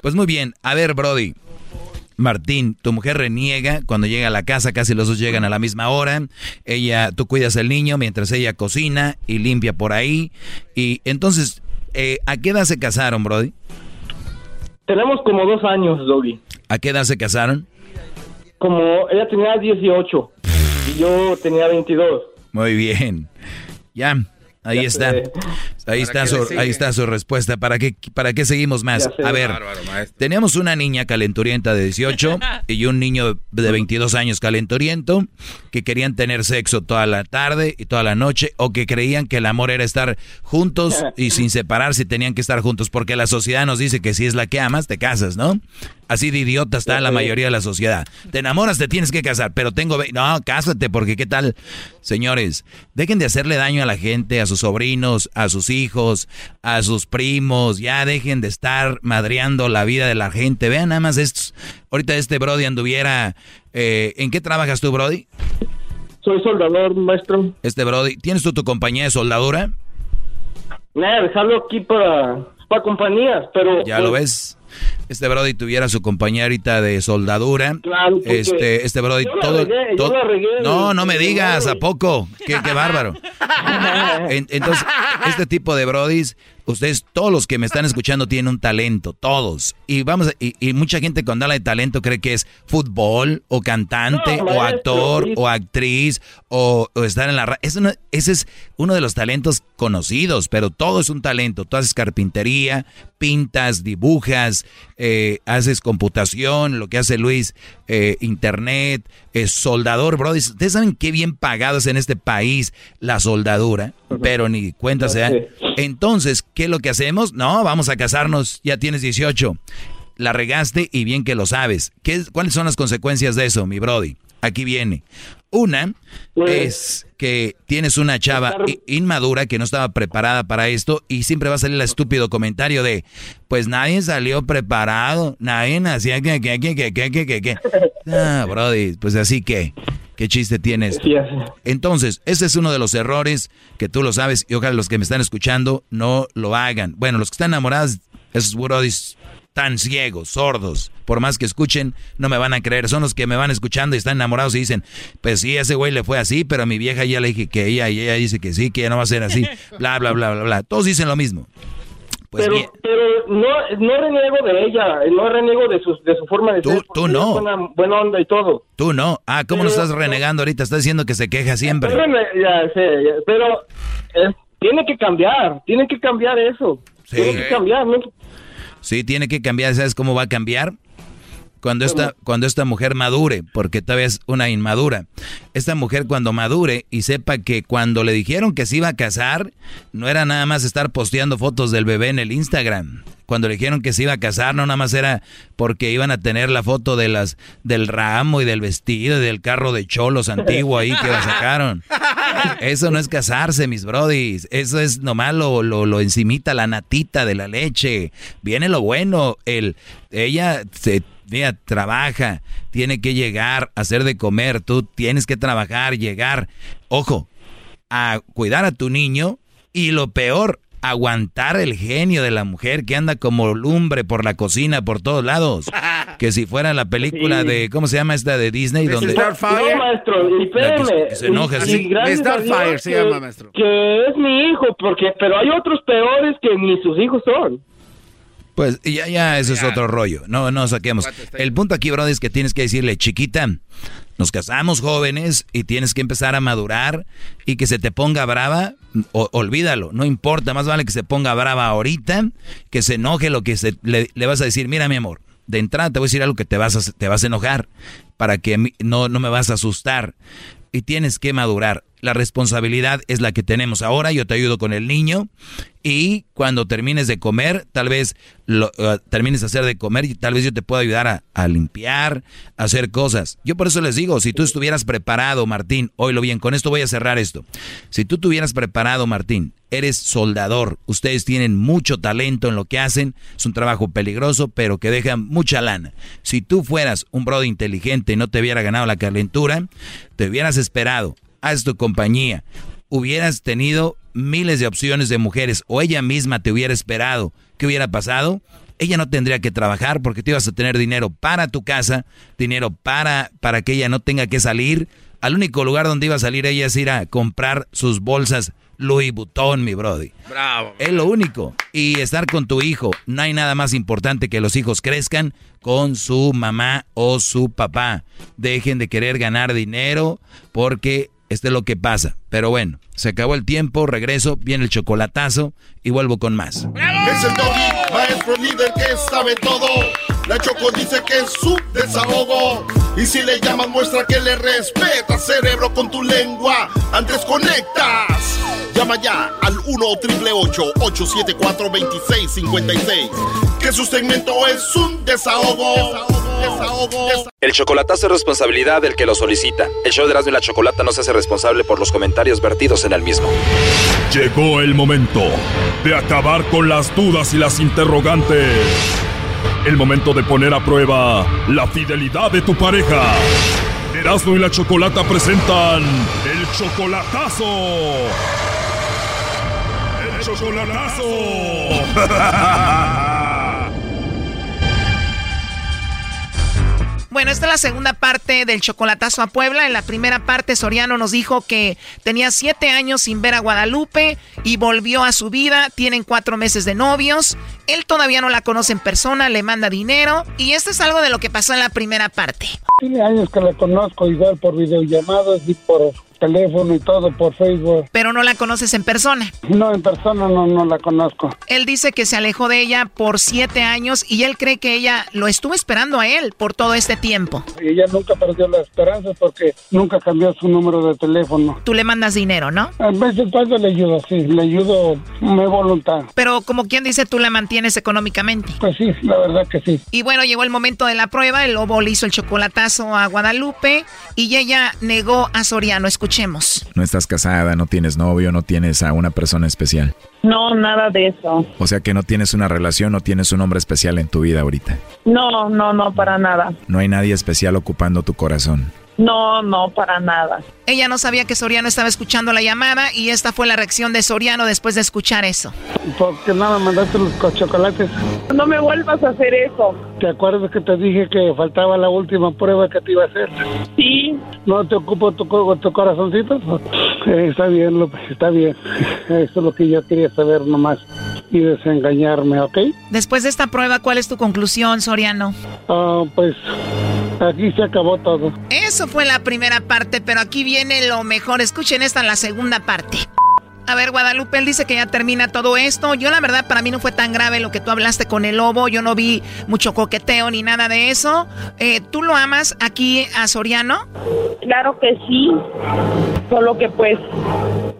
Pues muy bien, a ver, Brody. Martín, tu mujer reniega cuando llega a la casa, casi los dos llegan a la misma hora. Ella, tú cuidas al niño mientras ella cocina y limpia por ahí. Y entonces, eh, ¿a qué edad se casaron, Brody? Tenemos como dos años, Doggy. ¿A qué edad se casaron? Como ella tenía 18 y yo tenía 22. Muy bien. Ya, ahí Ya está. sé. Ahí está, su, ahí está su respuesta. ¿Para qué, ¿Para qué seguimos más? A ver, Bárbaro, teníamos una niña calenturienta de 18 [laughs] y un niño de 22 años calenturiento que querían tener sexo toda la tarde y toda la noche o que creían que el amor era estar juntos y sin [laughs] separarse tenían que estar juntos porque la sociedad nos dice que si es la que amas, te casas, ¿no? Así de idiota está la mayoría de la sociedad. Te enamoras, te tienes que casar, pero tengo... ve- No, cásate porque qué tal... Señores, dejen de hacerle daño a la gente, a sus sobrinos, a sus hijos, a sus primos. Ya dejen de estar madreando la vida de la gente. Vean nada más estos. Ahorita este Brody anduviera... eh, ¿En qué trabajas tú, Brody? Soy soldador, maestro. Este Brody, ¿tienes tú tu compañía de soldadura? Nada, dejarlo aquí para, para compañías, pero... Ya lo ves. Este Brody tuviera su compañía ahorita de soldadura. Claro, este, este Brody, yo todo. regué, regué no, no me digas, ¿a poco? Qué, qué bárbaro. [laughs] En- entonces, este tipo de Brodis, ustedes, todos los que me están escuchando tienen un talento, todos. Y vamos, a- y, y mucha gente cuando habla de talento cree que es fútbol, o cantante, No, o actor, o actriz, o, o estar en la radio. ese es uno de los talentos conocidos, pero todo es un talento. Tú haces carpintería, pintas, dibujas, eh, haces computación, lo que hace Luis, eh, internet, es soldador, bro. Ustedes saben qué bien pagados en este país la soldadura, pero ni cuenta se dan. Entonces, ¿qué es lo que hacemos? No, vamos a casarnos, ya tienes 18. la regaste y bien que lo sabes. ¿Qué, ¿Cuáles son las consecuencias de eso, mi Brody? Aquí viene. Una es que tienes una chava inmadura que no estaba preparada para esto y siempre va a salir el estúpido comentario de, pues nadie salió preparado, nadie nacía que, que, que, que, que, que, que. [laughs] Ah, Brody, pues así que, ¿qué chiste tienes? Entonces, ese es uno de los errores que tú lo sabes y ojalá los que me están escuchando no lo hagan. Bueno, los que están enamorados, esos Brodis tan ciegos, sordos. Por más que escuchen, no me van a creer. Son los que me van escuchando y están enamorados y dicen, pues sí, ese güey le fue así, pero a mi vieja ya le dije que ella, y ella dice que sí, que ya no va a ser así. [laughs] Bla, bla, bla, bla, bla. Todos dicen lo mismo. Pues pero, pero no, no reniego de ella, no reniego de su, de su forma de tú, ser. Tú no. Buena, onda y todo. Tú no. Ah, ¿cómo lo estás renegando ahorita? Estás diciendo que se queja siempre. Pero, ya sé, pero eh, tiene que cambiar, tiene que cambiar eso. Sí. Tiene que cambiar. ¿no? Sí, tiene que cambiar. ¿Sabes cómo va a cambiar? Cuando esta, cuando esta mujer madure, porque todavía es una inmadura. Esta mujer cuando madure y sepa que cuando le dijeron que se iba a casar, no era nada más estar posteando fotos del bebé en el Instagram. Cuando le dijeron que se iba a casar, no nada más era porque iban a tener la foto de las, del ramo y del vestido y del carro de cholos antiguo ahí que la [laughs] sacaron. Eso no es casarse, mis brodis. Eso es nomás lo, lo, lo encimita, la natita de la leche. Viene lo bueno. El, ella se Mira, trabaja, tiene que llegar, a hacer de comer, tú tienes que trabajar, llegar, ojo, a cuidar a tu niño y lo peor, aguantar el genio de la mujer que anda como lumbre por la cocina, por todos lados. [laughs] Que si fuera la película de, ¿cómo se llama esta de Disney? donde No, maestro, y espérame. Que, se enoja así. Starfire se llama, maestro. Que es mi hijo, porque, pero hay otros peores que ni sus hijos son. Pues ya, ya, eso es otro rollo. No, no saquemos. El punto aquí, brother, es que tienes que decirle, chiquita, nos casamos jóvenes y tienes que empezar a madurar y que se te ponga brava, olvídalo, no importa, más vale que se ponga brava ahorita, que se enoje lo que se, le, vas a decir, mira mi amor, de entrada te voy a decir algo que te vas a, te vas a enojar para que no, no me vas a asustar y tienes que madurar. La responsabilidad es la que tenemos ahora. Yo te ayudo con el niño y cuando termines de comer, tal vez lo, uh, termines de hacer de comer y tal vez yo te pueda ayudar a, limpiar, a hacer cosas. Yo por eso les digo, si tú estuvieras preparado, Martín, oílo bien, con esto voy a cerrar esto. Si tú estuvieras preparado, Martín, eres soldador, ustedes tienen mucho talento en lo que hacen, es un trabajo peligroso, pero que deja mucha lana. Si tú fueras un brother inteligente y no te hubiera ganado la calentura, te hubieras esperado haz tu compañía. Hubieras tenido miles de opciones de mujeres o ella misma te hubiera esperado. ¿Qué hubiera pasado? Ella no tendría que trabajar porque te ibas a tener dinero para tu casa, dinero para, para que ella no tenga que salir. Al único lugar donde iba a salir ella es ir a comprar sus bolsas Louis Vuitton, mi brody. Bravo. Es lo único. Y estar con tu hijo. No hay nada más importante que los hijos crezcan con su mamá o su papá. Dejen de querer ganar dinero porque este es lo que pasa. Pero bueno, se acabó el tiempo, regreso, viene el chocolatazo y vuelvo con más. Es el doggy, maestro líder que sabe todo. La Choco dice que es su desahogo. Y si le llamas, muestra que le respeta, cerebro, con tu lengua. Antes conectas. Llama ya al 1-888-874-2656. Que su segmento es un desahogo. desahogo. El chocolatazo es responsabilidad del que lo solicita. El show de Erasmo y la Chocolata no se hace responsable por los comentarios vertidos en el mismo. Llegó el momento de acabar con las dudas y las interrogantes. El momento de poner a prueba la fidelidad de tu pareja. Erasmo y la Chocolata presentan el chocolatazo. Chocolatazo. Bueno, esta es la segunda parte del chocolatazo a Puebla. En la primera parte, Soriano nos dijo que tenía siete años sin ver a Guadalupe y volvió a su vida. Tienen cuatro meses de novios. Él todavía no la conoce en persona, le manda dinero. Y esto es algo de lo que pasó en la primera parte. Tiene años que la conozco igual por videollamadas y por teléfono y todo por Facebook. Pero no la conoces en persona. No, en persona no, no la conozco. Él dice que se alejó de ella por siete años y él cree que ella lo estuvo esperando a él por todo este tiempo. Y ella nunca perdió la esperanza porque nunca cambió su número de teléfono. Tú le mandas dinero, ¿no? A veces cuando le ayudo, sí, le ayudo mi voluntad. Pero como quien dice, tú la mantienes económicamente. Pues sí, la verdad que sí. Y bueno, llegó el momento de la prueba, el lobo le hizo el chocolatazo a Guadalupe y ella negó a Soriano. Escuchemos. No estás casada, no tienes novio, no tienes a una persona especial. No, nada de eso. O sea que no tienes una relación, no tienes un hombre especial en tu vida ahorita. No, no, no, para nada. No hay nadie especial ocupando tu corazón. No, no, para nada. Ella no sabía que Soriano estaba escuchando la llamada y esta fue la reacción de Soriano después de escuchar eso. ¿Por qué no me mandaste los co- chocolates? No me vuelvas a hacer eso. ¿Te acuerdas que te dije que faltaba la última prueba que te iba a hacer? Sí. ¿No te ocupo tu, tu corazoncito? Eh, está bien, López, está bien. Eso es lo que yo quería saber nomás y desengañarme, ¿ok? Después de esta prueba, ¿cuál es tu conclusión, Soriano? Ah, pues aquí se acabó todo. Eso fue la primera parte, pero aquí viene lo mejor. Escuchen esta, la segunda parte. A ver, Guadalupe, él dice que ya termina todo esto. Yo, la verdad, para mí no fue tan grave lo que tú hablaste con el lobo. Yo no vi mucho coqueteo ni nada de eso. Eh, ¿Tú lo amas aquí a Soriano? Claro que sí. Solo que pues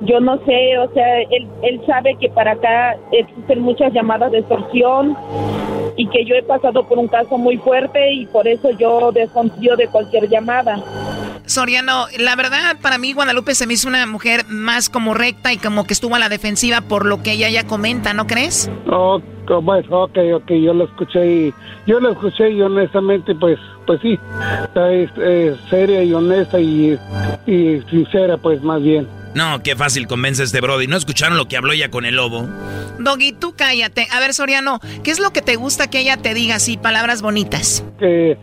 yo no sé, o sea, él, él sabe que para acá existen muchas llamadas de extorsión y que yo he pasado por un caso muy fuerte y por eso yo desconfío de cualquier llamada. Soriano, la verdad, para mí Guadalupe se me hizo una mujer más como recta y como que estuvo a la defensiva por lo que ella ya comenta, ¿no crees? Oh, bueno, ok, ok, yo lo escuché y yo lo escuché y honestamente, pues, pues sí, es, es seria y honesta y sincera, pues más bien. No, qué fácil convence este Brody. ¿No escucharon lo que habló ella con el lobo? Doggy, tú cállate. A ver, Soriano, ¿qué es lo que te gusta que ella te diga así, palabras bonitas? Que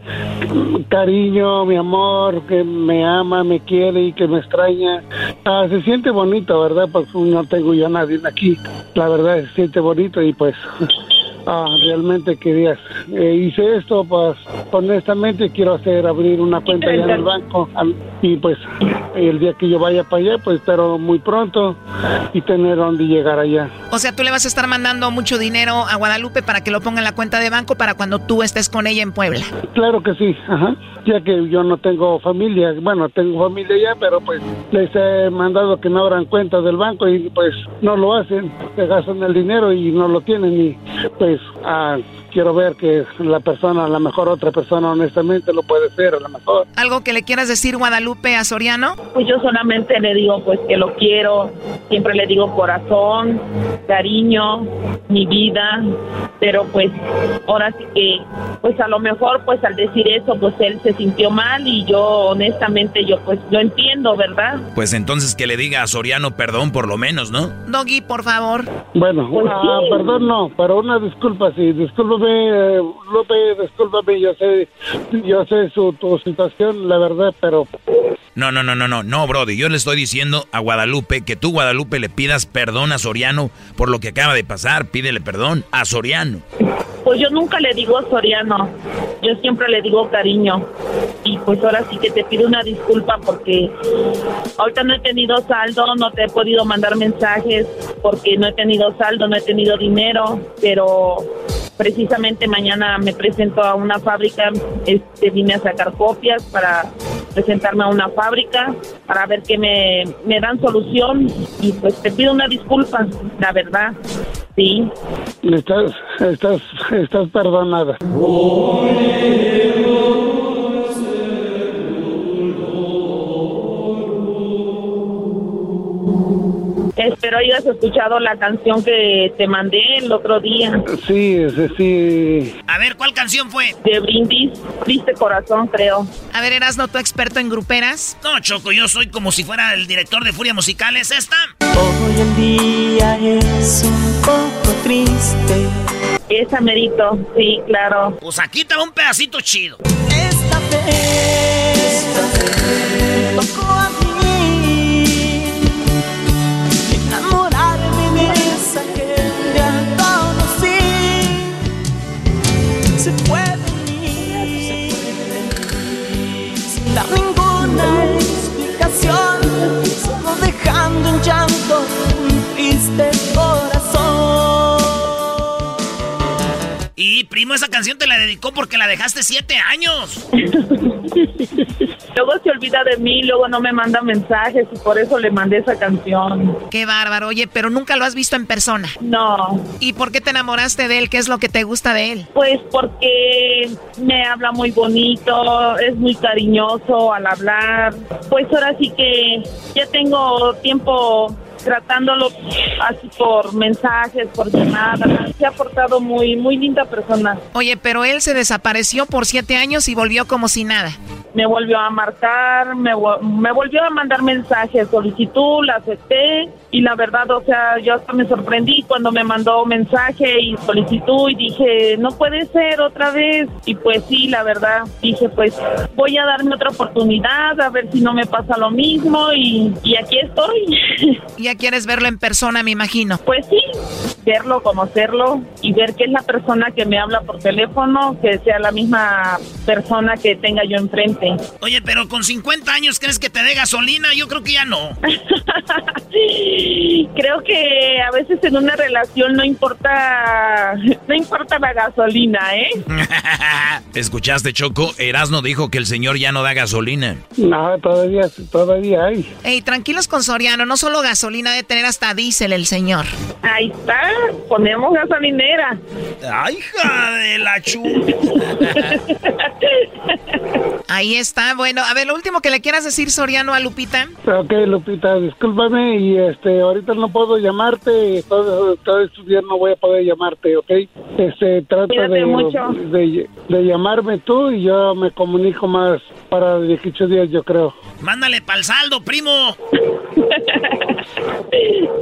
cariño, mi amor, que me ama, me quiere y que me extraña. Ah, se siente bonito, ¿verdad? Pues no tengo yo a nadie aquí. La verdad, se siente bonito y pues ah, realmente quería. eh, hice esto, pues honestamente quiero hacer abrir una cuenta ya en el banco y pues el día que yo vaya para allá, pues espero muy pronto y tener donde llegar allá. O sea, tú le vas a estar mandando mucho dinero a Guadalupe para que lo ponga en la cuenta de banco para cuando tú estés con ella en Puebla. Claro que sí, ajá. Ya que yo no tengo familia, bueno, tengo familia ya, pero pues les he mandado que no abran cuenta del banco y pues no lo hacen, se gastan el dinero y no lo tienen y pues ah, quiero ver que la persona, a lo mejor otra persona honestamente lo puede ser, a lo mejor. ¿Algo que le quieras decir, Guadalupe, a Soriano? Pues yo solamente le digo pues que lo quiero, siempre le digo corazón, cariño, mi vida, pero pues ahora sí que pues a lo mejor pues al decir eso pues él se sintió mal y yo honestamente yo pues lo entiendo, ¿verdad? Pues entonces que le diga a Soriano perdón por lo menos, ¿no? Doggy, por favor. Bueno, Pues ah, sí. perdón, no, pero una disculpa, sí, discúlpame, eh, Lupe, discúlpame, yo sé, yo sé su tu situación, la verdad, pero No, no, no, no, no, no, Brody. Yo le estoy diciendo a Guadalupe que tú, Guadalupe, le pidas perdón a Soriano por lo que acaba de pasar. Pídele perdón a Soriano. Pues yo nunca le digo Soriano, yo siempre le digo cariño. Y pues ahora sí que te pido una disculpa porque ahorita no he tenido saldo, no te he podido mandar mensajes porque no he tenido saldo, no he tenido dinero, pero precisamente mañana me presento a una fábrica, este vine a sacar copias para presentarme a una fábrica para ver que me, me dan solución y pues te pido una disculpa, la verdad. Sí. estás, estás, estás perdonada. Espero hayas escuchado la canción que te mandé el otro día. Sí, sí, sí. A ver, ¿cuál canción fue? De Brindis, Triste Corazón, creo. A ver, ¿eras no tu experto en gruperas? No, Choco, yo soy como si fuera el director de Furia Musical. ¿Es esta? Hoy el día es un poco triste. Esa merito, sí, claro. Pues aquí te va un pedacito chido. Esta vez primo esa canción te la dedicó porque la dejaste siete años. [laughs] luego se olvida de mí, luego no me manda mensajes y por eso le mandé esa canción. Qué bárbaro. Oye, pero nunca lo has visto en persona. No. ¿Y por qué te enamoraste de él? ¿Qué es lo que te gusta de él? Pues porque me habla muy bonito, es muy cariñoso al hablar. Pues ahora sí que ya tengo tiempo tratándolo así por mensajes, por llamadas. Se ha portado muy, muy linda persona. Oye, pero él se desapareció por siete años y volvió como si nada. Me volvió a marcar, me, me volvió a mandar mensajes, solicitud, la acepté y la verdad, o sea, yo hasta me sorprendí cuando me mandó mensaje y solicitud y dije, no puede ser otra vez. Y pues sí, la verdad, dije, pues voy a darme otra oportunidad a ver si no me pasa lo mismo y, y aquí estoy. Ya quieres verlo en persona, me imagino. Pues sí, verlo, conocerlo y ver que es la persona que me habla por teléfono, que sea la misma persona que tenga yo enfrente. Oye, pero con 50 años, ¿crees que te dé gasolina? Yo creo que ya no. [laughs] creo que a veces en una relación no importa, no importa la gasolina, ¿eh? [laughs] ¿Escuchaste, Choco? Erasno dijo que el señor ya no da gasolina. No, todavía, todavía hay. Ey, tranquilos con Soriano, no solo gasolina de tener hasta diésel el señor. Ahí está, ponemos gasolinera. ¡Ay, hija de la chu! [laughs] [laughs] Ahí está, bueno, a ver, lo último que le quieras decir, Soriano, a Lupita. Ok, Lupita, discúlpame y este, ahorita no puedo llamarte, todo, todo estos días no voy a poder llamarte, ¿ok? Este, trata de, de, de, llamarme tú y yo me comunico más para 18 días, yo creo. Mándale pa'l saldo, primo. [laughs]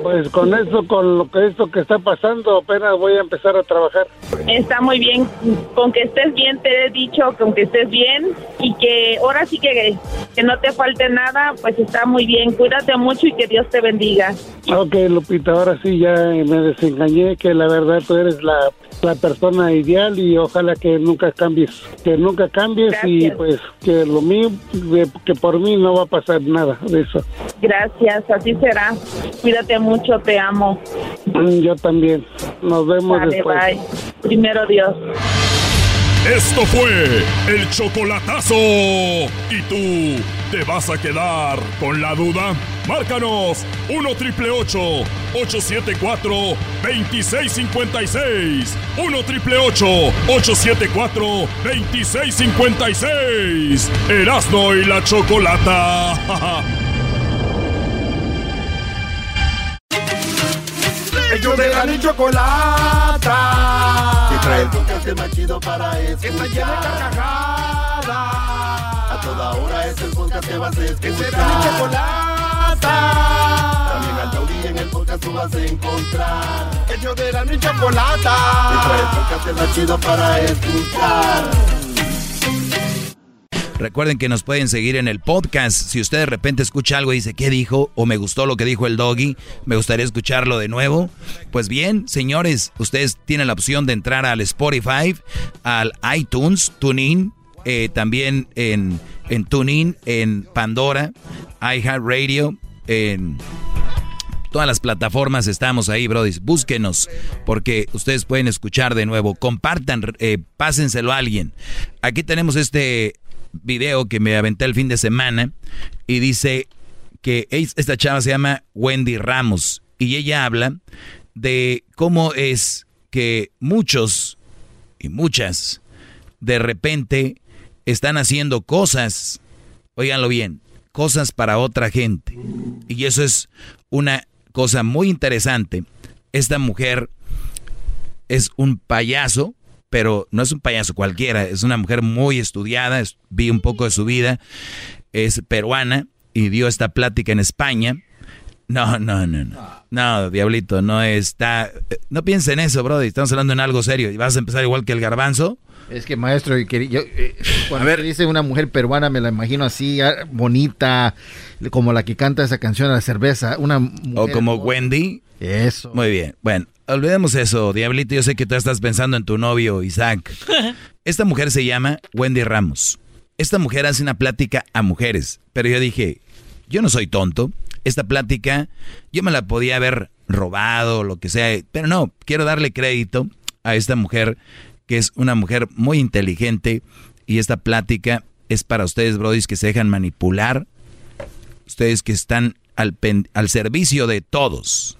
Pues con eso, con lo que esto que está pasando, apenas voy a empezar a trabajar. Está muy bien. Con que estés bien, te he dicho, con que estés bien y que ahora sí que, que no te falte nada, pues está muy bien. Cuídate mucho y que Dios te bendiga. Ok, Lupita, ahora sí ya me desengañé, que la verdad tú eres la, la persona ideal y ojalá que nunca cambies, que nunca cambies y pues que lo mío, que por mí no va a pasar nada de eso. Gracias, así será. Cuídate mucho, te amo. Mm, yo también. Nos vemos Vale, después. bye. Primero Dios. Esto fue el chocolatazo. ¿Y tú te vas a quedar con la duda? Márcanos 1 triple 874 2656. 1 triple 874 2656. Erasno y la chocolata. [laughs] Ellos de la ni chocolata. Que trae el podcast más chido para escuchar. Que está llena de carcajadas. A toda hora es el podcast que vas a escuchar. Que será mi chocolata. También al taurí en el podcast tú vas a encontrar. Ellos de la ni chocolata. Que trae el podcast más chido para escuchar. Recuerden que nos pueden seguir en el podcast. Si usted de repente escucha algo y dice, ¿qué dijo? O me gustó lo que dijo el doggy, me gustaría escucharlo de nuevo. Pues bien, señores, ustedes tienen la opción de entrar al Spotify, al iTunes, TuneIn, eh, también en, en TuneIn, en Pandora, iHeartRadio, en todas las plataformas estamos ahí, Brody. Búsquenos, porque ustedes pueden escuchar de nuevo. Compartan, eh, pásenselo a alguien. Aquí tenemos este video que me aventé el fin de semana y dice que esta chava se llama Wendy Ramos y ella habla de cómo es que muchos y muchas de repente están haciendo cosas, oiganlo bien, cosas para otra gente. Y eso es una cosa muy interesante. Esta mujer es un payaso, pero no es un payaso cualquiera, es una mujer muy estudiada, es- vi un poco de su vida, es peruana y dio esta plática en España. No, no, no, no. No, diablito, no está... No piensen en eso, brother, estamos hablando en algo serio. ¿Y vas a empezar igual que el garbanzo? Es que maestro, yo, eh, cuando se dice una mujer peruana me la imagino así, ah, bonita, como la que canta esa canción, La Cerveza, una O mujer como Wendy. Eso. Muy bien. Bueno, olvidemos eso, Diablito. Yo sé que tú estás pensando en tu novio, Isaac. [laughs] Esta mujer se llama Wendy Ramos. Esta mujer hace una plática a mujeres. Pero yo dije, yo no soy tonto. Esta plática yo me la podía haber robado, lo que sea. Pero no, quiero darle crédito a esta mujer que es una mujer muy inteligente y esta plática es para ustedes, brodis, que se dejan manipular, ustedes que están al, al servicio de todos,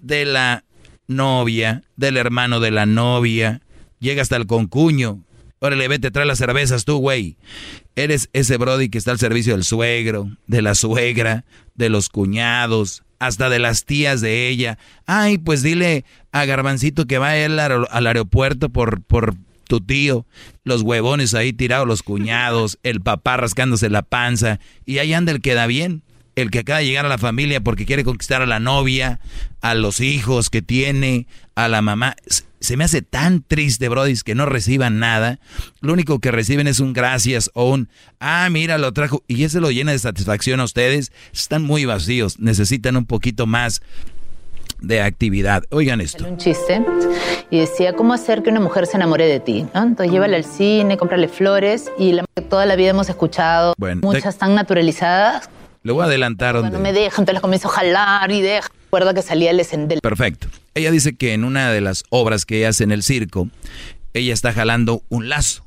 de la novia, del hermano de la novia, llega hasta el concuño. Órale, vete, trae las cervezas tú, güey. Eres ese Brody que está al servicio del suegro, de la suegra, de los cuñados, hasta de las tías de ella. Ay, pues dile a Garbancito que va a ir al, aeropuerto por, por tu tío. Los huevones ahí tirados, los cuñados, el papá rascándose la panza. Y ahí anda el que da bien el que acaba de llegar a la familia porque quiere conquistar a la novia, a los hijos que tiene, a la mamá. Se me hace tan triste, Brody, que no reciban nada. Lo único que reciben es un gracias o un, ah, mira, lo trajo. Y ese lo llena de satisfacción a ustedes. Están muy vacíos, necesitan un poquito más de actividad. Oigan esto. Un chiste y decía, ¿cómo hacer que una mujer se enamore de ti? Entonces llévala al cine, cómprale flores y la, toda la vida hemos escuchado muchas tan naturalizadas le voy a adelantar. Cuando me dejan, te las comienzo a jalar y deja. Recuerda que salía el escendel. Perfecto. Ella dice que en una de las obras que ella hace en el circo, ella está jalando un lazo.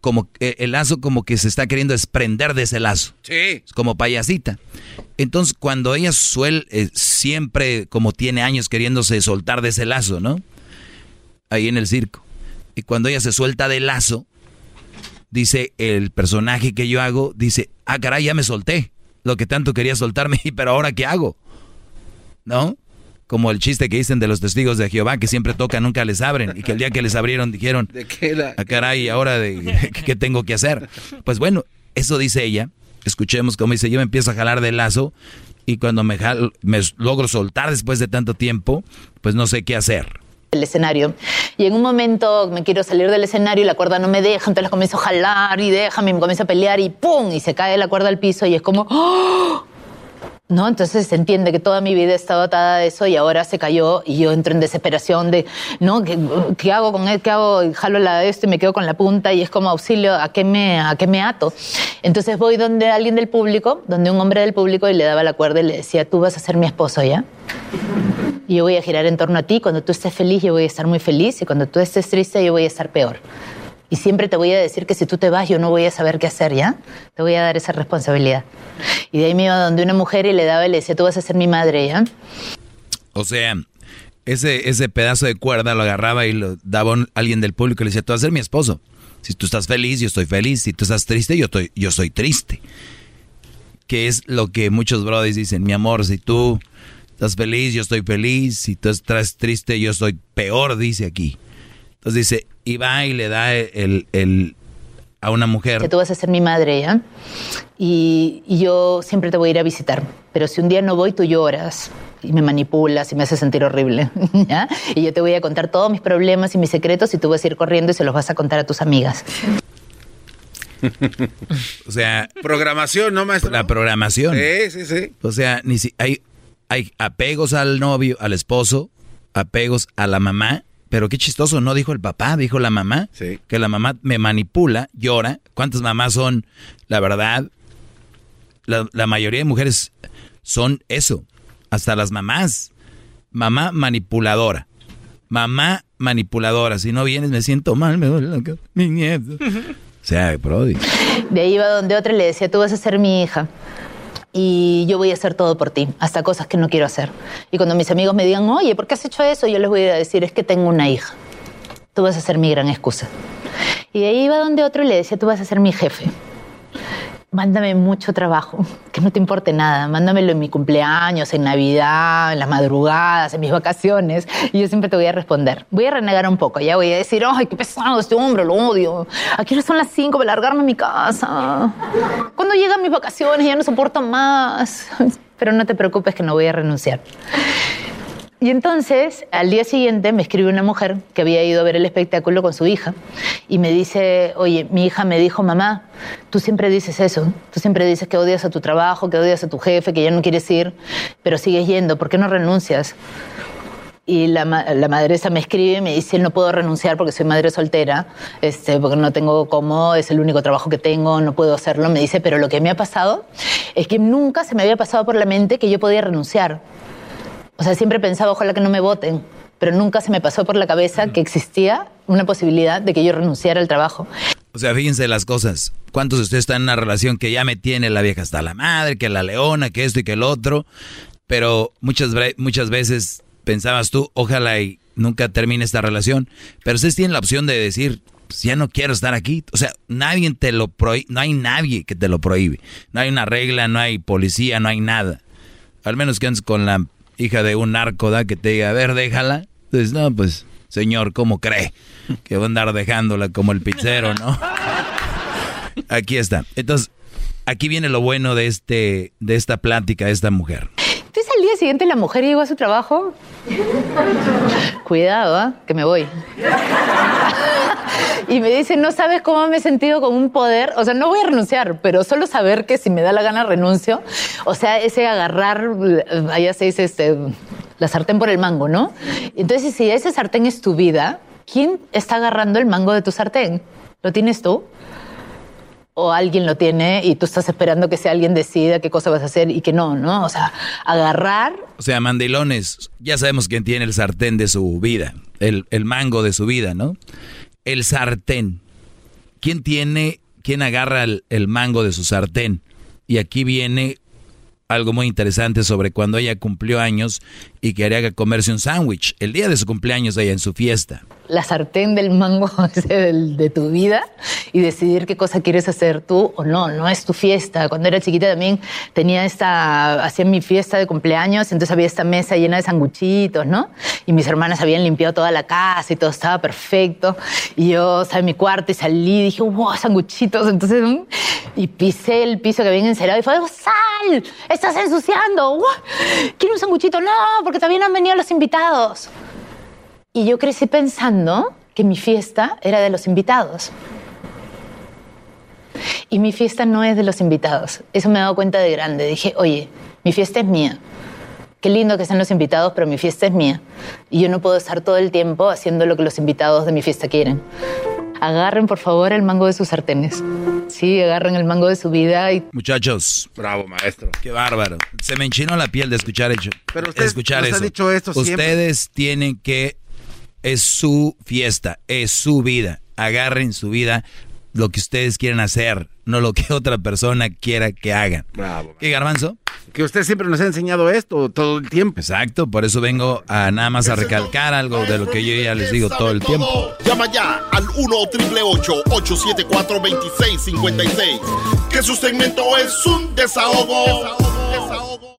Como eh, el lazo como que se está queriendo desprender de ese lazo. Sí. Como payasita. Entonces, cuando ella suele, eh, siempre como tiene años queriéndose soltar de ese lazo, ¿no? Ahí en el circo. Y cuando ella se suelta del lazo, dice el personaje que yo hago, dice, ah, caray, ya me solté lo que tanto quería soltarme, [laughs] pero ahora ¿qué hago? ¿No? Como el chiste que dicen de los testigos de Jehová, que siempre tocan, nunca les abren, y que el día que les abrieron dijeron, ¿De qué la... ah, caray, ahora de, [laughs] ¿qué tengo que hacer? Pues bueno, eso dice ella, escuchemos cómo dice, yo me empiezo a jalar del lazo, y cuando me, me logro soltar después de tanto tiempo, pues no sé qué hacer el escenario. Y en un momento me quiero salir del escenario y la cuerda no me deja, entonces comienzo a jalar y déjame, me comienzo a pelear y ¡pum! Y se cae la cuerda al piso y es como ¡Oh! ¿no? Entonces se entiende que toda mi vida he estado atada a eso y ahora se cayó y yo entro en desesperación de, ¿no? ¿Qué, hago con él? ¿Qué hago? Jalo la esto y me quedo con la punta y es como auxilio, ¿a qué me, a qué me ato? Entonces voy donde alguien del público, donde un hombre del público y le daba la cuerda y le decía, tú vas a ser mi esposo, ¿ya? Yo voy a girar en torno a ti, cuando tú estés feliz yo voy a estar muy feliz y cuando tú estés triste yo voy a estar peor. Y siempre te voy a decir que si tú te vas, yo no voy a saber qué hacer, ¿ya? Te voy a dar esa responsabilidad. Y de ahí me iba donde una mujer y le daba y le decía, tú vas a ser mi madre, ¿ya? O sea, ese, ese pedazo de cuerda lo agarraba y lo daba a alguien del público y le decía, tú vas a ser mi esposo. Si tú estás feliz, yo estoy feliz. Si tú estás triste, yo, estoy, yo soy triste. Que es lo que muchos brothers dicen, mi amor, si tú estás feliz, yo estoy feliz. Si tú estás triste, yo soy peor, dice aquí. Entonces dice, y va y le da el, el, a una mujer. Que tú vas a ser mi madre, ¿ya? Y, yo siempre te voy a ir a visitar. Pero si un día no voy, tú lloras y me manipulas y me haces sentir horrible, [laughs] ¿ya? Y yo te voy a contar todos mis problemas y mis secretos y tú vas a ir corriendo y se los vas a contar a tus amigas. [laughs] o sea... Programación, ¿no, maestro? La programación. Sí, sí, sí. O sea, ni si, hay, hay apegos al novio, al esposo, apegos a la mamá pero qué chistoso, no dijo el papá, dijo la mamá. Que la mamá me manipula, llora. ¿Cuántas mamás son? La verdad, la, mayoría de mujeres son eso. Hasta las mamás. Mamá manipuladora. Mamá manipuladora. Si no vienes me siento mal, me duele la Mi nieto. [laughs] o sea, Brody. De ahí iba donde otra le decía, tú vas a ser mi hija y yo voy a hacer todo por ti, hasta cosas que no quiero hacer. Y cuando mis amigos me digan, oye, ¿por qué has hecho eso? Yo les voy a decir, es que tengo una hija. Tú vas a ser mi gran excusa. Y de ahí iba donde otro y le decía, tú vas a ser mi jefe mándame mucho trabajo, [laughs] que no te importe nada, mándamelo en mi cumpleaños, en Navidad, en las madrugadas, en mis vacaciones, y yo siempre te voy a responder. Voy a renegar un poco, ya voy a decir, ay, qué pesado este hombre, lo odio. Aquí son las 5 para largarme a mi casa. Cuando llegan mis vacaciones ya no soporto más. [laughs] Pero no te preocupes que no voy a renunciar. Y entonces, al día siguiente, me escribe una mujer que había ido a ver el espectáculo con su hija y me dice, oye, mi hija me dijo, mamá, tú siempre dices eso, tú siempre dices que odias a tu trabajo, que odias a tu jefe, que ya no quieres ir, pero sigues yendo, ¿por qué no renuncias? y la, la madresa me escribe y me dice, no puedo renunciar porque soy madre soltera, este, porque no tengo cómo, es el único trabajo que tengo, no puedo hacerlo. Me dice, pero lo que me ha pasado es que nunca se me había pasado por la mente que yo podía renunciar. O sea, siempre pensaba, ojalá que no me voten. pero nunca se me pasó por la cabeza que existía una posibilidad de que yo renunciara al trabajo. O sea, fíjense las cosas. ¿Cuántos de ustedes están en una relación que ya me tiene la vieja hasta la madre, que la leona, que esto y que el otro? Pero muchas, muchas veces pensabas tú, ojalá y nunca termine esta relación. Pero ustedes tienen la opción de decir, pues ya no quiero estar aquí. O sea, nadie te lo prohíbe, no hay nadie que te lo prohíbe. No hay una regla, no hay policía, no hay nada. Al menos que andes con la hija de un narco, ¿da? Que te diga, a ver, déjala. Entonces, no, pues, señor, ¿cómo cree? Que va a andar dejándola como el pizzero, ¿no? [laughs] Aquí está. Entonces, aquí viene lo bueno de, este, de esta plática de esta mujer. Entonces al día siguiente la mujer llegó a su trabajo. Cuidado, ¿ah? que me voy. y me dice, no sabes cómo me he sentido con un poder. O sea, no voy a renunciar, pero solo saber que si me da la gana renuncio. O sea, ese agarrar, allá se dice, este, la sartén por el mango, ¿no? Entonces, si ese sartén es tu vida, ¿quién está agarrando el mango de tu sartén? ¿Lo tienes tú? O alguien lo tiene y tú estás esperando que sea alguien decida qué cosa vas a hacer y que no, ¿no? O sea, agarrar. O sea, mandilones, ya sabemos quién tiene el sartén de su vida, el, el mango de su vida, ¿no? El sartén. ¿Quién tiene, quién agarra el, el mango de su sartén? Y aquí viene algo muy interesante sobre cuando ella cumplió años y quería comerse un sándwich el día de su cumpleaños ella en su fiesta la sartén del mango [laughs] de tu vida y decidir qué cosa quieres hacer tú o no, no es tu fiesta. Cuando era chiquita también tenía esta, hacía mi fiesta de cumpleaños, entonces había esta mesa llena de sanguchitos, ¿no? Y mis hermanas habían limpiado toda la casa y todo estaba perfecto. Y yo salí mi cuarto y salí y dije, wow, sanguchitos. Entonces, mm, y pisé el piso que habían encerado y fue, sal, estás ensuciando. ¿Quiere un sanguchito? No, porque también han venido los invitados. Y yo crecí pensando que mi fiesta era de los invitados. Y mi fiesta no es de los invitados. Eso me he dado cuenta de grande. Dije, oye, mi fiesta es mía. Qué lindo que sean los invitados, pero mi fiesta es mía. Y yo no puedo estar todo el tiempo haciendo lo que los invitados de mi fiesta quieren. Agarren, por favor, el mango de sus sartenes. Sí, agarren el mango de su vida y... Muchachos. Bravo, maestro. Qué bárbaro. Se me enchinó la piel de escuchar, hecho, pero usted escuchar eso. Ha dicho esto Ustedes tienen que es su fiesta, es su vida. Agarren su vida lo que ustedes quieren hacer, no lo que [laughs] otra persona quiera que hagan. Bravo. ¿Qué, Garbanzo? Que usted siempre nos ha enseñado esto todo el tiempo. Exacto, por eso vengo a nada más a recalcar algo de lo que yo ya les digo todo el tiempo. Llama ya al 1 874 2656 Que su segmento es un desahogo. desahogo.